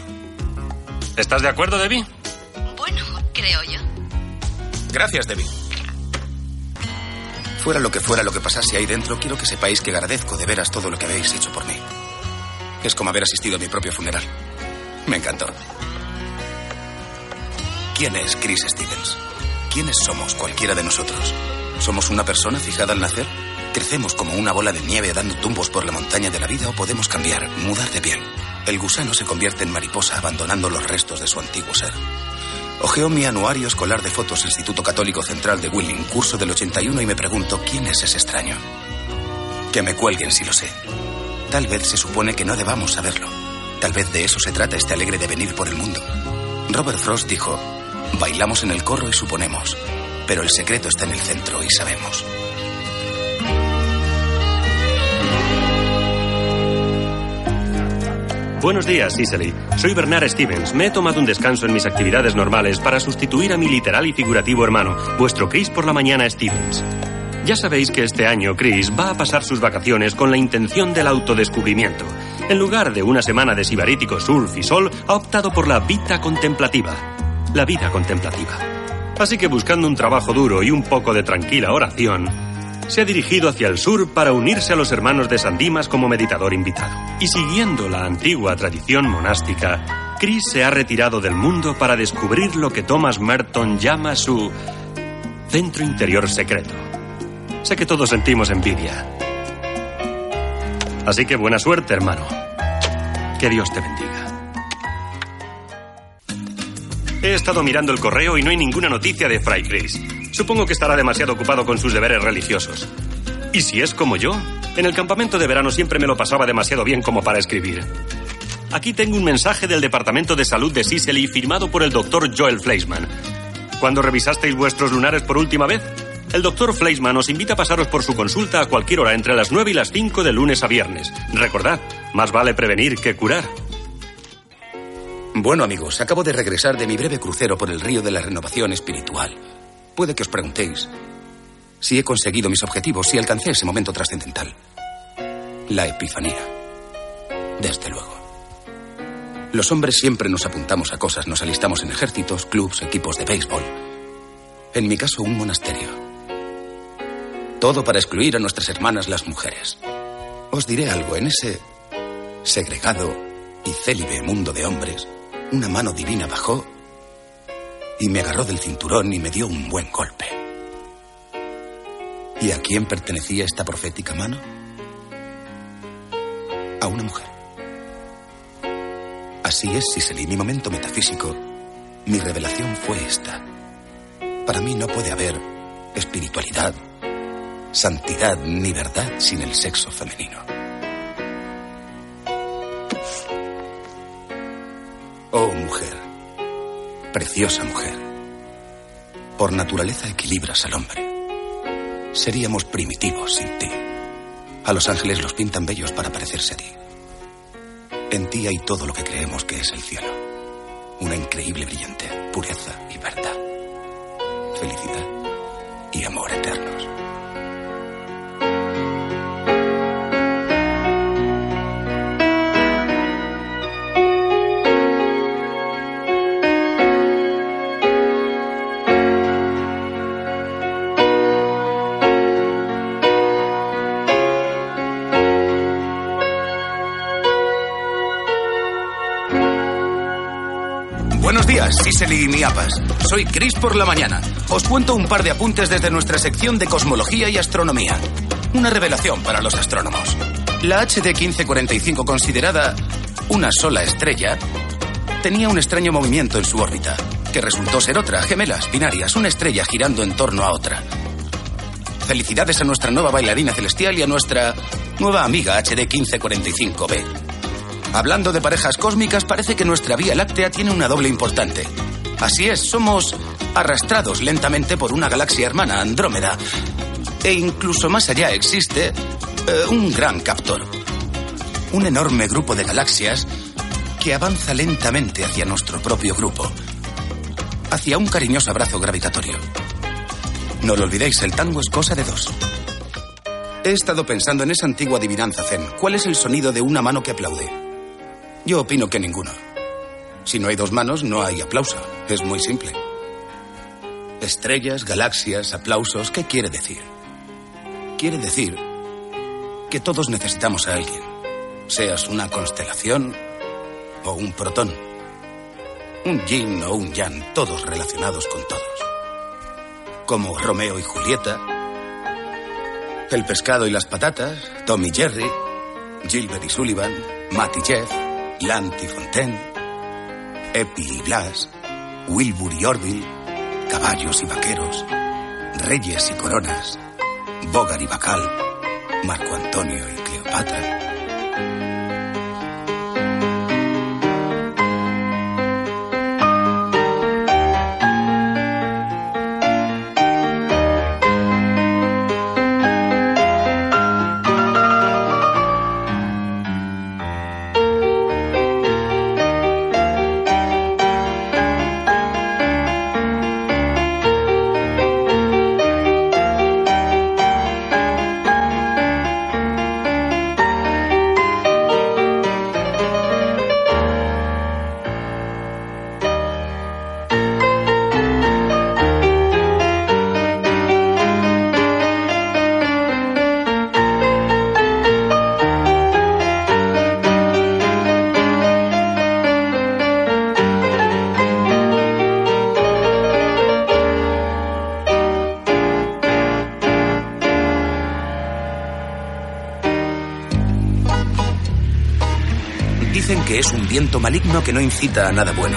¿Estás de acuerdo, Debbie? Bueno, creo yo. Gracias, Debbie. Fuera lo que fuera lo que pasase ahí dentro, quiero que sepáis que agradezco de veras todo lo que habéis hecho por mí. Es como haber asistido a mi propio funeral. Me encantó. ¿Quién es Chris Stevens? ¿Quiénes somos cualquiera de nosotros? ¿Somos una persona fijada al nacer? ¿Crecemos como una bola de nieve dando tumbos por la montaña de la vida o podemos cambiar, mudar de piel? El gusano se convierte en mariposa abandonando los restos de su antiguo ser. Ojeo mi anuario escolar de fotos Instituto Católico Central de Willing, curso del 81, y me pregunto quién es ese extraño. Que me cuelguen si lo sé. Tal vez se supone que no debamos saberlo. Tal vez de eso se trata este alegre devenir por el mundo. Robert Frost dijo, bailamos en el corro y suponemos, pero el secreto está en el centro y sabemos. Buenos días, Cicely. Soy Bernard Stevens. Me he tomado un descanso en mis actividades normales para sustituir a mi literal y figurativo hermano, vuestro Chris por la mañana Stevens. Ya sabéis que este año Chris va a pasar sus vacaciones con la intención del autodescubrimiento. En lugar de una semana de sibarítico surf y sol, ha optado por la vida contemplativa. La vida contemplativa. Así que buscando un trabajo duro y un poco de tranquila oración, se ha dirigido hacia el sur para unirse a los hermanos de San Dimas como meditador invitado. Y siguiendo la antigua tradición monástica, Chris se ha retirado del mundo para descubrir lo que Thomas Merton llama su centro interior secreto. Sé que todos sentimos envidia. Así que buena suerte, hermano. Que Dios te bendiga. He estado mirando el correo y no hay ninguna noticia de Fray Chris. Supongo que estará demasiado ocupado con sus deberes religiosos. Y si es como yo, en el campamento de verano siempre me lo pasaba demasiado bien como para escribir. Aquí tengo un mensaje del Departamento de Salud de Sicily firmado por el doctor Joel Fleischman. ¿Cuándo revisasteis vuestros lunares por última vez? El doctor Fleischman os invita a pasaros por su consulta a cualquier hora entre las 9 y las 5 de lunes a viernes. Recordad, más vale prevenir que curar. Bueno, amigos, acabo de regresar de mi breve crucero por el río de la renovación espiritual. Puede que os preguntéis si he conseguido mis objetivos, si alcancé ese momento trascendental. La epifanía. Desde luego. Los hombres siempre nos apuntamos a cosas, nos alistamos en ejércitos, clubs, equipos de béisbol. En mi caso, un monasterio. Todo para excluir a nuestras hermanas las mujeres. Os diré algo, en ese segregado y célibe mundo de hombres, una mano divina bajó y me agarró del cinturón y me dio un buen golpe. ¿Y a quién pertenecía esta profética mano? A una mujer. Así es, Siseli, mi momento metafísico, mi revelación fue esta. Para mí no puede haber espiritualidad, santidad ni verdad sin el sexo femenino. Oh mujer, preciosa mujer, por naturaleza equilibras al hombre. Seríamos primitivos sin ti. A los ángeles los pintan bellos para parecerse a ti. En ti hay todo lo que creemos que es el cielo. Una increíble brillante pureza y verdad. Felicidad y amor eternos. Días, Siseli y Miapas. Soy Chris por la mañana. Os cuento un par de apuntes desde nuestra sección de cosmología y astronomía. Una revelación para los astrónomos. La HD 1545, considerada una sola estrella, tenía un extraño movimiento en su órbita, que resultó ser otra, gemelas, binarias, una estrella girando en torno a otra. Felicidades a nuestra nueva bailarina celestial y a nuestra nueva amiga HD 1545b. Hablando de parejas cósmicas, parece que nuestra Vía Láctea tiene una doble importante. Así es, somos arrastrados lentamente por una galaxia hermana, Andrómeda. E incluso más allá existe eh, un gran captor. Un enorme grupo de galaxias que avanza lentamente hacia nuestro propio grupo. Hacia un cariñoso abrazo gravitatorio. No lo olvidéis, el tango es cosa de dos. He estado pensando en esa antigua adivinanza zen. ¿Cuál es el sonido de una mano que aplaude? Yo opino que ninguno. Si no hay dos manos, no hay aplauso. Es muy simple. Estrellas, galaxias, aplausos, ¿qué quiere decir? Quiere decir que todos necesitamos a alguien. Seas una constelación o un protón. Un yin o un yang, todos relacionados con todos. Como Romeo y Julieta, El pescado y las patatas, Tom y Jerry, Gilbert y Sullivan, Matt y Jeff, Lant y Fontaine, Epi y Blas, Wilbur y Orville, caballos y vaqueros, reyes y coronas, Bogar y Bacal, Marco Antonio y Cleopatra. Maligno que no incita a nada bueno.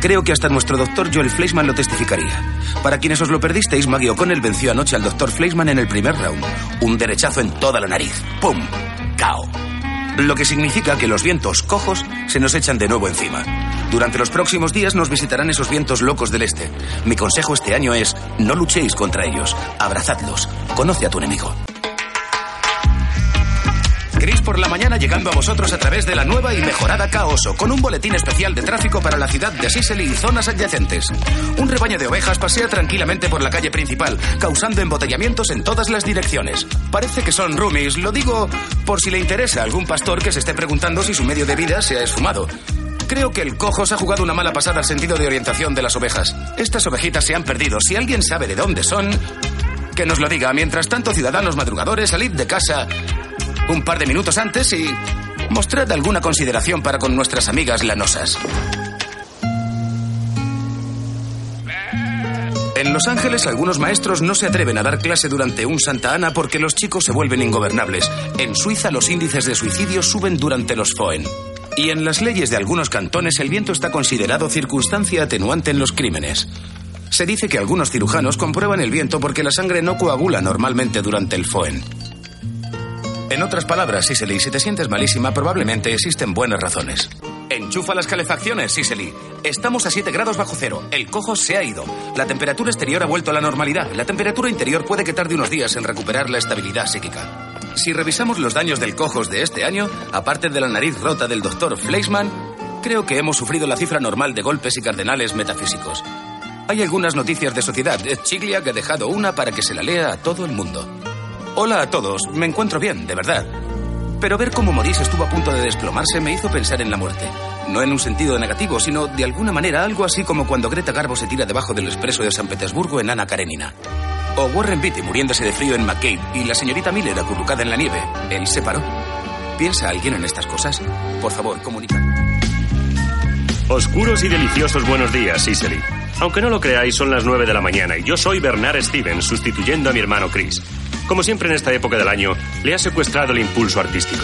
Creo que hasta nuestro doctor Joel Fleischman lo testificaría. Para quienes os lo perdisteis, Maggie O'Connell venció anoche al doctor Fleischman en el primer round. Un derechazo en toda la nariz. ¡Pum! ¡Cao! Lo que significa que los vientos cojos se nos echan de nuevo encima. Durante los próximos días nos visitarán esos vientos locos del este. Mi consejo este año es, no luchéis contra ellos, abrazadlos, conoce a tu enemigo. Por la mañana llegando a vosotros a través de la nueva y mejorada Caoso, con un boletín especial de tráfico para la ciudad de Sicily y zonas adyacentes. Un rebaño de ovejas pasea tranquilamente por la calle principal, causando embotellamientos en todas las direcciones. Parece que son roomies, lo digo por si le interesa a algún pastor que se esté preguntando si su medio de vida se ha esfumado. Creo que el cojo se ha jugado una mala pasada al sentido de orientación de las ovejas. Estas ovejitas se han perdido. Si alguien sabe de dónde son, que nos lo diga. Mientras tanto, ciudadanos madrugadores, salid de casa un par de minutos antes y mostrad alguna consideración para con nuestras amigas lanosas. En Los Ángeles algunos maestros no se atreven a dar clase durante un Santa Ana porque los chicos se vuelven ingobernables. En Suiza los índices de suicidio suben durante los FOEN. Y en las leyes de algunos cantones el viento está considerado circunstancia atenuante en los crímenes. Se dice que algunos cirujanos comprueban el viento porque la sangre no coagula normalmente durante el FOEN. En otras palabras, Sicily, si te sientes malísima, probablemente existen buenas razones. Enchufa las calefacciones, Sicily. Estamos a 7 grados bajo cero. El cojo se ha ido. La temperatura exterior ha vuelto a la normalidad. La temperatura interior puede que tarde unos días en recuperar la estabilidad psíquica. Si revisamos los daños del cojos de este año, aparte de la nariz rota del doctor Fleischmann, creo que hemos sufrido la cifra normal de golpes y cardenales metafísicos. Hay algunas noticias de sociedad. Chiglia que ha dejado una para que se la lea a todo el mundo. Hola a todos, me encuentro bien, de verdad. Pero ver cómo Maurice estuvo a punto de desplomarse me hizo pensar en la muerte. No en un sentido negativo, sino de alguna manera algo así como cuando Greta Garbo se tira debajo del expreso de San Petersburgo en Ana Karenina. O Warren Beatty muriéndose de frío en McCabe y la señorita Miller acurrucada en la nieve. Él se paró. ¿Piensa alguien en estas cosas? Por favor, comunica. Oscuros y deliciosos buenos días, Sicily. Aunque no lo creáis, son las 9 de la mañana y yo soy Bernard Stevens, sustituyendo a mi hermano Chris. Como siempre en esta época del año, le ha secuestrado el impulso artístico.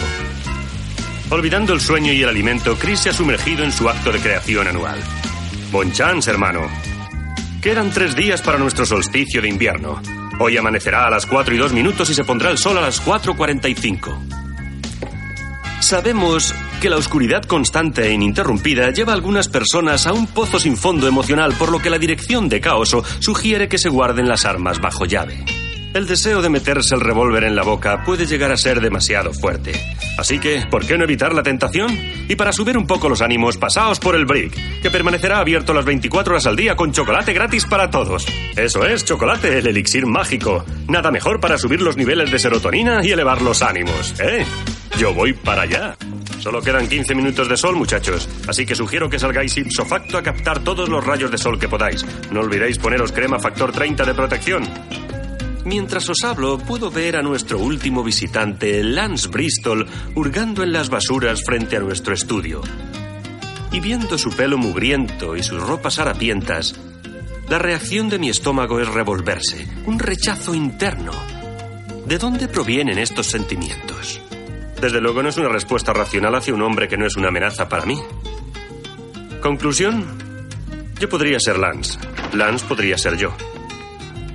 Olvidando el sueño y el alimento, Chris se ha sumergido en su acto de creación anual. Bon chance, hermano. Quedan tres días para nuestro solsticio de invierno. Hoy amanecerá a las 4 y 2 minutos y se pondrá el sol a las 4.45. Sabemos que la oscuridad constante e ininterrumpida lleva a algunas personas a un pozo sin fondo emocional, por lo que la dirección de Caoso sugiere que se guarden las armas bajo llave. El deseo de meterse el revólver en la boca puede llegar a ser demasiado fuerte. Así que, ¿por qué no evitar la tentación? Y para subir un poco los ánimos, pasaos por el Brick, que permanecerá abierto las 24 horas al día con chocolate gratis para todos. Eso es, chocolate, el elixir mágico. Nada mejor para subir los niveles de serotonina y elevar los ánimos, ¿eh? Yo voy para allá. Solo quedan 15 minutos de sol, muchachos. Así que sugiero que salgáis ipso facto a captar todos los rayos de sol que podáis. No olvidéis poneros crema factor 30 de protección. Mientras os hablo, puedo ver a nuestro último visitante, Lance Bristol, hurgando en las basuras frente a nuestro estudio. Y viendo su pelo mugriento y sus ropas harapientas, la reacción de mi estómago es revolverse, un rechazo interno. ¿De dónde provienen estos sentimientos? Desde luego no es una respuesta racional hacia un hombre que no es una amenaza para mí. Conclusión, Yo podría ser Lance. Lance podría ser yo.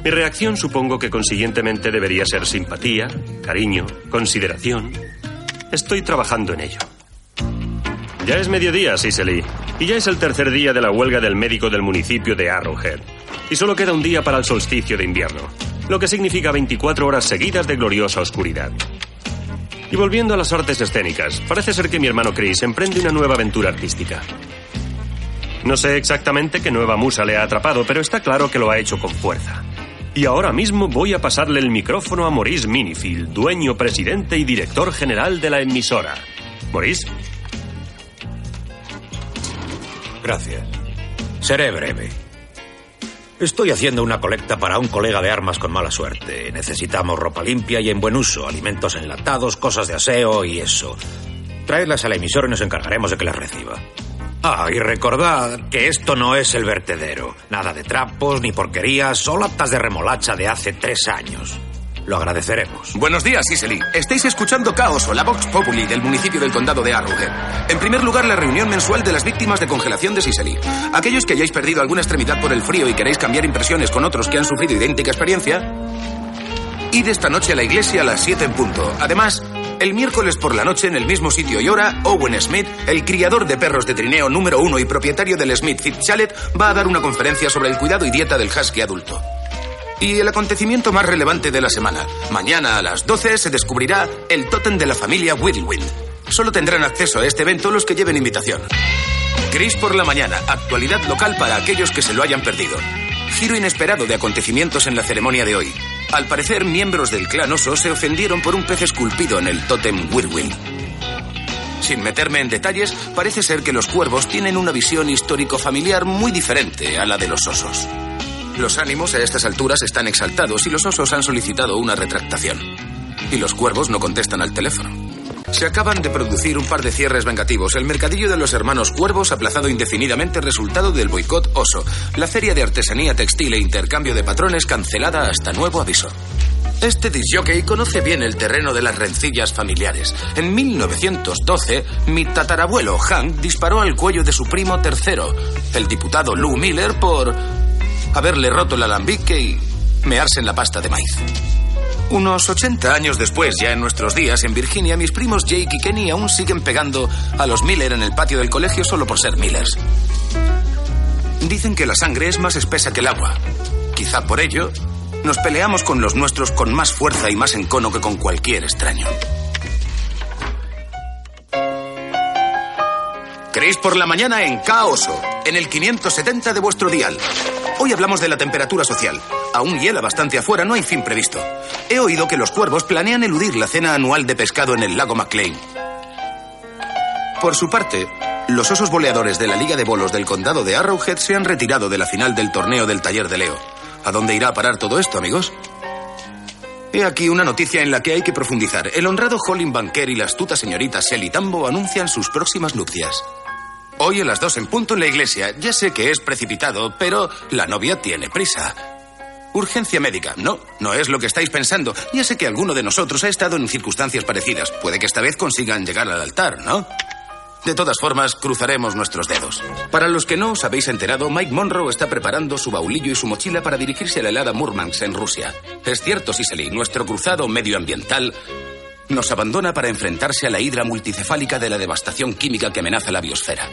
Mi reacción supongo que consiguientemente debería ser simpatía, cariño, consideración. Estoy trabajando en ello. Ya es mediodía, Cicely, y ya es el tercer día de la huelga del médico del municipio de Arrowhead. Y solo queda un día para el solsticio de invierno, lo que significa 24 horas seguidas de gloriosa oscuridad. Y volviendo a las artes escénicas, parece ser que mi hermano Chris emprende una nueva aventura artística. No sé exactamente qué nueva musa le ha atrapado, pero está claro que lo ha hecho con fuerza. Y ahora mismo voy a pasarle el micrófono a Maurice Minifield, dueño, presidente y director general de la emisora. Maurice. Gracias. Seré breve. Estoy haciendo una colecta para un colega de armas con mala suerte. Necesitamos ropa limpia y en buen uso, alimentos enlatados, cosas de aseo y eso. Traedlas a la emisora y nos encargaremos de que las reciba. Ah, y recordad que esto no es el vertedero. Nada de trapos ni porquerías, solo latas de remolacha de hace tres años. Lo agradeceremos. Buenos días, Iseli. Estáis escuchando Caos o la Vox Populi del municipio del condado de Arrowhead. En primer lugar, la reunión mensual de las víctimas de congelación de Siseli. Aquellos que hayáis perdido alguna extremidad por el frío y queréis cambiar impresiones con otros que han sufrido idéntica experiencia, id esta noche a la iglesia a las 7 en punto. Además, el miércoles por la noche en el mismo sitio y hora, Owen Smith, el criador de perros de trineo número uno y propietario del Smith Fit Chalet, va a dar una conferencia sobre el cuidado y dieta del husky adulto. Y el acontecimiento más relevante de la semana. Mañana a las 12 se descubrirá el tótem de la familia Whirlwind. Solo tendrán acceso a este evento los que lleven invitación. Chris por la mañana, actualidad local para aquellos que se lo hayan perdido. Giro inesperado de acontecimientos en la ceremonia de hoy. Al parecer, miembros del clan oso se ofendieron por un pez esculpido en el tótem Whirlwind. Sin meterme en detalles, parece ser que los cuervos tienen una visión histórico-familiar muy diferente a la de los osos. Los ánimos a estas alturas están exaltados y los osos han solicitado una retractación. Y los cuervos no contestan al teléfono. Se acaban de producir un par de cierres vengativos. El mercadillo de los hermanos Cuervos aplazado indefinidamente resultado del boicot oso. La feria de artesanía textil e intercambio de patrones cancelada hasta nuevo aviso. Este disjockey conoce bien el terreno de las rencillas familiares. En 1912, mi tatarabuelo Hank disparó al cuello de su primo tercero, el diputado Lou Miller, por haberle roto el alambique y mearse en la pasta de maíz. Unos 80 años después, ya en nuestros días, en Virginia, mis primos Jake y Kenny aún siguen pegando a los Miller en el patio del colegio solo por ser Millers. Dicen que la sangre es más espesa que el agua. Quizá por ello, nos peleamos con los nuestros con más fuerza y más encono que con cualquier extraño. Creéis por la mañana en Caoso, en el 570 de vuestro dial. Hoy hablamos de la temperatura social. Aún hiela bastante afuera, no hay fin previsto. He oído que los cuervos planean eludir la cena anual de pescado en el lago McLean. Por su parte, los osos boleadores de la Liga de Bolos del condado de Arrowhead se han retirado de la final del torneo del taller de Leo. ¿A dónde irá a parar todo esto, amigos? He aquí una noticia en la que hay que profundizar. El honrado Colin Banker y la astuta señorita Shelly Tambo anuncian sus próximas nupcias. Hoy a las dos en punto en la iglesia. Ya sé que es precipitado, pero la novia tiene prisa. Urgencia médica. No, no es lo que estáis pensando. Ya sé que alguno de nosotros ha estado en circunstancias parecidas. Puede que esta vez consigan llegar al altar, ¿no? De todas formas, cruzaremos nuestros dedos. Para los que no os habéis enterado, Mike Monroe está preparando su baulillo y su mochila para dirigirse a la helada Murmansk en Rusia. Es cierto, Siseli, nuestro cruzado medioambiental nos abandona para enfrentarse a la hidra multicefálica de la devastación química que amenaza la biosfera.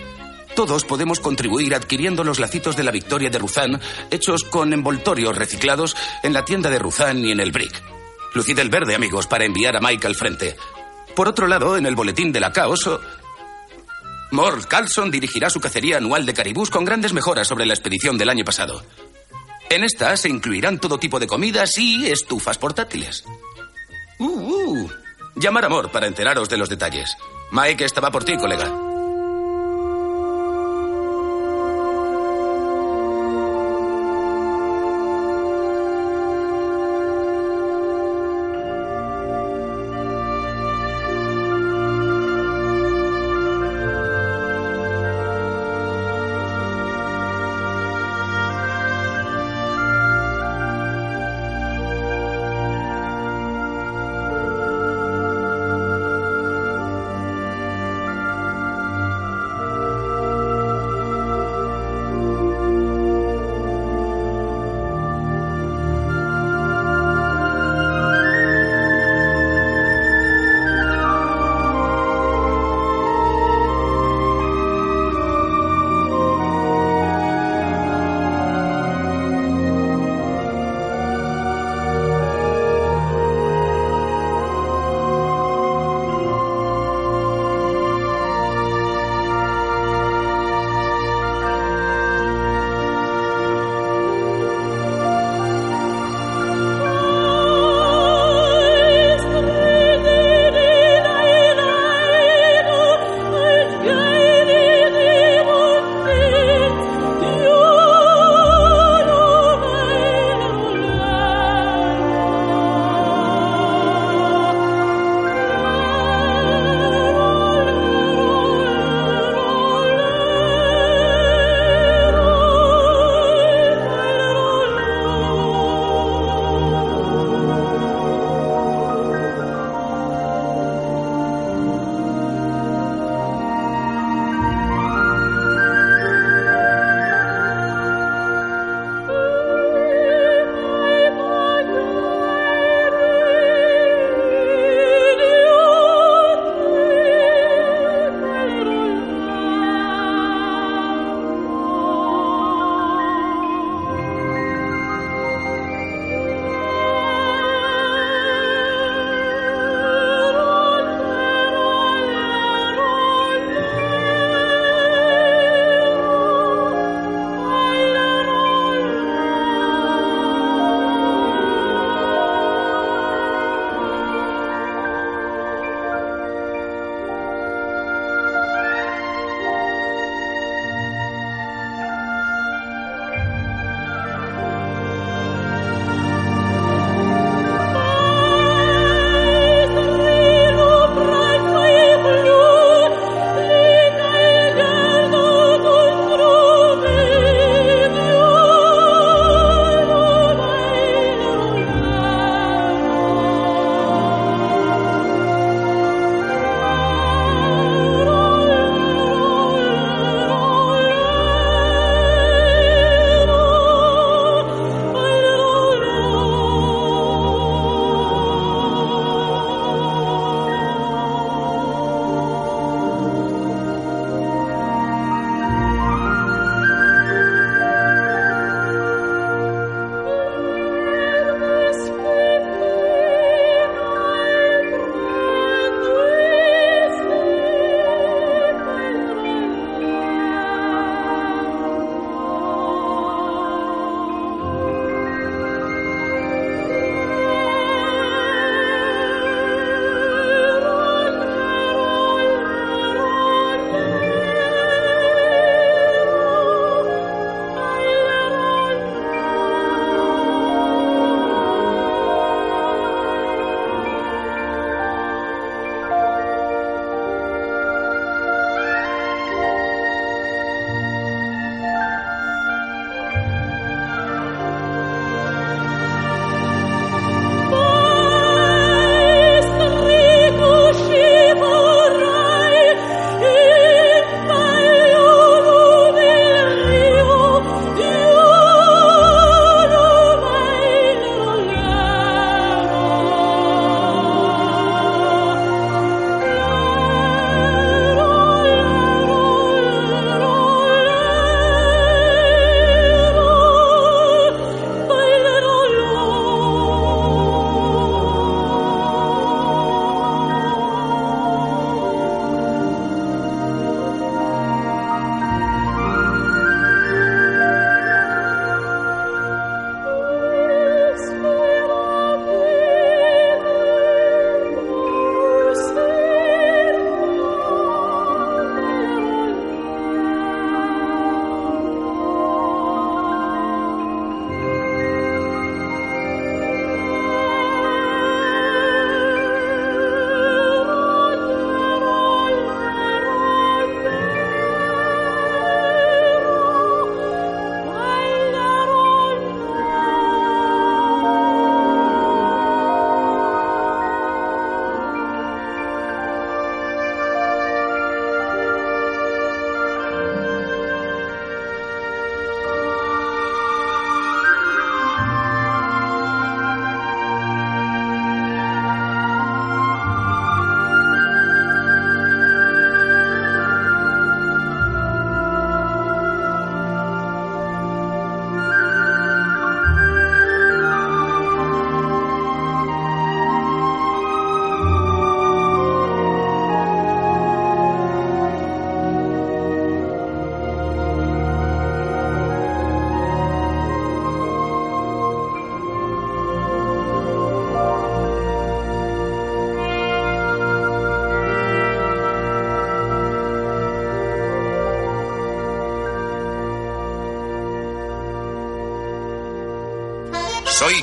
Todos podemos contribuir adquiriendo los lacitos de la victoria de Ruzán, hechos con envoltorios reciclados en la tienda de Ruzán y en el Brick. Lucid el verde, amigos, para enviar a Mike al frente. Por otro lado, en el boletín de la Caoso, Mort Carlson dirigirá su cacería anual de caribús con grandes mejoras sobre la expedición del año pasado. En esta se incluirán todo tipo de comidas y estufas portátiles. Uh, uh. Llamar a Mort para enteraros de los detalles. Mike estaba por ti, colega.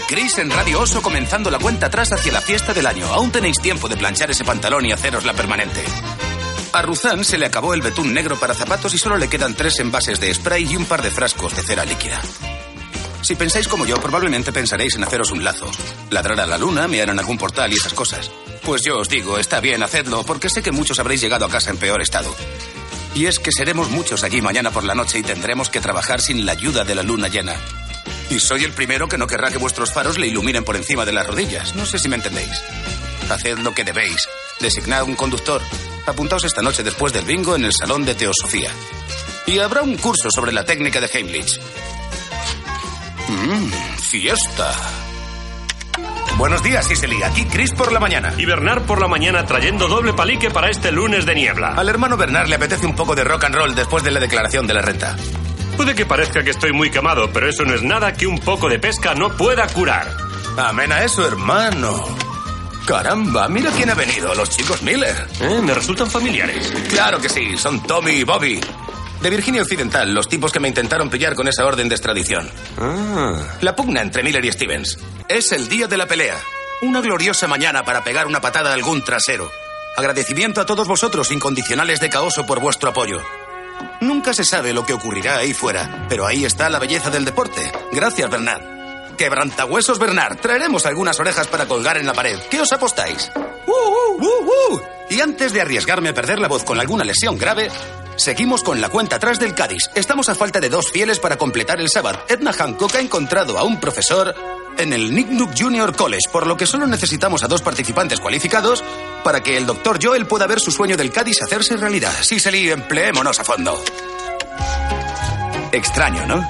Chris en Radio Oso comenzando la cuenta atrás hacia la fiesta del año. Aún tenéis tiempo de planchar ese pantalón y haceros la permanente. A Ruzán se le acabó el betún negro para zapatos y solo le quedan tres envases de spray y un par de frascos de cera líquida. Si pensáis como yo, probablemente pensaréis en haceros un lazo. Ladrar a la luna, mirar en algún portal y esas cosas. Pues yo os digo, está bien, hacedlo, porque sé que muchos habréis llegado a casa en peor estado. Y es que seremos muchos allí mañana por la noche y tendremos que trabajar sin la ayuda de la luna llena. Y soy el primero que no querrá que vuestros faros le iluminen por encima de las rodillas. No sé si me entendéis. Haced lo que debéis. Designad un conductor. Apuntaos esta noche después del bingo en el salón de Teosofía. Y habrá un curso sobre la técnica de Heimlich. Mmm, fiesta. Buenos días, Iseli. Aquí Chris por la mañana. Y Bernard por la mañana trayendo doble palique para este lunes de niebla. Al hermano Bernard le apetece un poco de rock and roll después de la declaración de la renta. Puede que parezca que estoy muy quemado, pero eso no es nada que un poco de pesca no pueda curar. Amén a eso, hermano. Caramba, mira quién ha venido, los chicos Miller. Eh, me resultan familiares. Claro que sí, son Tommy y Bobby. De Virginia Occidental, los tipos que me intentaron pillar con esa orden de extradición. Ah. La pugna entre Miller y Stevens. Es el día de la pelea. Una gloriosa mañana para pegar una patada a algún trasero. Agradecimiento a todos vosotros, incondicionales de Caoso, por vuestro apoyo. Nunca se sabe lo que ocurrirá ahí fuera, pero ahí está la belleza del deporte. Gracias, Bernard. Quebrantahuesos, Bernard. Traeremos algunas orejas para colgar en la pared. ¿Qué os apostáis? ¡Uh, uh, uh, uh! Y antes de arriesgarme a perder la voz con alguna lesión grave, seguimos con la cuenta atrás del Cádiz. Estamos a falta de dos fieles para completar el sábado. Edna Hancock ha encontrado a un profesor en el Nick Nook Junior College, por lo que solo necesitamos a dos participantes cualificados para que el doctor Joel pueda ver su sueño del Cádiz hacerse realidad. Sí, Selly, empleémonos a fondo. Extraño, ¿no?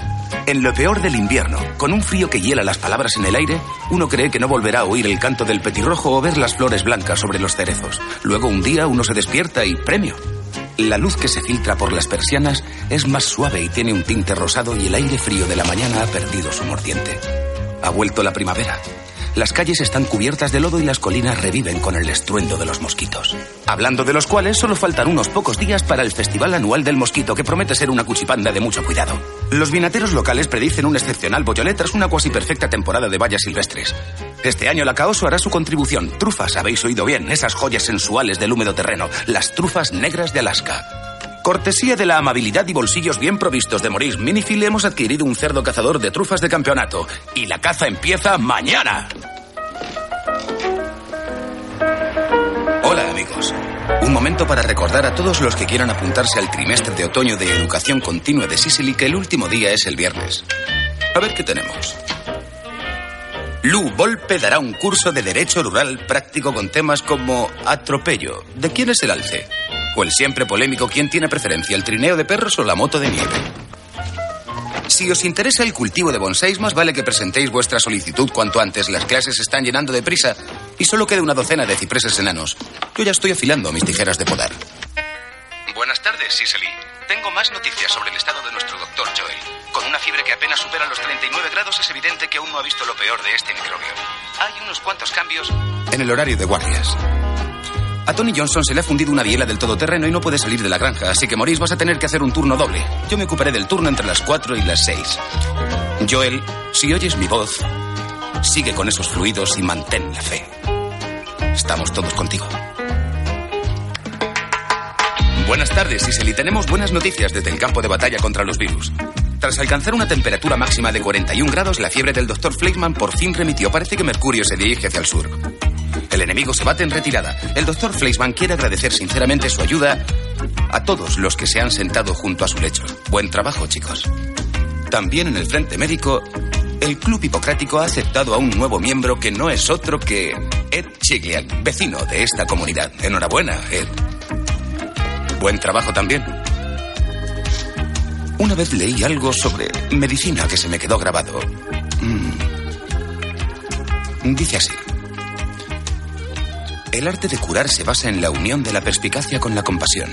En lo peor del invierno, con un frío que hiela las palabras en el aire, uno cree que no volverá a oír el canto del petirrojo o ver las flores blancas sobre los cerezos. Luego un día uno se despierta y premio. La luz que se filtra por las persianas es más suave y tiene un tinte rosado y el aire frío de la mañana ha perdido su mordiente. Ha vuelto la primavera. Las calles están cubiertas de lodo y las colinas reviven con el estruendo de los mosquitos. Hablando de los cuales, solo faltan unos pocos días para el Festival Anual del Mosquito, que promete ser una cuchipanda de mucho cuidado. Los vinateros locales predicen un excepcional bollolé tras una cuasi perfecta temporada de vallas silvestres. Este año la Caoso hará su contribución. Trufas, habéis oído bien, esas joyas sensuales del húmedo terreno, las trufas negras de Alaska. Cortesía de la amabilidad y bolsillos bien provistos de Maurice Minifil, hemos adquirido un cerdo cazador de trufas de campeonato. Y la caza empieza mañana. Hola amigos. Un momento para recordar a todos los que quieran apuntarse al trimestre de otoño de educación continua de Sicily que el último día es el viernes. A ver qué tenemos. Lu Volpe dará un curso de Derecho Rural práctico con temas como atropello. ¿De quién es el alce? O el siempre polémico ¿quién tiene preferencia, el trineo de perros o la moto de nieve? Si os interesa el cultivo de bonsáis, más vale que presentéis vuestra solicitud cuanto antes. Las clases se están llenando de prisa y solo queda una docena de cipreses enanos. Yo ya estoy afilando mis tijeras de podar. Buenas tardes, Sicily. Tengo más noticias sobre el estado de nuestro doctor Joel. Con una fiebre que apenas supera los 39 grados, es evidente que aún no ha visto lo peor de este microbio. Hay unos cuantos cambios en el horario de guardias. A Tony Johnson se le ha fundido una biela del todoterreno y no puede salir de la granja, así que Maurice vas a tener que hacer un turno doble. Yo me ocuparé del turno entre las 4 y las 6. Joel, si oyes mi voz, sigue con esos fluidos y mantén la fe. Estamos todos contigo. Buenas tardes, Iseli. Tenemos buenas noticias desde el campo de batalla contra los virus. Tras alcanzar una temperatura máxima de 41 grados, la fiebre del Dr. Fleischmann por fin remitió. Parece que Mercurio se dirige hacia el sur. El enemigo se bate en retirada. El Dr. Fleischmann quiere agradecer sinceramente su ayuda a todos los que se han sentado junto a su lecho. Buen trabajo, chicos. También en el frente médico, el Club Hipocrático ha aceptado a un nuevo miembro que no es otro que Ed Chiglian, vecino de esta comunidad. Enhorabuena, Ed. Buen trabajo también. Una vez leí algo sobre medicina que se me quedó grabado. Mm. Dice así. El arte de curar se basa en la unión de la perspicacia con la compasión,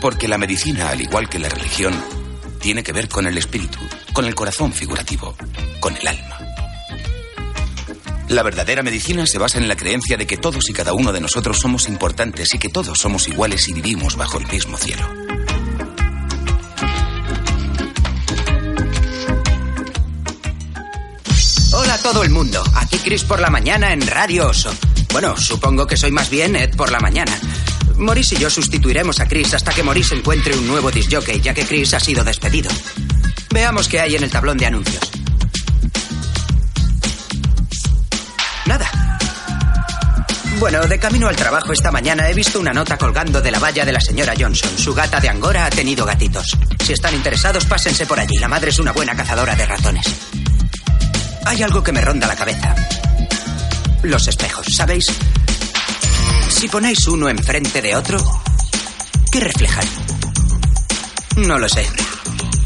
porque la medicina, al igual que la religión, tiene que ver con el espíritu, con el corazón figurativo, con el alma. La verdadera medicina se basa en la creencia de que todos y cada uno de nosotros somos importantes y que todos somos iguales y vivimos bajo el mismo cielo. Todo el mundo. Aquí Chris por la mañana en Radio Oso. Bueno, supongo que soy más bien Ed por la mañana. Maurice y yo sustituiremos a Chris hasta que Maurice encuentre un nuevo disjockey, ya que Chris ha sido despedido. Veamos qué hay en el tablón de anuncios. Nada. Bueno, de camino al trabajo esta mañana he visto una nota colgando de la valla de la señora Johnson. Su gata de Angora ha tenido gatitos. Si están interesados, pásense por allí. La madre es una buena cazadora de ratones. Hay algo que me ronda la cabeza. Los espejos, ¿sabéis? Si ponéis uno enfrente de otro, ¿qué reflejan? No lo sé.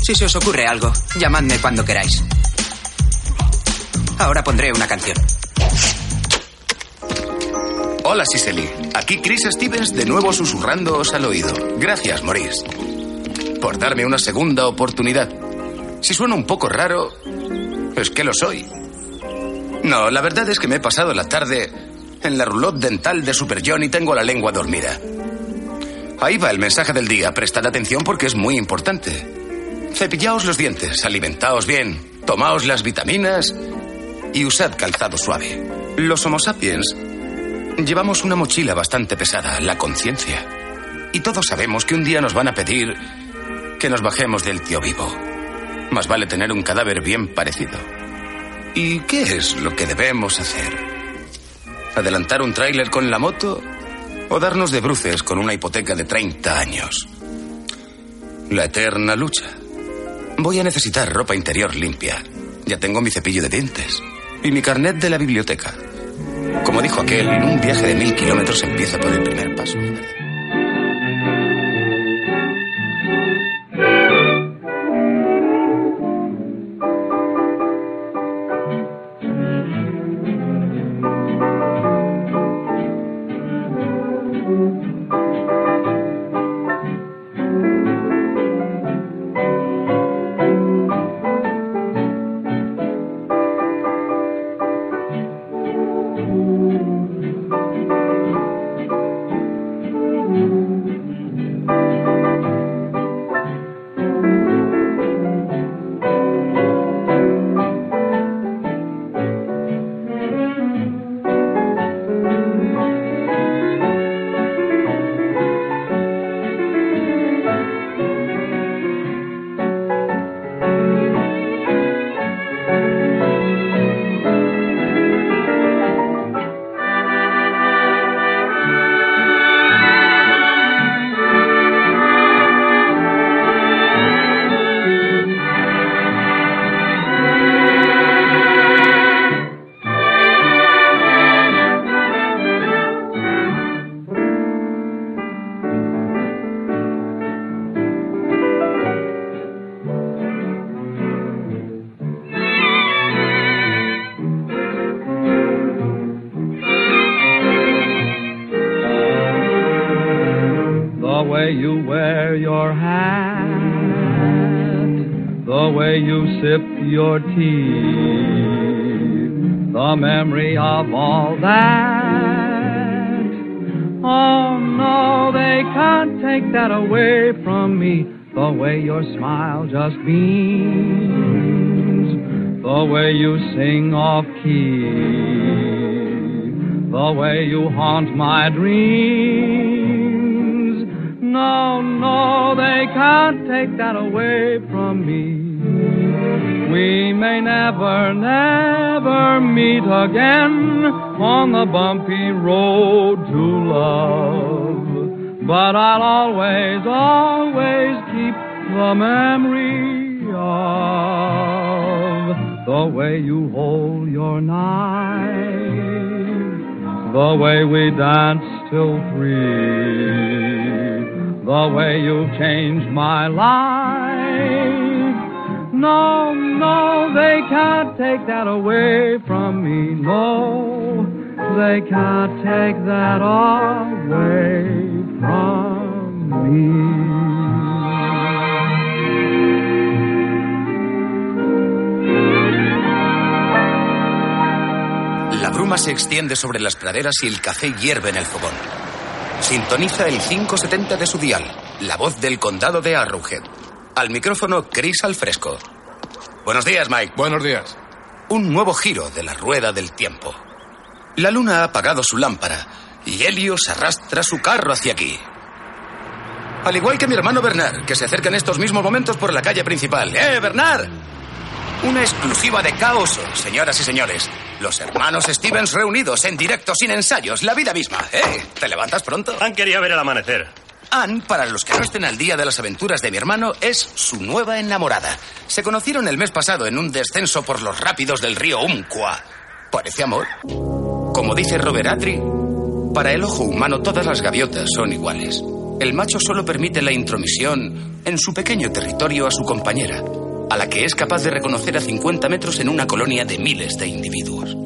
Si se os ocurre algo, llamadme cuando queráis. Ahora pondré una canción. Hola, Siseli. Aquí Chris Stevens de nuevo susurrándoos al oído. Gracias, Maurice. Por darme una segunda oportunidad. Si suena un poco raro, es que lo soy. No, la verdad es que me he pasado la tarde en la roulotte dental de Super John y tengo la lengua dormida. Ahí va el mensaje del día. Prestad atención porque es muy importante. Cepillaos los dientes, alimentaos bien, tomaos las vitaminas y usad calzado suave. Los Homo sapiens llevamos una mochila bastante pesada, la conciencia. Y todos sabemos que un día nos van a pedir que nos bajemos del tío vivo. Más vale tener un cadáver bien parecido. ¿Y qué es lo que debemos hacer? ¿Adelantar un tráiler con la moto o darnos de bruces con una hipoteca de 30 años? La eterna lucha. Voy a necesitar ropa interior limpia. Ya tengo mi cepillo de dientes y mi carnet de la biblioteca. Como dijo aquel, un viaje de mil kilómetros empieza por el primer paso. Till three the way you've changed my life. Extiende sobre las praderas y el café hierve en el fogón. Sintoniza el 570 de su dial, la voz del condado de Arrowhead. Al micrófono, Chris al fresco. Buenos días, Mike. Buenos días. Un nuevo giro de la rueda del tiempo. La luna ha apagado su lámpara y Helios arrastra su carro hacia aquí. Al igual que mi hermano Bernard, que se acerca en estos mismos momentos por la calle principal. ¡Eh, Bernard! Una exclusiva de caos, señoras y señores. Los hermanos Stevens reunidos en directo sin ensayos, la vida misma. ¿Eh? ¿Te levantas pronto? Ann quería ver el amanecer. Ann, para los que no estén al día de las aventuras de mi hermano, es su nueva enamorada. Se conocieron el mes pasado en un descenso por los rápidos del río Umpqua. ¿Parece amor? Como dice Robert Atri, para el ojo humano todas las gaviotas son iguales. El macho solo permite la intromisión en su pequeño territorio a su compañera, a la que es capaz de reconocer a 50 metros en una colonia de miles de individuos.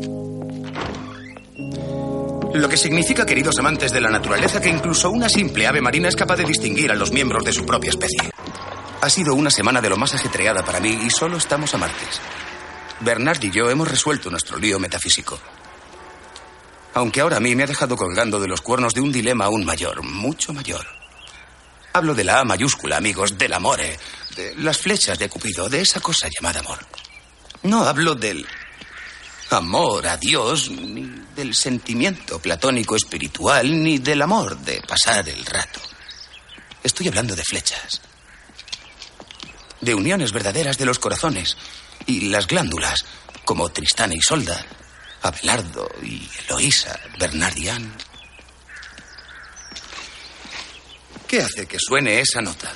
Lo que significa, queridos amantes de la naturaleza, que incluso una simple ave marina es capaz de distinguir a los miembros de su propia especie. Ha sido una semana de lo más ajetreada para mí y solo estamos a martes. Bernard y yo hemos resuelto nuestro lío metafísico. Aunque ahora a mí me ha dejado colgando de los cuernos de un dilema aún mayor, mucho mayor. Hablo de la A mayúscula, amigos, del amore, de las flechas de Cupido, de esa cosa llamada amor. No hablo del amor a Dios, ni del sentimiento platónico espiritual, ni del amor de pasar el rato. Estoy hablando de flechas. De uniones verdaderas de los corazones y las glándulas, como Tristán y Solda, Abelardo y Eloísa, Bernardián. ¿Qué hace que suene esa nota?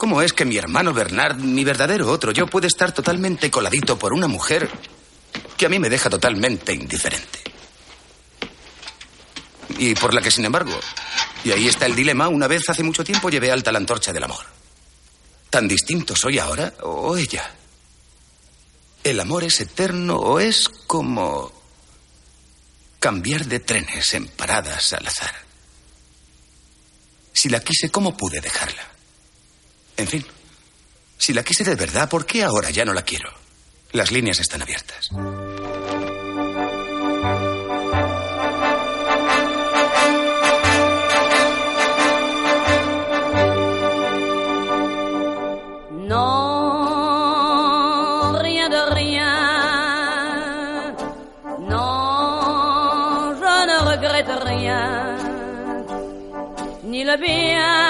¿Cómo es que mi hermano Bernard, mi verdadero otro yo, puede estar totalmente coladito por una mujer que a mí me deja totalmente indiferente? Y por la que, sin embargo, y ahí está el dilema, una vez hace mucho tiempo llevé alta la antorcha del amor. ¿Tan distinto soy ahora o ella? ¿El amor es eterno o es como cambiar de trenes en paradas al azar? Si la quise, ¿cómo pude dejarla? En fin, si la quise de verdad, ¿por qué ahora ya no la quiero? Las líneas están abiertas. Ni le bien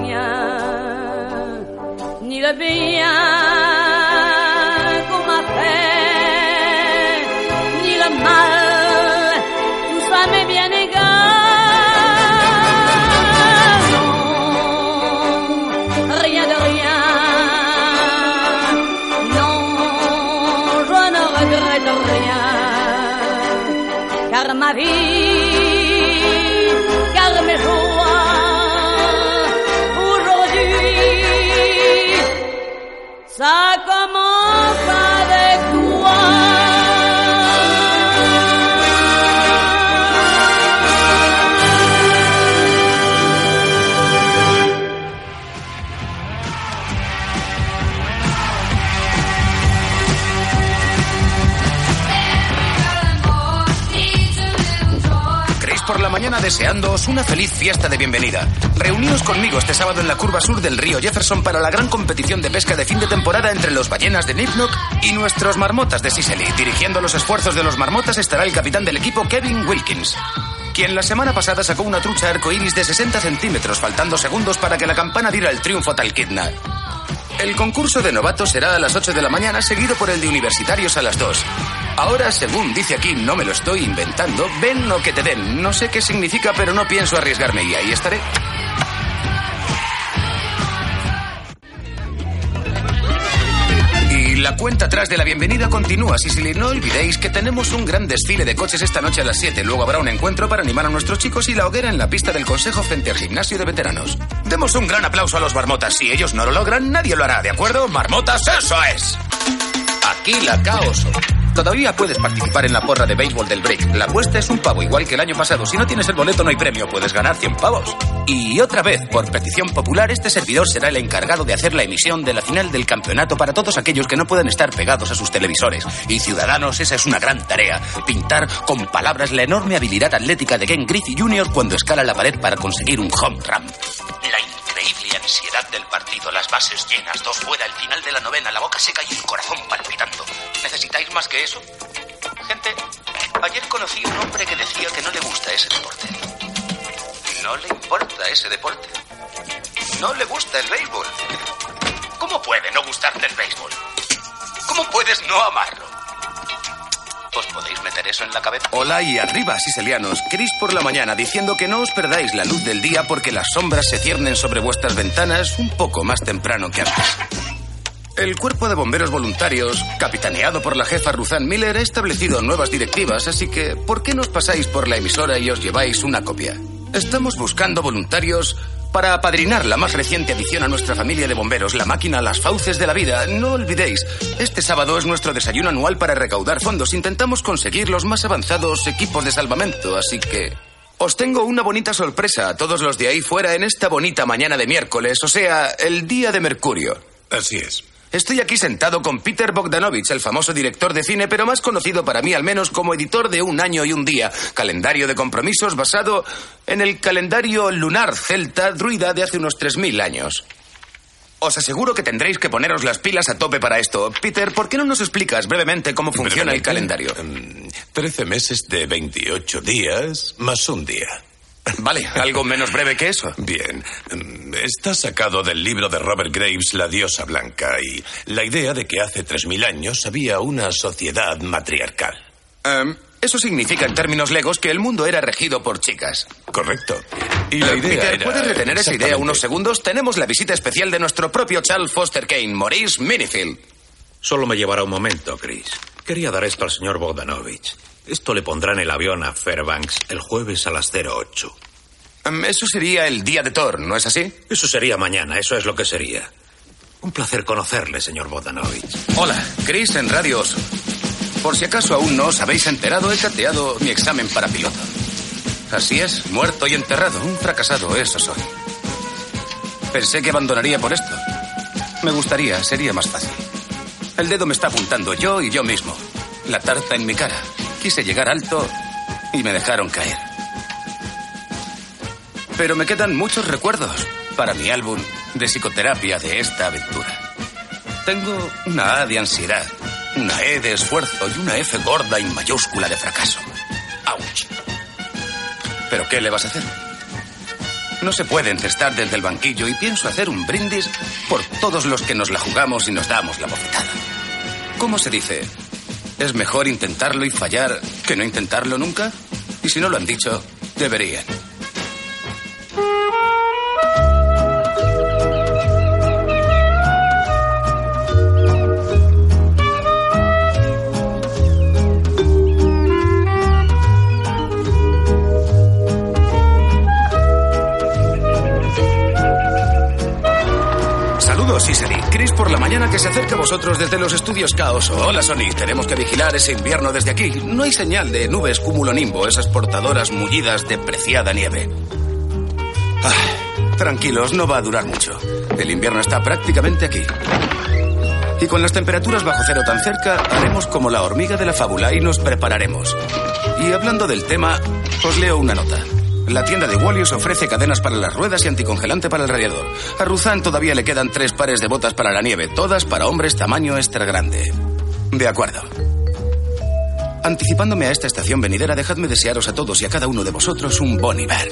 الدنيا نيل بيا por la mañana deseándoos una feliz fiesta de bienvenida. Reuníos conmigo este sábado en la curva sur del río Jefferson para la gran competición de pesca de fin de temporada entre los ballenas de Nipnock y nuestros marmotas de Sicily. Dirigiendo los esfuerzos de los marmotas estará el capitán del equipo Kevin Wilkins. quien la semana pasada sacó una trucha arcoíris de 60 centímetros, faltando segundos para que la campana diera el triunfo a Talquidna. El concurso de novatos será a las 8 de la mañana, seguido por el de universitarios a las 2. Ahora, según dice aquí, no me lo estoy inventando, ven lo que te den. No sé qué significa, pero no pienso arriesgarme y ahí estaré. Y la cuenta atrás de la bienvenida continúa, Sicily. No olvidéis que tenemos un gran desfile de coches esta noche a las 7. Luego habrá un encuentro para animar a nuestros chicos y la hoguera en la pista del Consejo frente al gimnasio de veteranos. Demos un gran aplauso a los marmotas. Si ellos no lo logran, nadie lo hará, ¿de acuerdo? Marmotas, eso es. Aquí la caos. Todavía puedes participar en la porra de béisbol del break. La apuesta es un pavo, igual que el año pasado. Si no tienes el boleto, no hay premio. Puedes ganar 100 pavos. Y otra vez, por petición popular, este servidor será el encargado de hacer la emisión de la final del campeonato para todos aquellos que no pueden estar pegados a sus televisores. Y ciudadanos, esa es una gran tarea. Pintar con palabras la enorme habilidad atlética de Ken Griffey Jr. cuando escala la pared para conseguir un home run. Increíble ansiedad del partido, las bases llenas, dos fuera, el final de la novena, la boca seca y el corazón palpitando. ¿Necesitáis más que eso? Gente, ayer conocí un hombre que decía que no le gusta ese deporte. No le importa ese deporte. No le gusta el béisbol. ¿Cómo puede no gustarte el béisbol? ¿Cómo puedes no amarlo? ¿Os podéis meter eso en la cabeza? Hola y arriba, siselianos. Chris por la mañana diciendo que no os perdáis la luz del día porque las sombras se ciernen sobre vuestras ventanas un poco más temprano que antes. El cuerpo de bomberos voluntarios, capitaneado por la jefa Ruzanne Miller, ha establecido nuevas directivas, así que ¿por qué no os pasáis por la emisora y os lleváis una copia? Estamos buscando voluntarios para apadrinar la más reciente adición a nuestra familia de bomberos, la máquina Las Fauces de la Vida. No olvidéis, este sábado es nuestro desayuno anual para recaudar fondos. Intentamos conseguir los más avanzados equipos de salvamento, así que... Os tengo una bonita sorpresa a todos los de ahí fuera en esta bonita mañana de miércoles, o sea, el día de Mercurio. Así es. Estoy aquí sentado con Peter Bogdanovich, el famoso director de cine, pero más conocido para mí al menos como editor de Un año y un día, calendario de compromisos basado en el calendario lunar celta druida de hace unos 3.000 años. Os aseguro que tendréis que poneros las pilas a tope para esto. Peter, ¿por qué no nos explicas brevemente cómo funciona el calendario? em, Trece meses de 28 días más un día. Vale, algo menos breve que eso. Bien. em, Está sacado del libro de Robert Graves, La diosa blanca, y la idea de que hace 3.000 años había una sociedad matriarcal. Em, eso significa en términos legos que el mundo era regido por chicas. Correcto. Y la Eh, idea Peter, era ¿puedes retener esa idea unos segundos? Tenemos la visita especial de nuestro propio Charles Foster Kane, Maurice Minifield. Solo me llevará un momento, Chris. Quería dar esto al señor Bogdanovich. Esto le pondrá en el avión a Fairbanks el jueves a las 08. Em, eso sería el día de Thor, ¿no es así? Eso sería mañana, eso es lo que sería. Un placer conocerle, señor Bogdanovich. Hola, Chris en Radio Oso. Por si acaso aún no os habéis enterado, he cateado mi examen para piloto. Así es, muerto y enterrado, un fracasado, eso soy. Pensé que abandonaría por esto. Me gustaría, sería más fácil. El dedo me está apuntando yo y yo mismo. La tarta en mi cara. Quise llegar alto y me dejaron caer. Pero me quedan muchos recuerdos para mi álbum de psicoterapia de esta aventura. Tengo una A de ansiedad, una E de esfuerzo y una F gorda y mayúscula de fracaso. ¡Auch! ¿Pero qué le vas a hacer? No se puede encestar desde el banquillo y pienso hacer un brindis por todos los que nos la jugamos y nos damos la bofetada. ¿Cómo se dice? ¿Es mejor intentarlo y fallar que no intentarlo nunca? Y si no lo han dicho, deberían. Por la mañana que se acerca a vosotros desde los estudios Caos. Hola, Sony. Tenemos que vigilar ese invierno desde aquí. No hay señal de nubes cumulonimbo, esas portadoras mullidas de preciada nieve. Ah, tranquilos, no va a durar mucho. El invierno está prácticamente aquí. Y con las temperaturas bajo cero tan cerca, haremos como la hormiga de la fábula y nos prepararemos. Y hablando del tema, os leo una nota. La tienda de Wallius ofrece cadenas para las ruedas y anticongelante para el radiador. A Ruzán todavía le quedan tres pares de botas para la nieve, todas para hombres tamaño extra grande. De acuerdo. Anticipándome a esta estación venidera, dejadme desearos a todos y a cada uno de vosotros un bon hiver.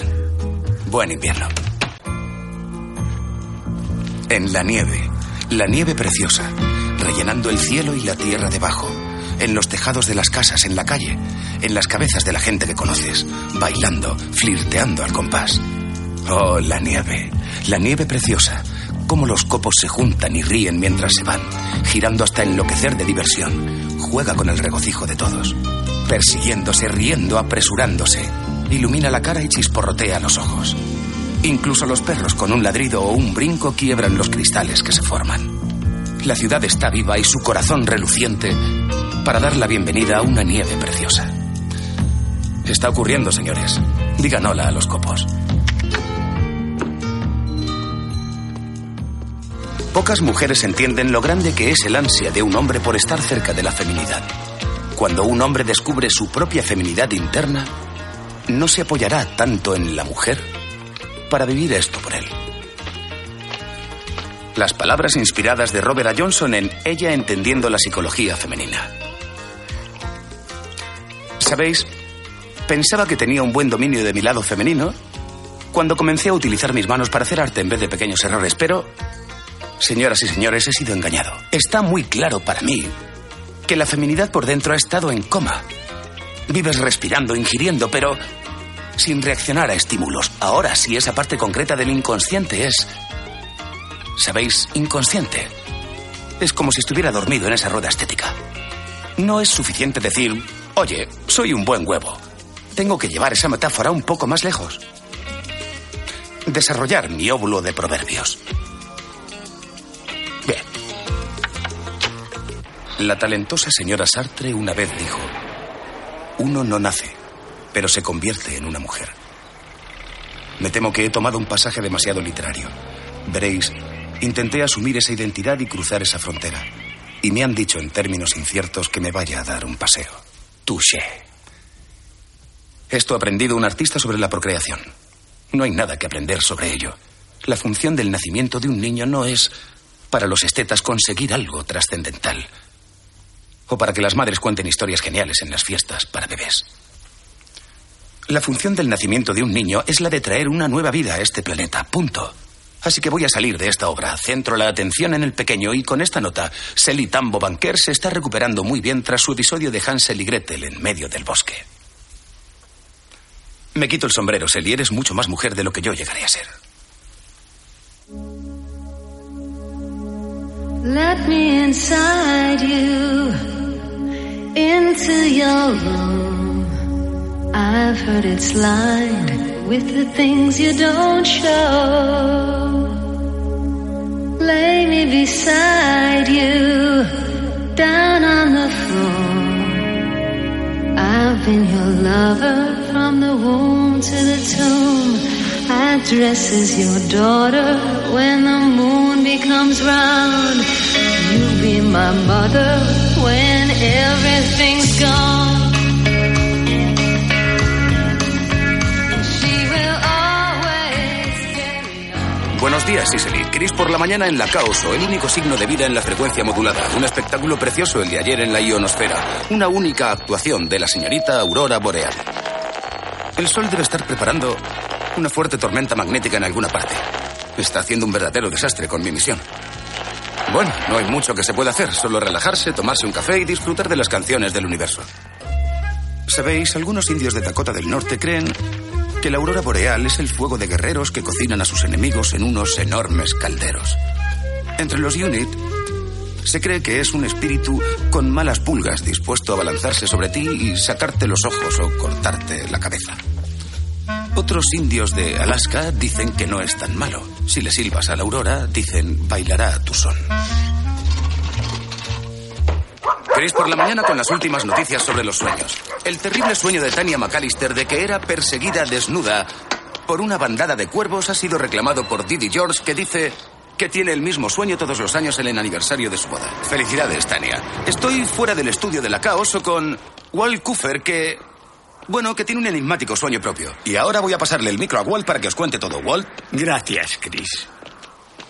Buen invierno. En la nieve, la nieve preciosa, rellenando el cielo y la tierra debajo, en los tejados de las casas, en la calle, en las cabezas de la gente que conoces, bailando, flirteando al compás. Oh, la nieve, la nieve preciosa, cómo los copos se juntan y ríen mientras se van, girando hasta enloquecer de diversión. Juega con el regocijo de todos, persiguiéndose, riendo, apresurándose. Ilumina la cara y chisporrotea los ojos. Incluso los perros con un ladrido o un brinco quiebran los cristales que se forman. La ciudad está viva y su corazón reluciente para dar la bienvenida a una nieve preciosa. Está ocurriendo, señores. Digan hola a los copos. Pocas mujeres entienden lo grande que es el ansia de un hombre por estar cerca de la feminidad. Cuando un hombre descubre su propia feminidad interna, no se apoyará tanto en la mujer para vivir esto por él. Las palabras inspiradas de Robert A. Johnson en Ella entendiendo la psicología femenina. ¿Sabéis? Pensaba que tenía un buen dominio de mi lado femenino cuando comencé a utilizar mis manos para hacer arte en vez de pequeños errores, pero, señoras y señores, he sido engañado. Está muy claro para mí que la feminidad por dentro ha estado en coma. Vives respirando, ingiriendo, pero sin reaccionar a estímulos. Ahora sí, esa parte concreta del inconsciente es... ¿Sabéis? Inconsciente. Es como si estuviera dormido en esa rueda estética. No es suficiente decir, oye, soy un buen huevo. Tengo que llevar esa metáfora un poco más lejos. Desarrollar mi óvulo de proverbios. Bien. La talentosa señora Sartre una vez dijo, uno no nace, pero se convierte en una mujer. Me temo que he tomado un pasaje demasiado literario. Veréis, intenté asumir esa identidad y cruzar esa frontera. Y me han dicho en términos inciertos que me vaya a dar un paseo. Touché. Esto ha aprendido un artista sobre la procreación. No hay nada que aprender sobre ello. La función del nacimiento de un niño no es para los estetas conseguir algo trascendental. O para que las madres cuenten historias geniales en las fiestas para bebés. La función del nacimiento de un niño es la de traer una nueva vida a este planeta. Punto. Así que voy a salir de esta obra. Centro la atención en el pequeño y con esta nota, Sally Tambo Banker se está recuperando muy bien tras su episodio de Hansel y Gretel en medio del bosque. Me quito el sombrero, Sally. Eres mucho más mujer de lo que yo llegaré a ser. With the things you don't show. Lay me beside you, down on the floor. I've been your lover from the womb to the tomb. I dress as your daughter when the moon becomes round. You'll be my mother when everything's gone. Buenos días, Siseli. Chris por la mañana en la Caoso, el único signo de vida en la frecuencia modulada. Un espectáculo precioso el de ayer en la ionosfera. Una única actuación de la señorita Aurora Boreal. El sol debe estar preparando una fuerte tormenta magnética en alguna parte. Está haciendo un verdadero desastre con mi misión. Bueno, no hay mucho que se pueda hacer, solo relajarse, tomarse un café y disfrutar de las canciones del universo. Sabéis, algunos indios de Dakota del Norte creen que la aurora boreal es el fuego de guerreros que cocinan a sus enemigos en unos enormes calderos. Entre los Unit se cree que es un espíritu con malas pulgas dispuesto a balanzarse sobre ti y sacarte los ojos o cortarte la cabeza. Otros indios de Alaska dicen que no es tan malo. Si le silbas a la aurora, dicen bailará a tu son. Chris por la mañana con las últimas noticias sobre los sueños. El terrible sueño de Tania McAllister de que era perseguida desnuda por una bandada de cuervos ha sido reclamado por Didi George que dice que tiene el mismo sueño todos los años en el aniversario de su boda. Felicidades, Tania. Estoy fuera del estudio de la Caoso con Walt Cooper que... Bueno, que tiene un enigmático sueño propio. Y ahora voy a pasarle el micro a Walt para que os cuente todo. Walt. Gracias, Chris.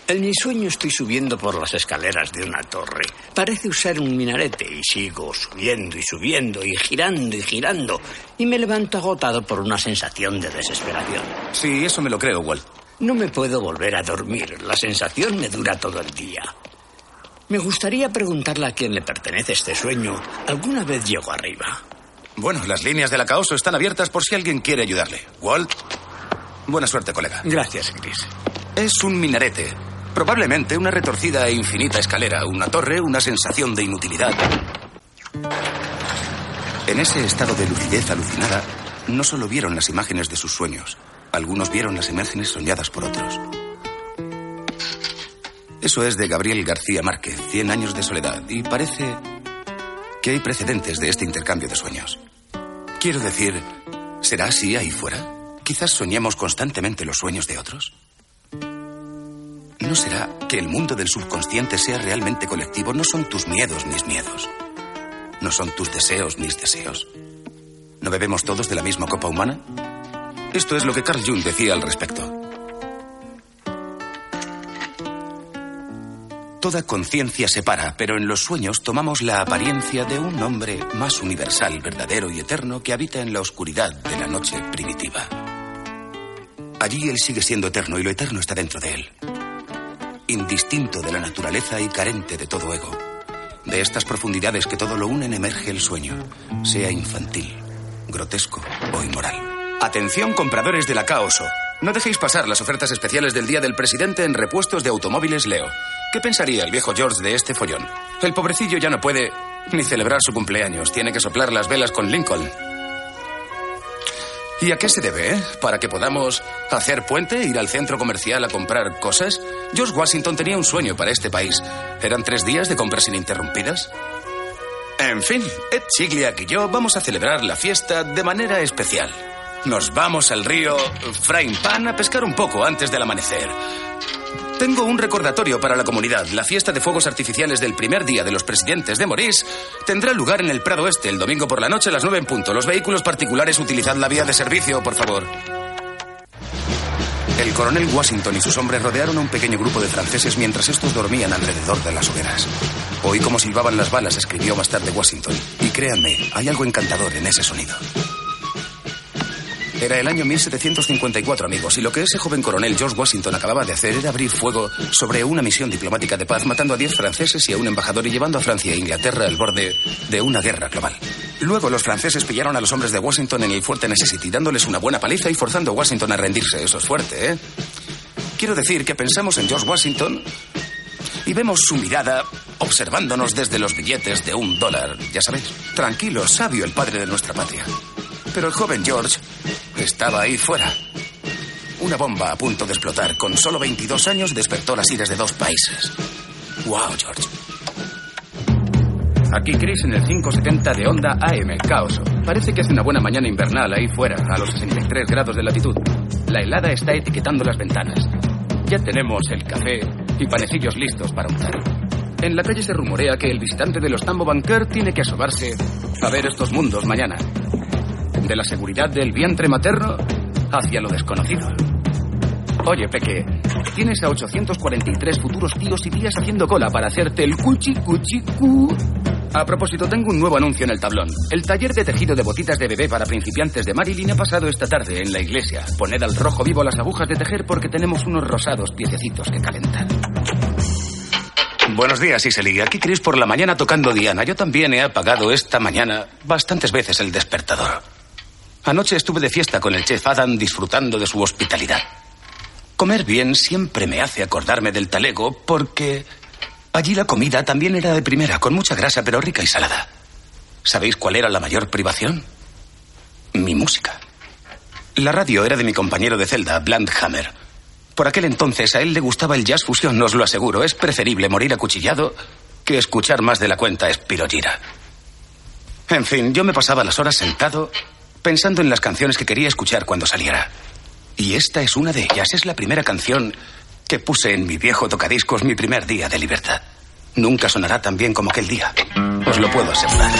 En mi sueño estoy subiendo por las escaleras de una torre. Parece usar un minarete y sigo subiendo y subiendo y girando y girando. Y me levanto agotado por una sensación de desesperación. Sí, eso me lo creo, Walt. No me puedo volver a dormir. La sensación me dura todo el día. Me gustaría preguntarle a quién le pertenece este sueño. ¿Alguna vez llegó arriba? Bueno, las líneas de la Caoso están abiertas por si alguien quiere ayudarle. Walt, buena suerte, colega. Gracias, Chris. Es un minarete. Probablemente una retorcida e infinita escalera, una torre, una sensación de inutilidad. En ese estado de lucidez alucinada, no solo vieron las imágenes de sus sueños, algunos vieron las imágenes soñadas por otros. Eso es de Gabriel García Márquez, Cien años de soledad, y parece que hay precedentes de este intercambio de sueños. Quiero decir, ¿será así ahí fuera? Quizás soñemos constantemente los sueños de otros. ¿No será que el mundo del subconsciente sea realmente colectivo? No son tus miedos mis miedos. No son tus deseos mis deseos. ¿No bebemos todos de la misma copa humana? Esto es lo que Carl Jung decía al respecto. Toda conciencia separa, pero en los sueños tomamos la apariencia de un hombre más universal, verdadero y eterno que habita en la oscuridad de la noche primitiva. Allí él sigue siendo eterno y lo eterno está dentro de él. Indistinto de la naturaleza y carente de todo ego. De estas profundidades que todo lo unen emerge el sueño, sea infantil, grotesco o inmoral. Atención compradores de la Caoso. No dejéis pasar las ofertas especiales del Día del Presidente en repuestos de automóviles Leo. ¿Qué pensaría el viejo George de este follón? El pobrecillo ya no puede ni celebrar su cumpleaños. Tiene que soplar las velas con Lincoln. ¿Y a qué se debe, eh? ¿Para que podamos hacer puente, ir al centro comercial a comprar cosas? George Washington tenía un sueño para este país. ¿Eran tres días de compras ininterrumpidas? En fin, Ed Chigliak y yo vamos a celebrar la fiesta de manera especial. Nos vamos al río Frying Pan a pescar un poco antes del amanecer. Tengo un recordatorio para la comunidad. La fiesta de fuegos artificiales del primer día de los presidentes de Morís tendrá lugar en el Prado Este el domingo por la noche a las 9 en punto. Los vehículos particulares utilizad la vía de servicio, por favor. El coronel Washington y sus hombres rodearon a un pequeño grupo de franceses mientras estos dormían alrededor de las hogueras. Oí cómo silbaban las balas, escribió más tarde Washington. Y créanme, hay algo encantador en ese sonido. Era el año 1754, amigos, y lo que ese joven coronel George Washington acababa de hacer era abrir fuego sobre una misión diplomática de paz, matando a 10 franceses y a un embajador y llevando a Francia e Inglaterra al borde de una guerra global. Luego los franceses pillaron a los hombres de Washington en el fuerte Necessity, dándoles una buena paliza y forzando a Washington a rendirse. Eso es fuerte, ¿eh? Quiero decir que pensamos en George Washington y vemos su mirada observándonos desde los billetes de un dólar, ya sabéis. Tranquilo, sabio el padre de nuestra patria. Pero el joven George estaba ahí fuera. Una bomba a punto de explotar. Con solo 22 años despertó las iras de dos países. ¡Wow, George! Aquí Chris en el 570 de Honda AM, Caos. Parece que hace una buena mañana invernal ahí fuera, a los 63 grados de latitud. La helada está etiquetando las ventanas. Ya tenemos el café y panecillos listos para untar. En la calle se rumorea que el visitante de los Tambo Banker tiene que asomarse a ver estos mundos mañana de la seguridad del vientre materno hacia lo desconocido. Oye, Peque, tienes a 843 futuros tíos y tías haciendo cola para hacerte el cuchi cuchi cu. A propósito, tengo un nuevo anuncio en el tablón. El taller de tejido de botitas de bebé para principiantes de Marilyn ha pasado esta tarde en la iglesia. Poned al rojo vivo las agujas de tejer porque tenemos unos rosados piececitos que calentar. Buenos días, Iseli. Aquí Chris por la mañana tocando Diana. Yo también he apagado esta mañana bastantes veces el despertador. Anoche estuve de fiesta con el chef Adam disfrutando de su hospitalidad. Comer bien siempre me hace acordarme del talego porque allí la comida también era de primera, con mucha grasa pero rica y salada. ¿Sabéis cuál era la mayor privación? Mi música. La radio era de mi compañero de celda, Blandhammer. Por aquel entonces a él le gustaba el jazz fusión, os lo aseguro. Es preferible morir acuchillado que escuchar más de la cuenta Espirogira. En fin, yo me pasaba las horas sentado pensando en las canciones que quería escuchar cuando saliera. Y esta es una de ellas. Es la primera canción que puse en mi viejo tocadiscos mi primer día de libertad. Nunca sonará tan bien como aquel día. Os lo puedo asegurar.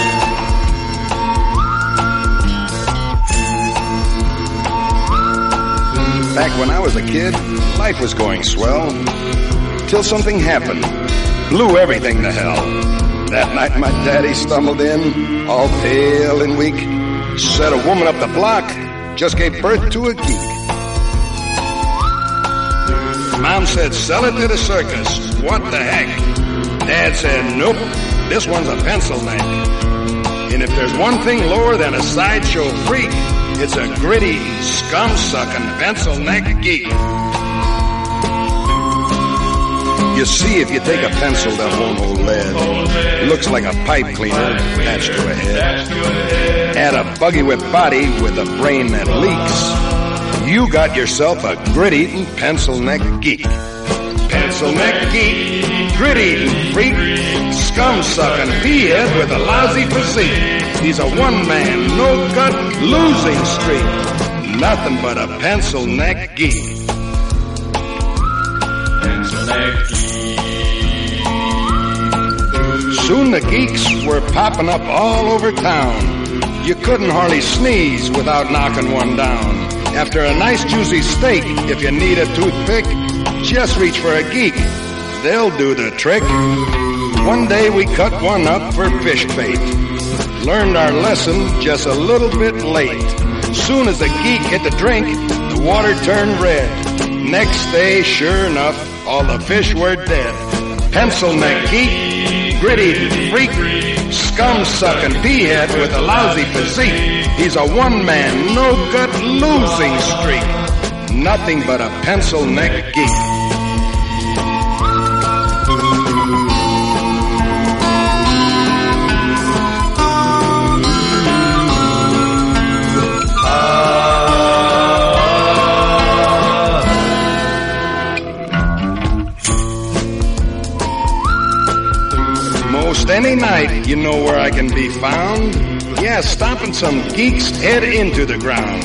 Back when I was a kid, life was going swell. till something happened. Blew everything to hell. That night my daddy stumbled in, all pale and weak. Said a woman up the block just gave birth to a geek. Mom said, sell it to the circus. What the heck? Dad said, nope, this one's a pencil neck. And if there's one thing lower than a sideshow freak, it's a gritty, scum-sucking pencil neck geek. You see, if you take a pencil that won't hold lead, looks like a pipe cleaner attached to a head. Add a buggy whip body with a brain that leaks. You got yourself a grit-eating pencil neck geek. Pencil neck geek, grit-eating freak, scum-sucking pea-head with a lousy physique. He's a one-man, no-gut, losing streak. Nothing but a pencil neck geek. Soon the geeks were popping up all over town. You couldn't hardly sneeze without knocking one down. After a nice juicy steak, if you need a toothpick, just reach for a geek. They'll do the trick. One day we cut one up for fish bait. Learned our lesson just a little bit late. Soon as the geek hit the drink, the water turned red. Next day, sure enough, all the fish were dead. Pencil neck geek, gritty freak, scum sucking peahead with a lousy physique. He's a one man, no good losing streak. Nothing but a pencil neck geek. Any night, you know where I can be found. Yeah, stomping some geek's head into the ground.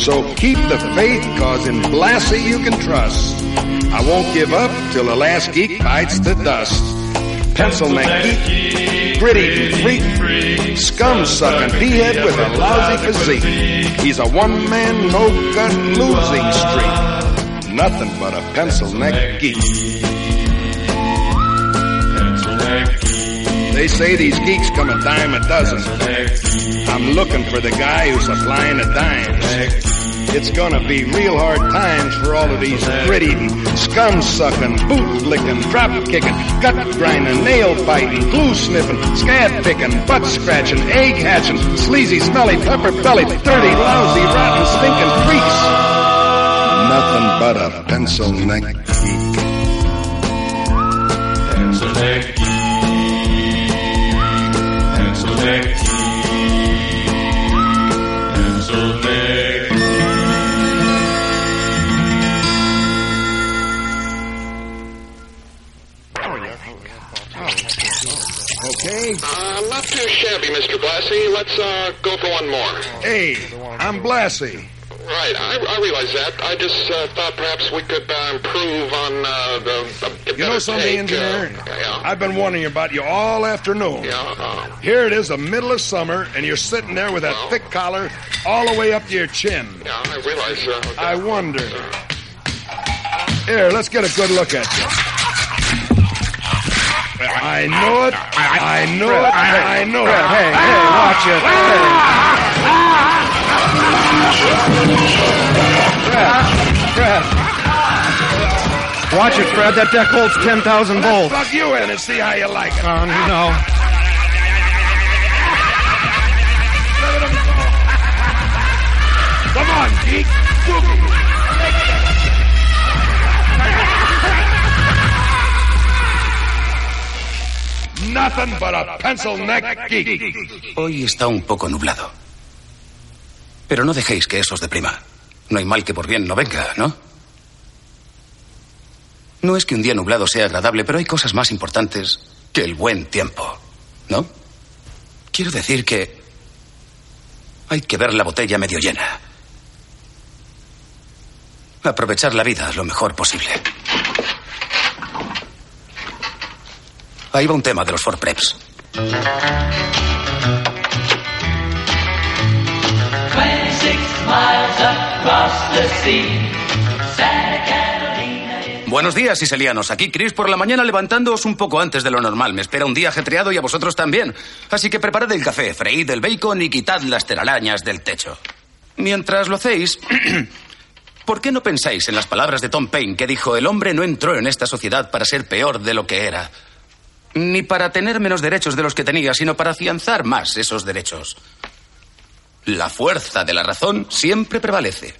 So keep the faith, cause in Blassie you can trust. I won't give up till the last geek bites the dust. Pencil neck geek, gritty freak, scum sucking peahead with a lousy physique. He's a one man, no gut losing streak. Nothing but a pencil neck geek. They say these geeks come a dime a dozen. I'm looking for the guy who's supplying the dimes. It's gonna be real hard times for all of these grit-eating, scum-sucking, boot-licking, drop-kicking, gut-grinding, nail-biting, glue-sniffing, scab-picking, butt-scratching, egg-hatching, sleazy, smelly, pepper-bellied, dirty, lousy, rotten, stinking freaks. Nothing but a pencil neck geek. Pencil Uh, not too shabby, Mr. Blassie. Let's uh, go for one more. Hey, I'm Blassie. Right, I, I realize that. I just uh, thought perhaps we could uh, improve on uh, the, the. You know something, take, engineer? Uh, yeah. I've been wondering about you all afternoon. Yeah. Uh, Here it is, the middle of summer, and you're sitting there with that thick collar all the way up to your chin. yeah, I realize. Uh, I wonder. Here, let's get a good look at you. I know it. I know it. I know it. Hey, hey, watch it. Fred, Fred. Watch it, Fred. That deck holds 10,000 Let's volts. plug you in and see how you like it. Uh, no. Come on, geek. Nothing but a pencil neck geek. Hoy está un poco nublado. Pero no dejéis que eso os deprima. No hay mal que por bien no venga, ¿no? No es que un día nublado sea agradable, pero hay cosas más importantes que el buen tiempo, ¿no? Quiero decir que hay que ver la botella medio llena. Aprovechar la vida lo mejor posible. Ahí va un tema de los Ford Preps. Buenos días, siselianos. Aquí Chris por la mañana levantándoos un poco antes de lo normal. Me espera un día ajetreado y a vosotros también. Así que preparad el café, freíd el bacon y quitad las telarañas del techo. Mientras lo hacéis, ¿por qué no pensáis en las palabras de Tom Paine que dijo el hombre no entró en esta sociedad para ser peor de lo que era? Ni para tener menos derechos de los que tenía, sino para afianzar más esos derechos. La fuerza de la razón siempre prevalece.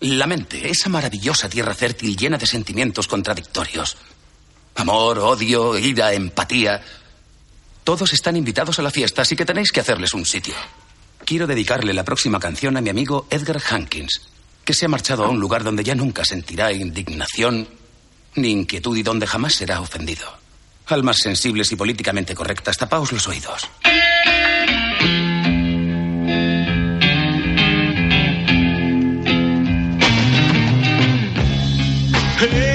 La mente, esa maravillosa tierra fértil llena de sentimientos contradictorios. Amor, odio, ira, empatía. Todos están invitados a la fiesta, así que tenéis que hacerles un sitio. Quiero dedicarle la próxima canción a mi amigo Edgar Hankins, que se ha marchado a un lugar donde ya nunca sentirá indignación ni inquietud y donde jamás será ofendido. Almas sensibles y políticamente correctas, tapaos los oídos. Hey,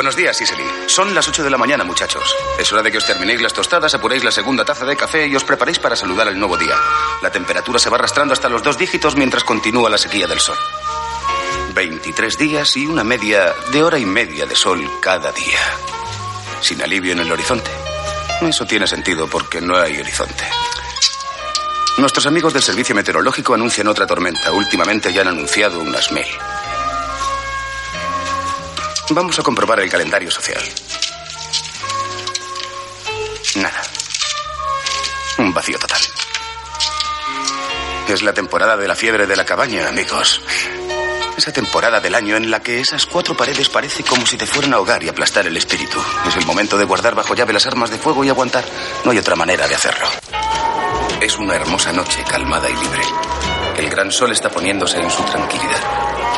Buenos días, Siseli. Son las 8 de la mañana, muchachos. Es hora de que os terminéis las tostadas, apuréis la segunda taza de café y os preparéis para saludar el nuevo día. La temperatura se va arrastrando hasta los dos dígitos mientras continúa la sequía del sol. 23 días y una media de hora y media de sol cada día. Sin alivio en el horizonte. Eso tiene sentido porque no hay horizonte. Nuestros amigos del servicio meteorológico anuncian otra tormenta. Últimamente ya han anunciado unas mil. Vamos a comprobar el calendario social. Nada. Un vacío total. Es la temporada de la fiebre de la cabaña, amigos. Esa temporada del año en la que esas cuatro paredes parece como si te fueran a ahogar y aplastar el espíritu. Es el momento de guardar bajo llave las armas de fuego y aguantar. No hay otra manera de hacerlo. Es una hermosa noche calmada y libre. El gran sol está poniéndose en su tranquilidad.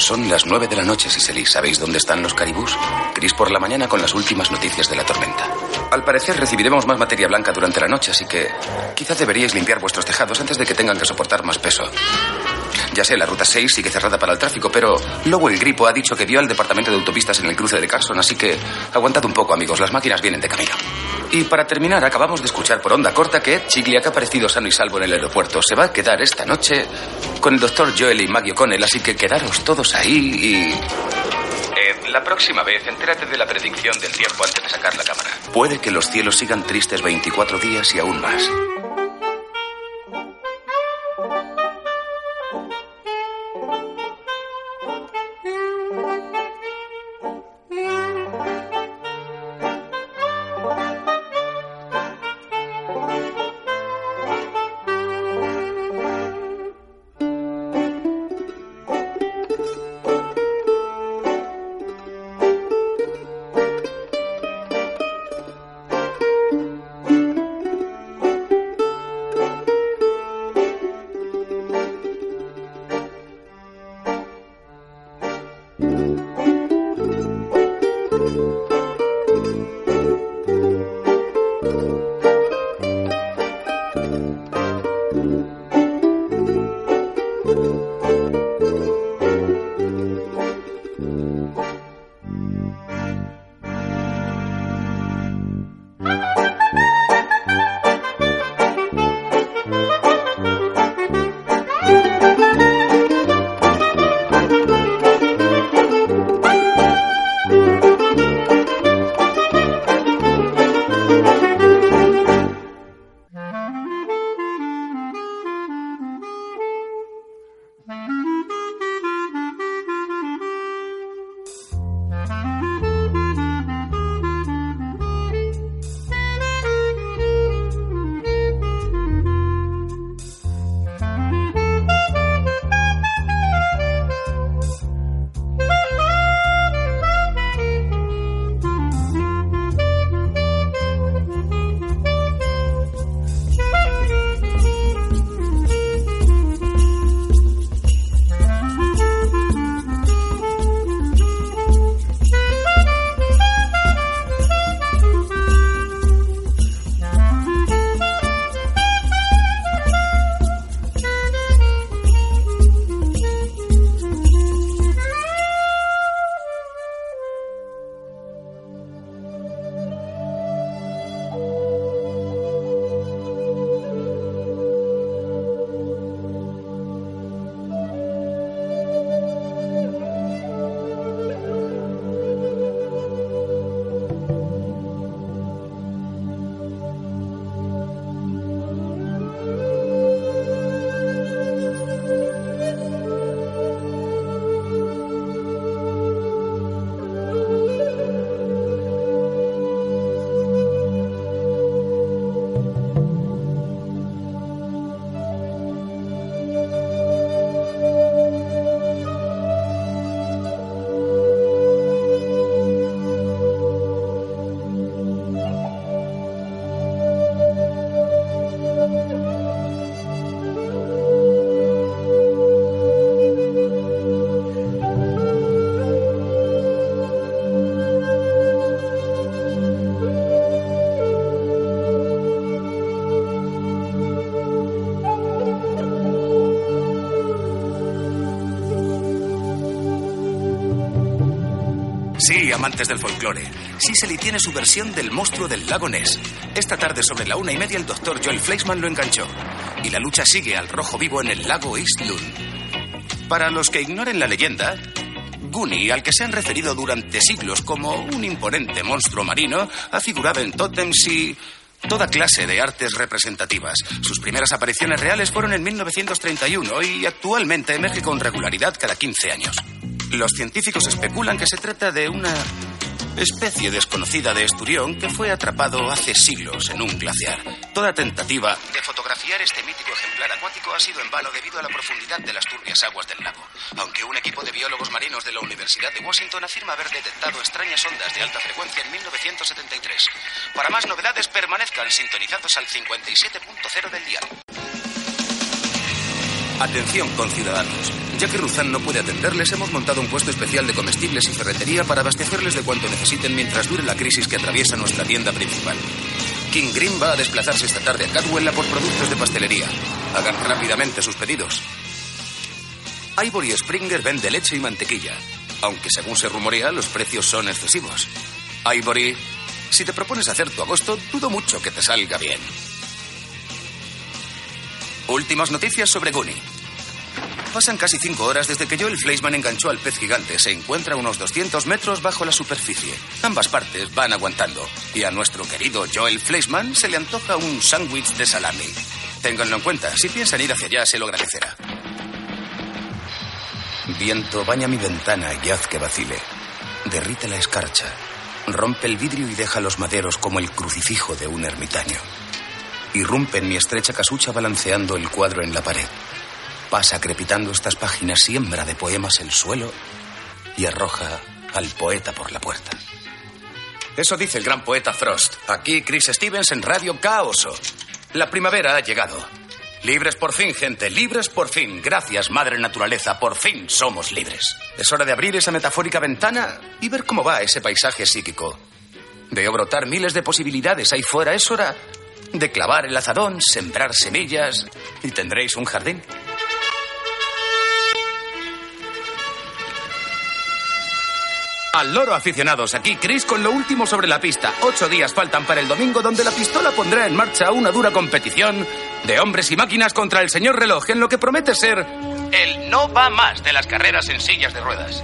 Son las nueve de la noche, Siseli. ¿Sabéis dónde están los caribús? Chris por la mañana con las últimas noticias de la tormenta. Al parecer recibiremos más materia blanca durante la noche, así que quizás deberíais limpiar vuestros tejados antes de que tengan que soportar más peso. Ya sé, la ruta 6 sigue cerrada para el tráfico, pero luego el gripo ha dicho que vio al departamento de autopistas en el cruce de Carson, así que aguantad un poco, amigos. Las máquinas vienen de camino. Y para terminar, acabamos de escuchar por onda corta que Ed ha aparecido sano y salvo en el aeropuerto. Se va a quedar esta noche con el doctor Joel y Maggie O'Connell, así que quedaros todos ahí y... Ed, la próxima vez entérate de la predicción del tiempo antes de sacar la cámara. Puede que los cielos sigan tristes 24 días y aún más. Amantes del folclore. Cicely tiene su versión del monstruo del lago Ness. Esta tarde sobre la una y media el doctor Joel Fleischman lo enganchó. Y la lucha sigue al rojo vivo en el lago East Loon. Para los que ignoren la leyenda, Goonie, al que se han referido durante siglos como un imponente monstruo marino, ha figurado en tótems y toda clase de artes representativas. Sus primeras apariciones reales fueron en 1931 y actualmente emerge con regularidad cada 15 años. Los científicos especulan que se trata de una especie desconocida de esturión que fue atrapado hace siglos en un glaciar. Toda tentativa de fotografiar este mítico ejemplar acuático ha sido en vano debido a la profundidad de las turbias aguas del lago. Aunque un equipo de biólogos marinos de la Universidad de Washington afirma haber detectado extrañas ondas de alta frecuencia en 1973. Para más novedades, permanezcan sintonizados al 57.0 del dial. Atención, conciudadanos. Ya que Ruzán no puede atenderles, hemos montado un puesto especial de comestibles y ferretería para abastecerles de cuanto necesiten mientras dure la crisis que atraviesa nuestra tienda principal. King Green va a desplazarse esta tarde a Cadwell a por productos de pastelería. Hagan rápidamente sus pedidos. Ivory Springer vende leche y mantequilla, aunque según se rumorea los precios son excesivos. Ivory, si te propones hacer tu agosto, dudo mucho que te salga bien. Últimas noticias sobre Goonie. Pasan casi cinco horas desde que Joel Fleischman enganchó al pez gigante. Se encuentra unos 200 metros bajo la superficie. Ambas partes van aguantando. Y a nuestro querido Joel Fleischman se le antoja un sándwich de salami. Ténganlo en cuenta. Si piensan ir hacia allá, se lo agradecerá. Viento baña mi ventana y haz que vacile. Derrite la escarcha. Rompe el vidrio y deja los maderos como el crucifijo de un ermitaño. Irrumpe en mi estrecha casucha balanceando el cuadro en la pared. Pasa crepitando estas páginas, siembra de poemas el suelo y arroja al poeta por la puerta. Eso dice el gran poeta Frost. Aquí Chris Stevens en Radio Caoso. La primavera ha llegado. Libres por fin, gente, libres por fin. Gracias, Madre Naturaleza, por fin somos libres. Es hora de abrir esa metafórica ventana y ver cómo va ese paisaje psíquico. Veo brotar miles de posibilidades ahí fuera. Es hora de clavar el azadón, sembrar semillas y tendréis un jardín. Al loro aficionados, aquí Chris con lo último sobre la pista. Ocho días faltan para el domingo donde la pistola pondrá en marcha una dura competición de hombres y máquinas contra el señor reloj en lo que promete ser el no va más de las carreras en sillas de ruedas.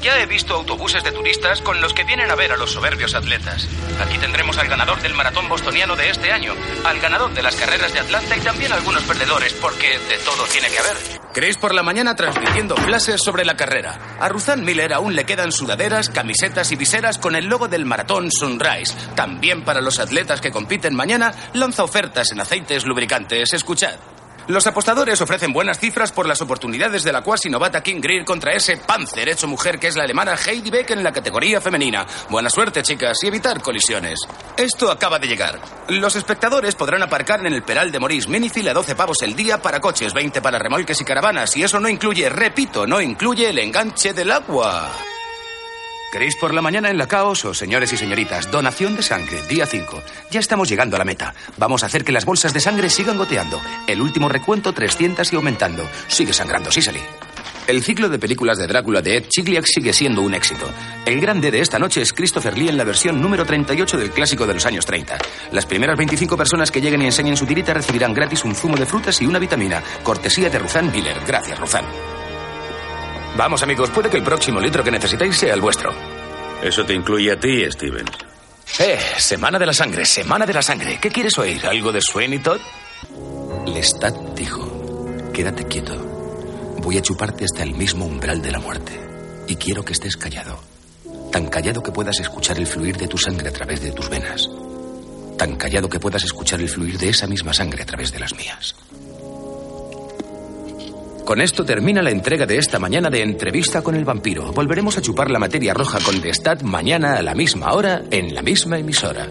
Ya he visto autobuses de turistas con los que vienen a ver a los soberbios atletas. Aquí tendremos al ganador del maratón bostoniano de este año, al ganador de las carreras de Atlanta y también algunos perdedores, porque de todo tiene que haber. Chris por la mañana transmitiendo flashes sobre la carrera. A Ruzan Miller aún le quedan sudaderas, camisetas y viseras con el logo del maratón Sunrise. También para los atletas que compiten mañana, lanza ofertas en aceites lubricantes. Escuchad. Los apostadores ofrecen buenas cifras por las oportunidades de la cuasi novata King Greer contra ese panzer hecho mujer que es la alemana Heidi Beck en la categoría femenina. Buena suerte, chicas, y evitar colisiones. Esto acaba de llegar. Los espectadores podrán aparcar en el Peral de Morís Minifil a 12 pavos el día para coches, 20 para remolques y caravanas, y eso no incluye, repito, no incluye el enganche del agua. Chris por la mañana en la caos o señores y señoritas, donación de sangre, día 5. Ya estamos llegando a la meta. Vamos a hacer que las bolsas de sangre sigan goteando. El último recuento 300 y aumentando. Sigue sangrando, Sicily. El ciclo de películas de Drácula de Ed Chigliak sigue siendo un éxito. El grande de esta noche es Christopher Lee en la versión número 38 del clásico de los años 30. Las primeras 25 personas que lleguen y enseñen su tirita recibirán gratis un zumo de frutas y una vitamina. Cortesía de Ruzán Miller. Gracias, Ruzán. Vamos, amigos, puede que el próximo litro que necesitéis sea el vuestro. Eso te incluye a ti, Stevens. Eh, Semana de la Sangre, Semana de la Sangre. ¿Qué quieres oír? ¿Algo de Sweeney Todd? Lestat dijo, quédate quieto. Voy a chuparte hasta el mismo umbral de la muerte. Y quiero que estés callado. Tan callado que puedas escuchar el fluir de tu sangre a través de tus venas. Tan callado que puedas escuchar el fluir de esa misma sangre a través de las mías. Con esto termina la entrega de esta mañana de Entrevista con el Vampiro. Volveremos a chupar la materia roja con Destat mañana a la misma hora en la misma emisora.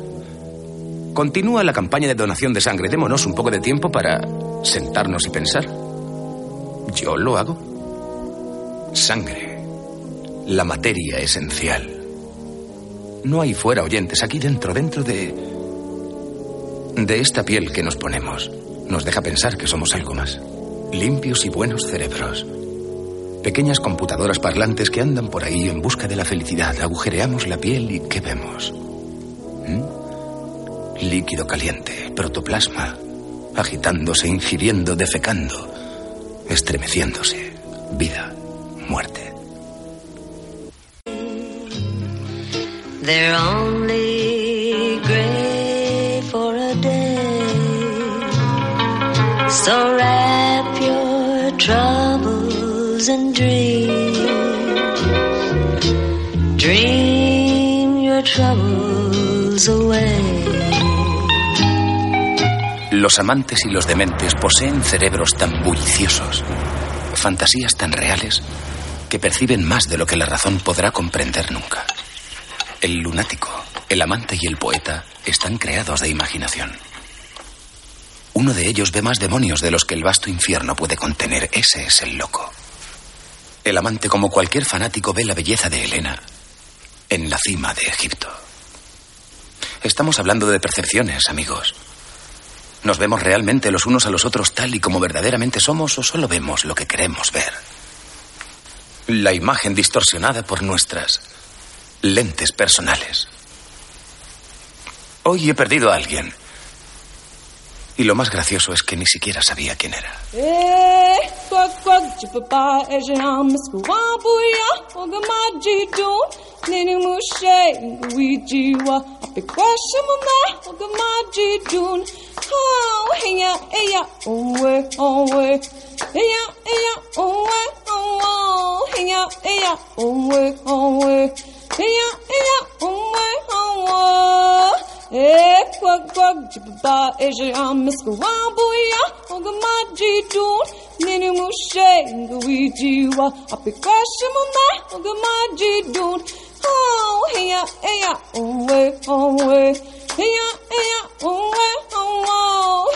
Continúa la campaña de donación de sangre. Démonos un poco de tiempo para sentarnos y pensar. Yo lo hago. Sangre. La materia esencial. No hay fuera oyentes, aquí dentro, dentro de... de esta piel que nos ponemos. Nos deja pensar que somos algo más limpios y buenos cerebros. Pequeñas computadoras parlantes que andan por ahí en busca de la felicidad. Agujereamos la piel y ¿qué vemos? ¿Mm? Líquido caliente, protoplasma, agitándose, ingiriendo, defecando, estremeciéndose. Vida, muerte. They're only great for a day. So your Los amantes y los dementes poseen cerebros tan bulliciosos, fantasías tan reales, que perciben más de lo que la razón podrá comprender nunca. El lunático, el amante y el poeta están creados de imaginación. Uno de ellos ve más demonios de los que el vasto infierno puede contener. Ese es el loco. El amante, como cualquier fanático, ve la belleza de Helena en la cima de Egipto. Estamos hablando de percepciones, amigos. ¿Nos vemos realmente los unos a los otros tal y como verdaderamente somos o solo vemos lo que queremos ver? La imagen distorsionada por nuestras lentes personales. Hoy he perdido a alguien. Y lo más gracioso es que ni siquiera sabía quién era. 咿呀咿呀，红外喊我，哎，呱呱，吉巴巴，哎，是俺们是个王不呀，我个马吉中，你的母谁，你个维吉哇，阿比瓜什么嘛，我个马吉中，好，哎呀哎呀，红外红外，哎呀哎呀，红外红外，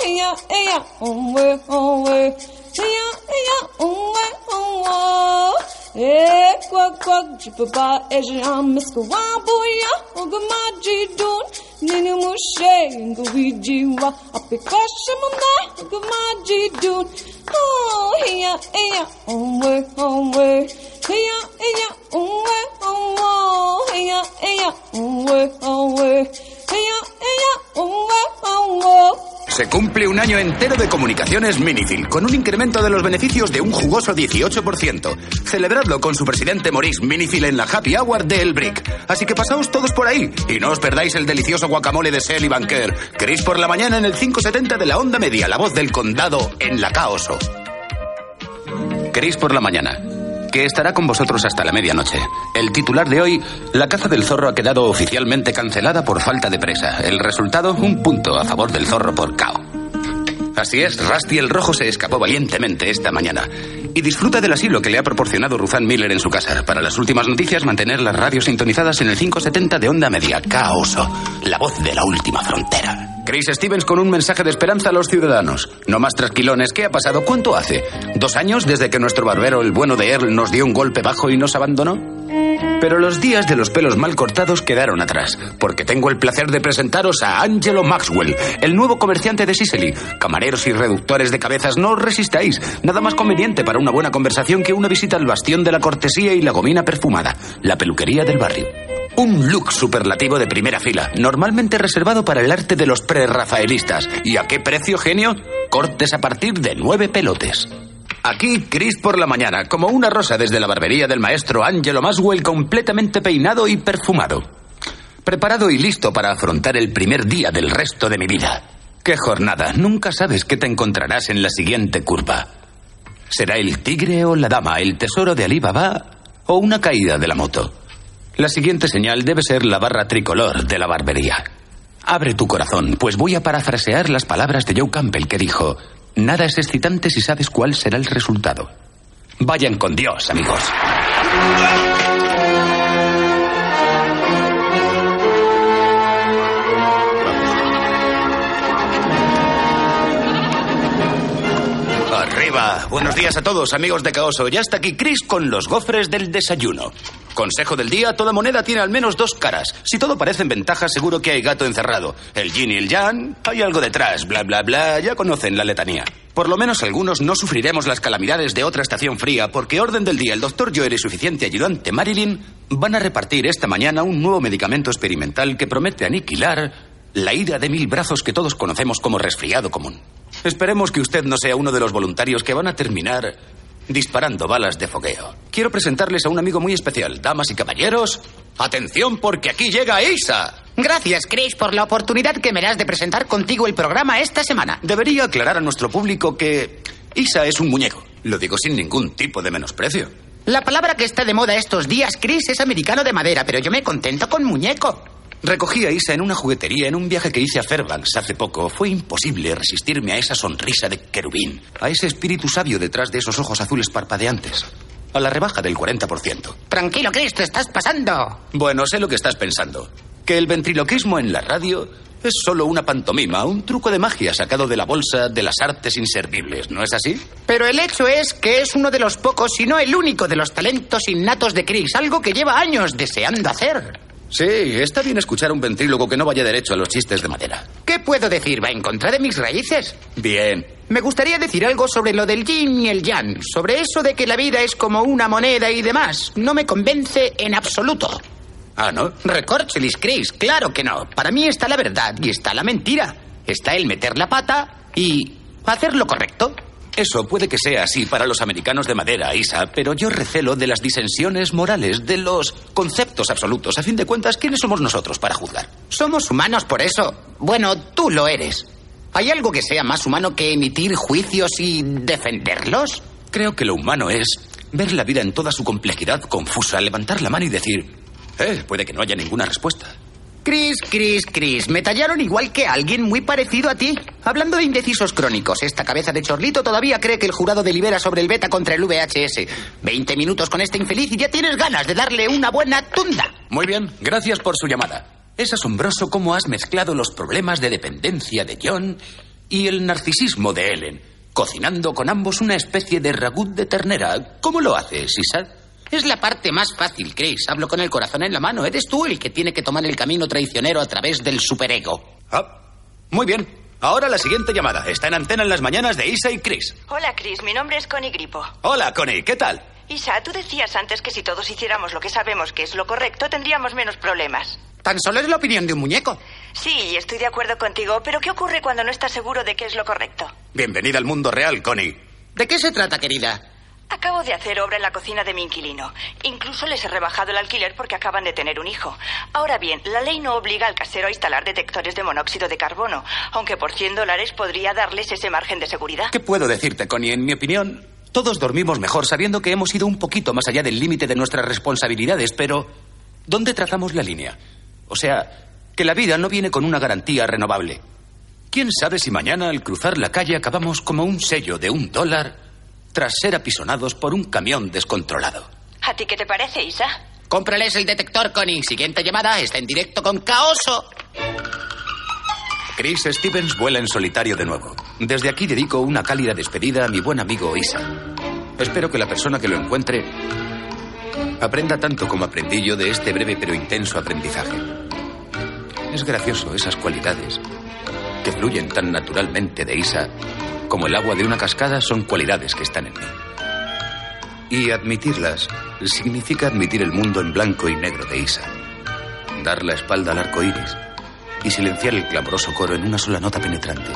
哎呀哎呀，红外红外。这样一样，嗡哎嗡哦，哎呱呱，吉巴巴，哎是俺们是个娃不呀，我个妈吉顿，你那么谁个维吉哇，阿比卡什么那，我个妈吉顿，哦嘿呀哎呀，嗡哎嗡哎，嘿呀哎呀，嗡哎嗡哦，嘿呀哎呀，嗡哎嗡哎，嘿呀哎呀，嗡哎嗡哦。Se cumple un año entero de comunicaciones Minifil, con un incremento de los beneficios de un jugoso 18%. Celebradlo con su presidente Maurice Minifil en la Happy Hour de El Brick. Así que pasaos todos por ahí y no os perdáis el delicioso guacamole de Sel y Banker. Chris por la mañana en el 570 de la onda media, la voz del condado en la Caoso. Chris por la mañana, que estará con vosotros hasta la medianoche. El titular de hoy, la caza del zorro ha quedado oficialmente cancelada por falta de presa. El resultado, un punto a favor del zorro por KO. Así es, Rusty el Rojo se escapó valientemente esta mañana. Y disfruta del asilo que le ha proporcionado Ruzan Miller en su casa. Para las últimas noticias, mantener las radios sintonizadas en el 570 de Onda Media. Caoso, la voz de la última frontera. Chris Stevens con un mensaje de esperanza a los ciudadanos. No más trasquilones. ¿Qué ha pasado? ¿Cuánto hace? ¿Dos años desde que nuestro barbero, el bueno de Earl, nos dio un golpe bajo y nos abandonó? Pero los días de los pelos mal cortados quedaron atrás, porque tengo el placer de presentaros a Angelo Maxwell, el nuevo comerciante de Sicily. Camareros y reductores de cabezas, no os resistáis. Nada más conveniente para una buena conversación que una visita al bastión de la cortesía y la gomina perfumada, la peluquería del barrio. Un look superlativo de primera fila, normalmente reservado para el arte de los prerrafaelistas. ¿Y a qué precio, genio? Cortes a partir de nueve pelotes. Aquí, Chris por la mañana, como una rosa desde la barbería del maestro Angelo Maswell, completamente peinado y perfumado. Preparado y listo para afrontar el primer día del resto de mi vida. ¡Qué jornada! Nunca sabes qué te encontrarás en la siguiente curva. ¿Será el tigre o la dama, el tesoro de Alibaba o una caída de la moto? La siguiente señal debe ser la barra tricolor de la barbería. Abre tu corazón, pues voy a parafrasear las palabras de Joe Campbell que dijo, Nada es excitante si sabes cuál será el resultado. Vayan con Dios, amigos. Buenos días a todos, amigos de Caoso. Ya está aquí Chris con los gofres del desayuno. Consejo del día, toda moneda tiene al menos dos caras. Si todo parece en ventaja, seguro que hay gato encerrado. El yin y el yang, hay algo detrás, bla, bla, bla, ya conocen la letanía. Por lo menos algunos no sufriremos las calamidades de otra estación fría, porque orden del día, el doctor Joer y suficiente ayudante Marilyn van a repartir esta mañana un nuevo medicamento experimental que promete aniquilar la ira de mil brazos que todos conocemos como resfriado común. Esperemos que usted no sea uno de los voluntarios que van a terminar disparando balas de fogueo. Quiero presentarles a un amigo muy especial. Damas y caballeros, atención porque aquí llega Isa. Gracias, Chris, por la oportunidad que me das de presentar contigo el programa esta semana. Debería aclarar a nuestro público que Isa es un muñeco. Lo digo sin ningún tipo de menosprecio. La palabra que está de moda estos días, Chris, es americano de madera, pero yo me contento con muñeco. Recogí a Isa en una juguetería en un viaje que hice a Fairbanks hace poco. Fue imposible resistirme a esa sonrisa de querubín, a ese espíritu sabio detrás de esos ojos azules parpadeantes, a la rebaja del 40%. Tranquilo, Chris, te estás pasando. Bueno, sé lo que estás pensando. Que el ventriloquismo en la radio es solo una pantomima, un truco de magia sacado de la bolsa de las artes inservibles, ¿no es así? Pero el hecho es que es uno de los pocos, si no el único de los talentos innatos de Chris, algo que lleva años deseando hacer. Sí, está bien escuchar a un ventrílogo que no vaya derecho a los chistes de madera. ¿Qué puedo decir? ¿Va en contra de mis raíces? Bien. Me gustaría decir algo sobre lo del yin y el yang, sobre eso de que la vida es como una moneda y demás. No me convence en absoluto. Ah, ¿no? Recorchelis, Chris, claro que no. Para mí está la verdad y está la mentira. Está el meter la pata y hacer lo correcto. Eso puede que sea así para los americanos de madera, Isa, pero yo recelo de las disensiones morales, de los conceptos absolutos. A fin de cuentas, ¿quiénes somos nosotros para juzgar? Somos humanos por eso. Bueno, tú lo eres. ¿Hay algo que sea más humano que emitir juicios y defenderlos? Creo que lo humano es ver la vida en toda su complejidad confusa, levantar la mano y decir, eh, puede que no haya ninguna respuesta. Chris, Chris, Chris, me tallaron igual que alguien muy parecido a ti. Hablando de indecisos crónicos, esta cabeza de chorlito todavía cree que el jurado delibera sobre el beta contra el VHS. Veinte minutos con este infeliz y ya tienes ganas de darle una buena tunda. Muy bien, gracias por su llamada. Es asombroso cómo has mezclado los problemas de dependencia de John y el narcisismo de Ellen, cocinando con ambos una especie de ragut de ternera. ¿Cómo lo haces, Isa? Es la parte más fácil, Chris. Hablo con el corazón en la mano. Eres tú el que tiene que tomar el camino traicionero a través del superego. Ah, muy bien. Ahora la siguiente llamada. Está en antena en las mañanas de Isa y Chris. Hola, Chris. Mi nombre es Connie Gripo. Hola, Connie. ¿Qué tal? Isa, tú decías antes que si todos hiciéramos lo que sabemos que es lo correcto, tendríamos menos problemas. Tan solo es la opinión de un muñeco. Sí, estoy de acuerdo contigo, pero ¿qué ocurre cuando no estás seguro de qué es lo correcto? Bienvenida al mundo real, Connie. ¿De qué se trata, querida? Acabo de hacer obra en la cocina de mi inquilino. Incluso les he rebajado el alquiler porque acaban de tener un hijo. Ahora bien, la ley no obliga al casero a instalar detectores de monóxido de carbono, aunque por 100 dólares podría darles ese margen de seguridad. ¿Qué puedo decirte, Connie? En mi opinión, todos dormimos mejor sabiendo que hemos ido un poquito más allá del límite de nuestras responsabilidades, pero ¿dónde trazamos la línea? O sea, que la vida no viene con una garantía renovable. ¿Quién sabe si mañana al cruzar la calle acabamos como un sello de un dólar tras ser apisonados por un camión descontrolado? ¿A ti qué te parece, Isa? Cómprales el detector, Connie. Siguiente llamada está en directo con Caoso. Chris Stevens vuela en solitario de nuevo. Desde aquí dedico una cálida despedida a mi buen amigo Isa. Espero que la persona que lo encuentre aprenda tanto como aprendí yo de este breve pero intenso aprendizaje. Es gracioso esas cualidades que fluyen tan naturalmente de Isa como el agua de una cascada son cualidades que están en mí. Y admitirlas significa admitir el mundo en blanco y negro de Isa. Dar la espalda al arco iris y silenciar el clamoroso coro en una sola nota penetrante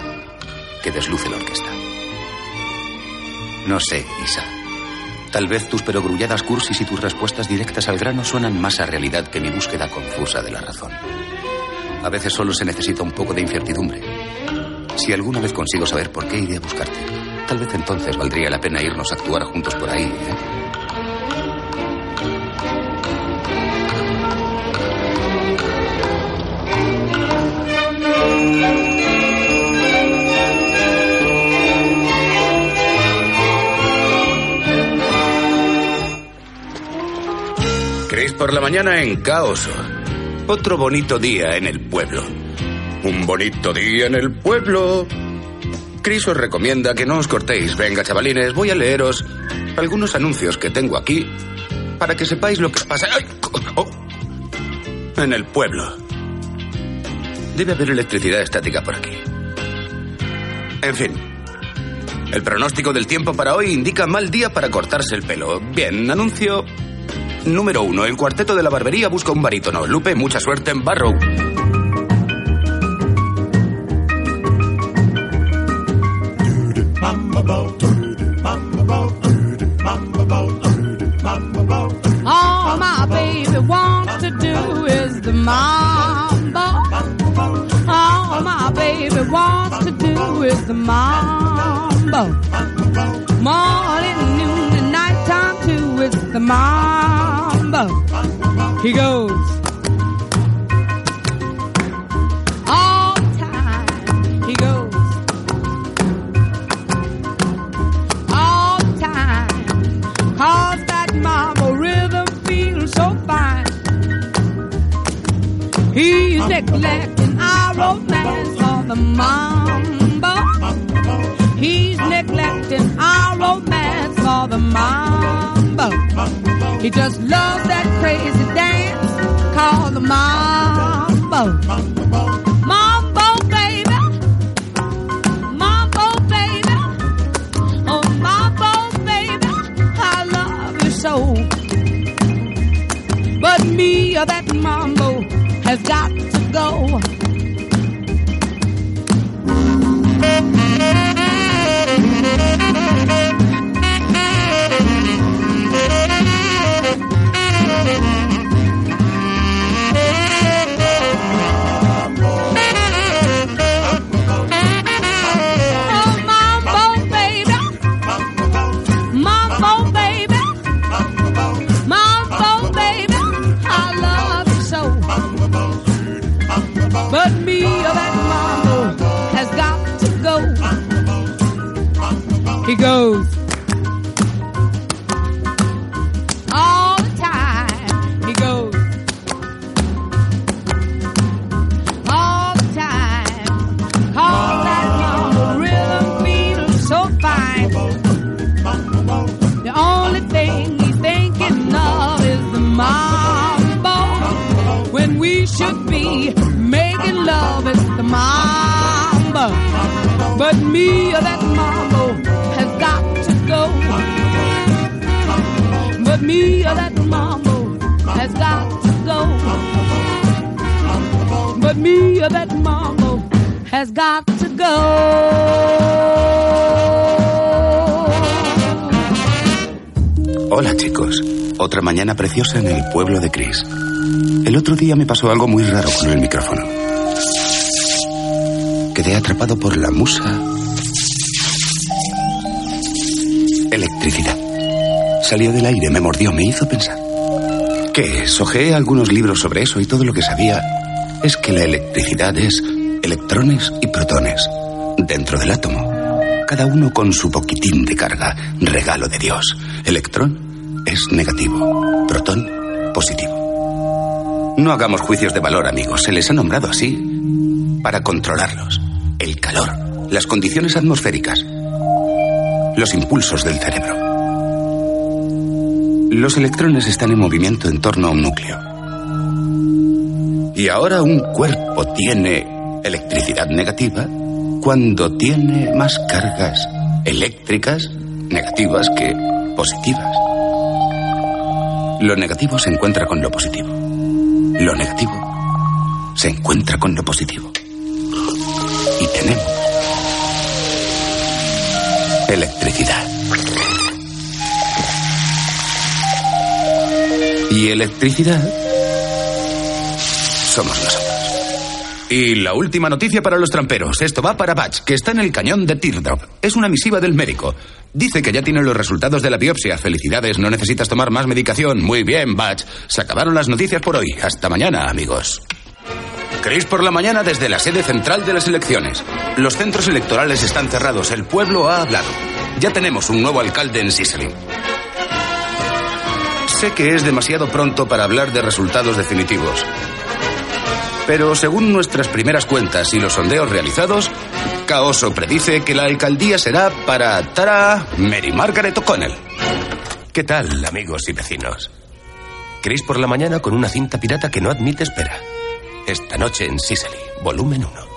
que desluce la orquesta. No sé, Isa. Tal vez tus perogrulladas cursis y tus respuestas directas al grano suenan más a realidad que mi búsqueda confusa de la razón. A veces solo se necesita un poco de incertidumbre. Si alguna vez consigo saber por qué iré a buscarte, tal vez entonces valdría la pena irnos a actuar juntos por ahí, ¿eh? Por la mañana en Caos. Otro bonito día en el pueblo. Un bonito día en el pueblo. Chris os recomienda que no os cortéis. Venga, chavalines, voy a leeros algunos anuncios que tengo aquí para que sepáis lo que pasa ¡Ay! Oh. en el pueblo. Debe haber electricidad estática por aquí. En fin, El pronóstico del tiempo para hoy indica mal día para cortarse el pelo. Bien, anuncio número uno. El cuarteto de la barbería busca un barítono. Lupe, mucha suerte en Barrow. Is the mambo. Morning, noon, and nighttime too. It's the mambo. He goes. All time. He goes. All that mambo rhythm feels so fine. He's neglecting our romance for the mambo. The mambo. He just loves that crazy dance called the mambo. Mambo, baby. Mambo, baby. Oh, mambo, baby. I love you so. But me, that mambo, has got to go. Goes. Has got to go. Hola chicos, otra mañana preciosa en el pueblo de Chris. El otro día me pasó algo muy raro con el micrófono. Quedé atrapado por la musa. Electricidad. Salió del aire, me mordió, me hizo pensar. ¿Qué es? Ojeé algunos libros sobre eso y todo lo que sabía es que la electricidad es electrones y protones dentro del átomo. Cada uno con su poquitín de carga, regalo de Dios. Electrón es negativo, protón positivo. No hagamos juicios de valor, amigos. Se les ha nombrado así para controlarlos. El calor, las condiciones atmosféricas, los impulsos del cerebro. Los electrones están en movimiento en torno a un núcleo. Y ahora un cuerpo tiene electricidad negativa cuando tiene más cargas eléctricas negativas que positivas. Lo negativo se encuentra con lo positivo. Lo negativo se encuentra con lo positivo. Y tenemos electricidad. Y electricidad somos nosotros. Y la última noticia para los tramperos. Esto va para Batch, que está en el cañón de Teardrop. Es una misiva del médico. Dice que ya tiene los resultados de la biopsia. Felicidades, no necesitas tomar más medicación. Muy bien, Batch. Se acabaron las noticias por hoy. Hasta mañana, amigos. Chris por la mañana desde la sede central de las elecciones. Los centros electorales están cerrados. El pueblo ha hablado. Ya tenemos un nuevo alcalde en Sicily. Sé que es demasiado pronto para hablar de resultados definitivos. Pero según nuestras primeras cuentas y los sondeos realizados, Caoso predice que la alcaldía será para Tara Mary Margaret O'Connell. ¿Qué tal, amigos y vecinos? Chris por la mañana con una cinta pirata que no admite espera. Esta noche en Sicily, volumen 1.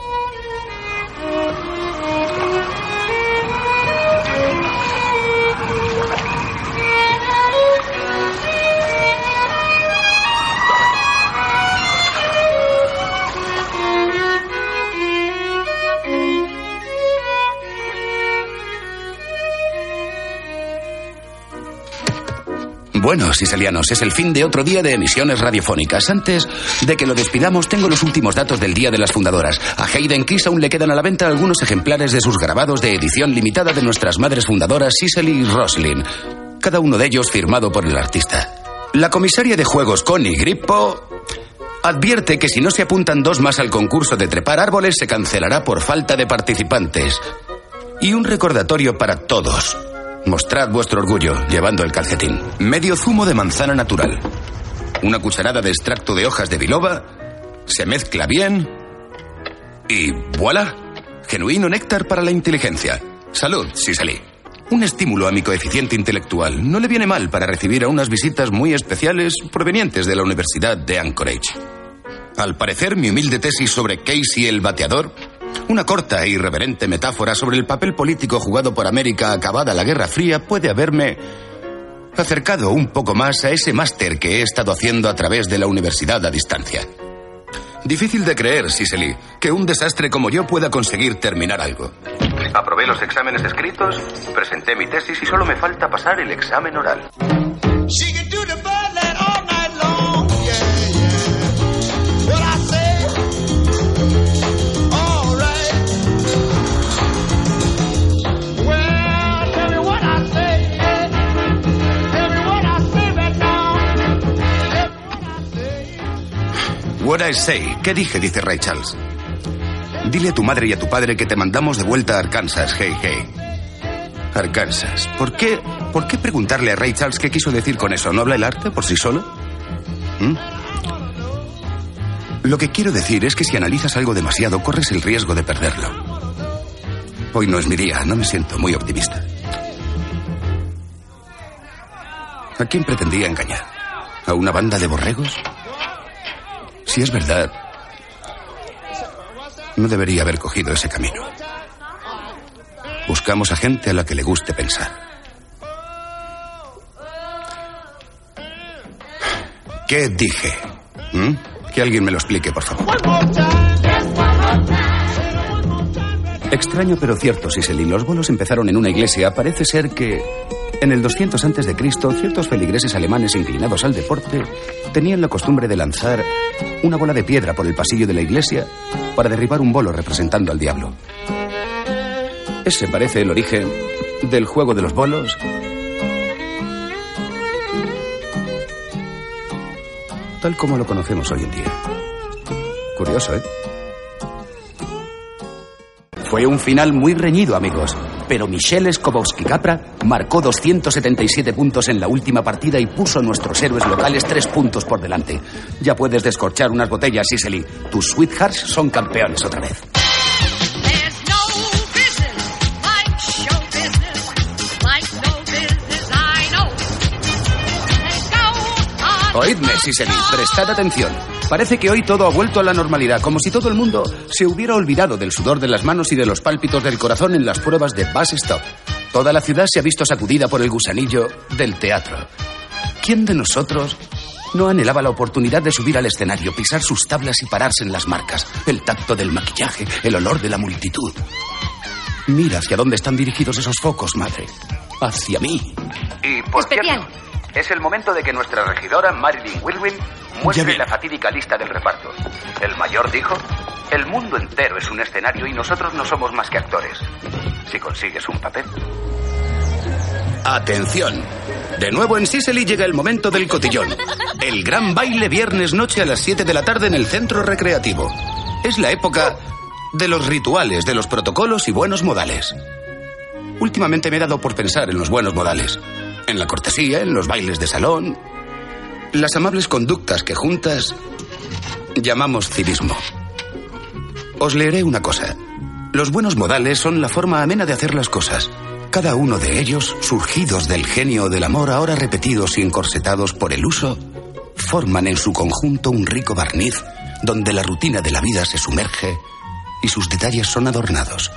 Bueno, siselianos, es el fin de otro día de emisiones radiofónicas. Antes de que lo despidamos, tengo los últimos datos del día de las fundadoras. A Hayden Kiss aún le quedan a la venta algunos ejemplares de sus grabados de edición limitada de nuestras madres fundadoras Cicely y Roslyn. Cada uno de ellos firmado por el artista. La comisaria de juegos Connie Grippo advierte que si no se apuntan dos más al concurso de trepar árboles se cancelará por falta de participantes. Y un recordatorio para todos. Mostrad vuestro orgullo llevando el calcetín. Medio zumo de manzana natural. Una cucharada de extracto de hojas de biloba. Se mezcla bien. Y voilà. Genuino néctar para la inteligencia. Salud, Sisali. Un estímulo a mi coeficiente intelectual no le viene mal para recibir a unas visitas muy especiales provenientes de la Universidad de Anchorage. Al parecer, mi humilde tesis sobre Casey el bateador una corta e irreverente metáfora sobre el papel político jugado por América acabada la Guerra Fría puede haberme acercado un poco más a ese máster que he estado haciendo a través de la universidad a distancia. Difícil de creer, Siseli, que un desastre como yo pueda conseguir terminar algo. Aprobé los exámenes escritos, presenté mi tesis y solo me falta pasar el examen oral. What I say. ¿Qué dije? dice Ray Charles. Dile a tu madre y a tu padre que te mandamos de vuelta a Arkansas, hey, hey. Arkansas. ¿Por qué, ¿Por qué preguntarle a Ray Charles qué quiso decir con eso? ¿No habla el arte por sí solo? ¿Mm? Lo que quiero decir es que si analizas algo demasiado, corres el riesgo de perderlo. Hoy no es mi día, no me siento muy optimista. ¿A quién pretendía engañar? ¿A una banda de borregos? Si es verdad, no debería haber cogido ese camino. Buscamos a gente a la que le guste pensar. ¿Qué dije? ¿Mm? Que alguien me lo explique, por favor. Extraño pero cierto, Siselin. Los bolos empezaron en una iglesia. Parece ser que en el 200 antes de Cristo, ciertos feligreses alemanes inclinados al deporte tenían la costumbre de lanzar una bola de piedra por el pasillo de la iglesia para derribar un bolo representando al diablo. Ese parece el origen del juego de los bolos. Tal como lo conocemos hoy en día. Curioso, ¿eh? Fue un final muy reñido, amigos. Pero Michelle Skobowski Capra marcó 277 puntos en la última partida y puso a nuestros héroes locales tres puntos por delante. Ya puedes descorchar unas botellas, Siseli. Tus sweethearts son campeones otra vez. Oídme, Siseli, prestad atención. Parece que hoy todo ha vuelto a la normalidad, como si todo el mundo se hubiera olvidado del sudor de las manos y de los pálpitos del corazón en las pruebas de bus stop. Toda la ciudad se ha visto sacudida por el gusanillo del teatro. ¿Quién de nosotros no anhelaba la oportunidad de subir al escenario, pisar sus tablas y pararse en las marcas? El tacto del maquillaje, el olor de la multitud. Mira hacia dónde están dirigidos esos focos, madre. Hacia mí. Y por Especial. Es el momento de que nuestra regidora Marilyn Wilwin muestre la fatídica lista del reparto. El mayor dijo, el mundo entero es un escenario y nosotros no somos más que actores. Si consigues un papel. Atención. De nuevo en Sicily llega el momento del cotillón. El gran baile viernes noche a las 7 de la tarde en el centro recreativo. Es la época de los rituales, de los protocolos y buenos modales. Últimamente me he dado por pensar en los buenos modales. En la cortesía, en los bailes de salón. Las amables conductas que juntas llamamos civismo. Os leeré una cosa. Los buenos modales son la forma amena de hacer las cosas. Cada uno de ellos, surgidos del genio del amor, ahora repetidos y encorsetados por el uso, forman en su conjunto un rico barniz donde la rutina de la vida se sumerge y sus detalles son adornados.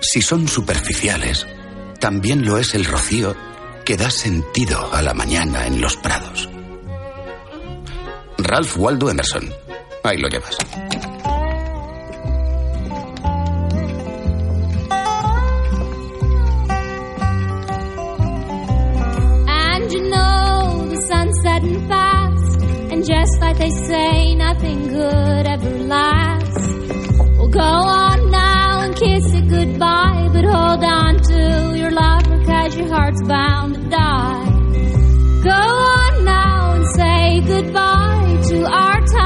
Si son superficiales, también lo es el rocío que da sentido a la mañana en los prados. Ralph Waldo Emerson. Ahí lo llevas. And you know the sun's setting fast, and just like they say, nothing good ever lasts. We'll go on now and kiss it goodbye, but hold on to your lover. your heart's bound to die. Go on now and say goodbye to our time.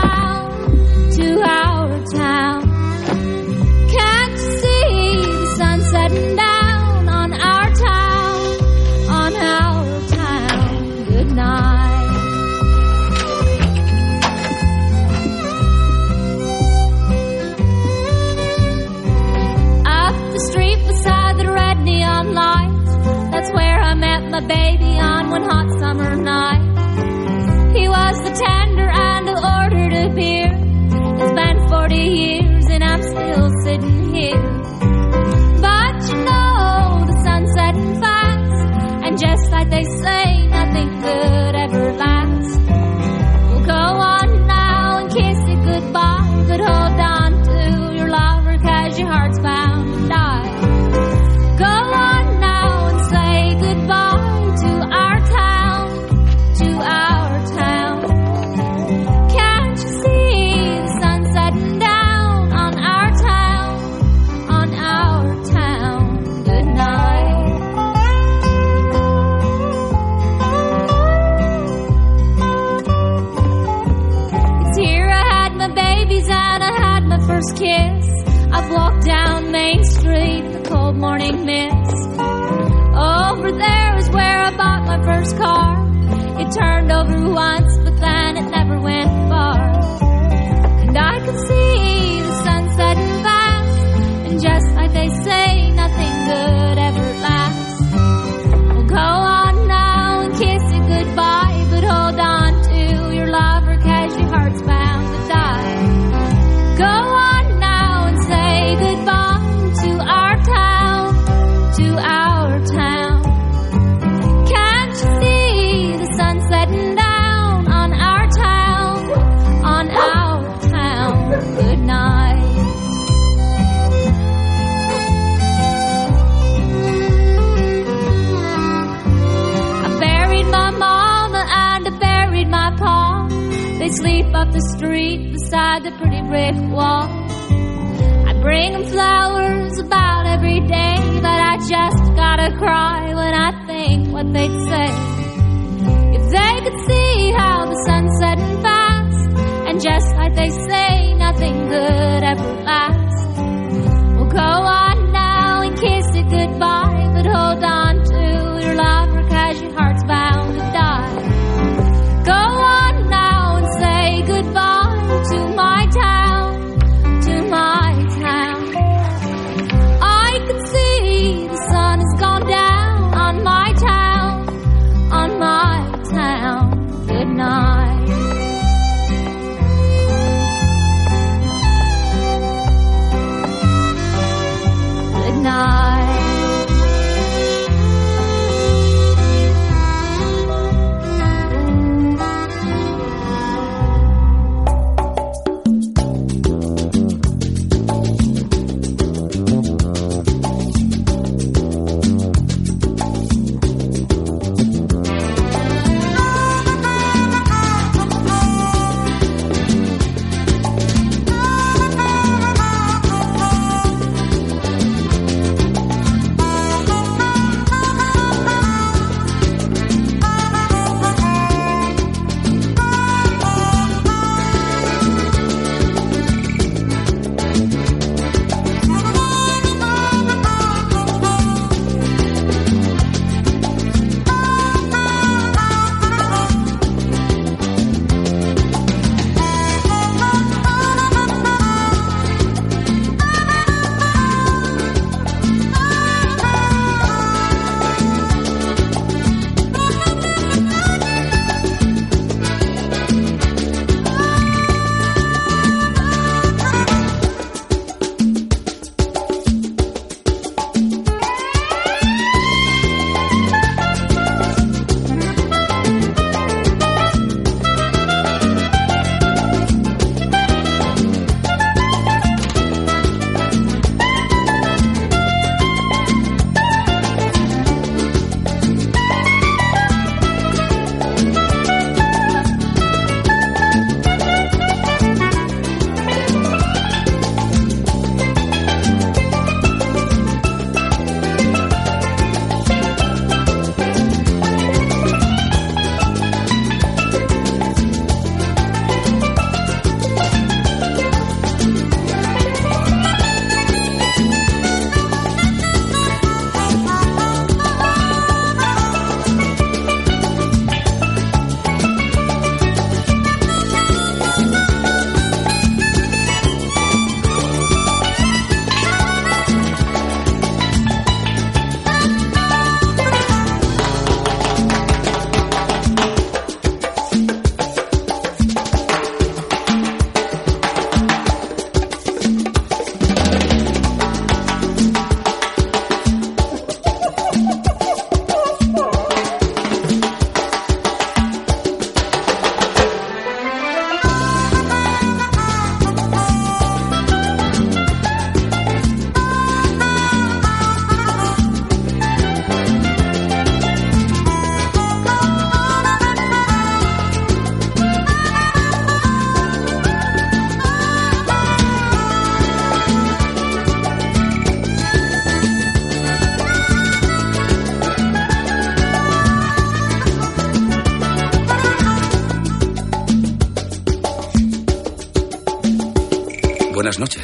baby on one hot summer night. He was the tender and ordered a beer. old morning mist. Over there is where I bought my first car. It turned over once sleep up the street beside the pretty brick wall. I bring them flowers about every day, but I just gotta cry when I think what they'd say. If they could see how the sun's setting fast, and just like they say, nothing good ever lasts. We'll go on now and kiss it goodbye, but hold on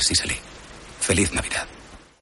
Navidad.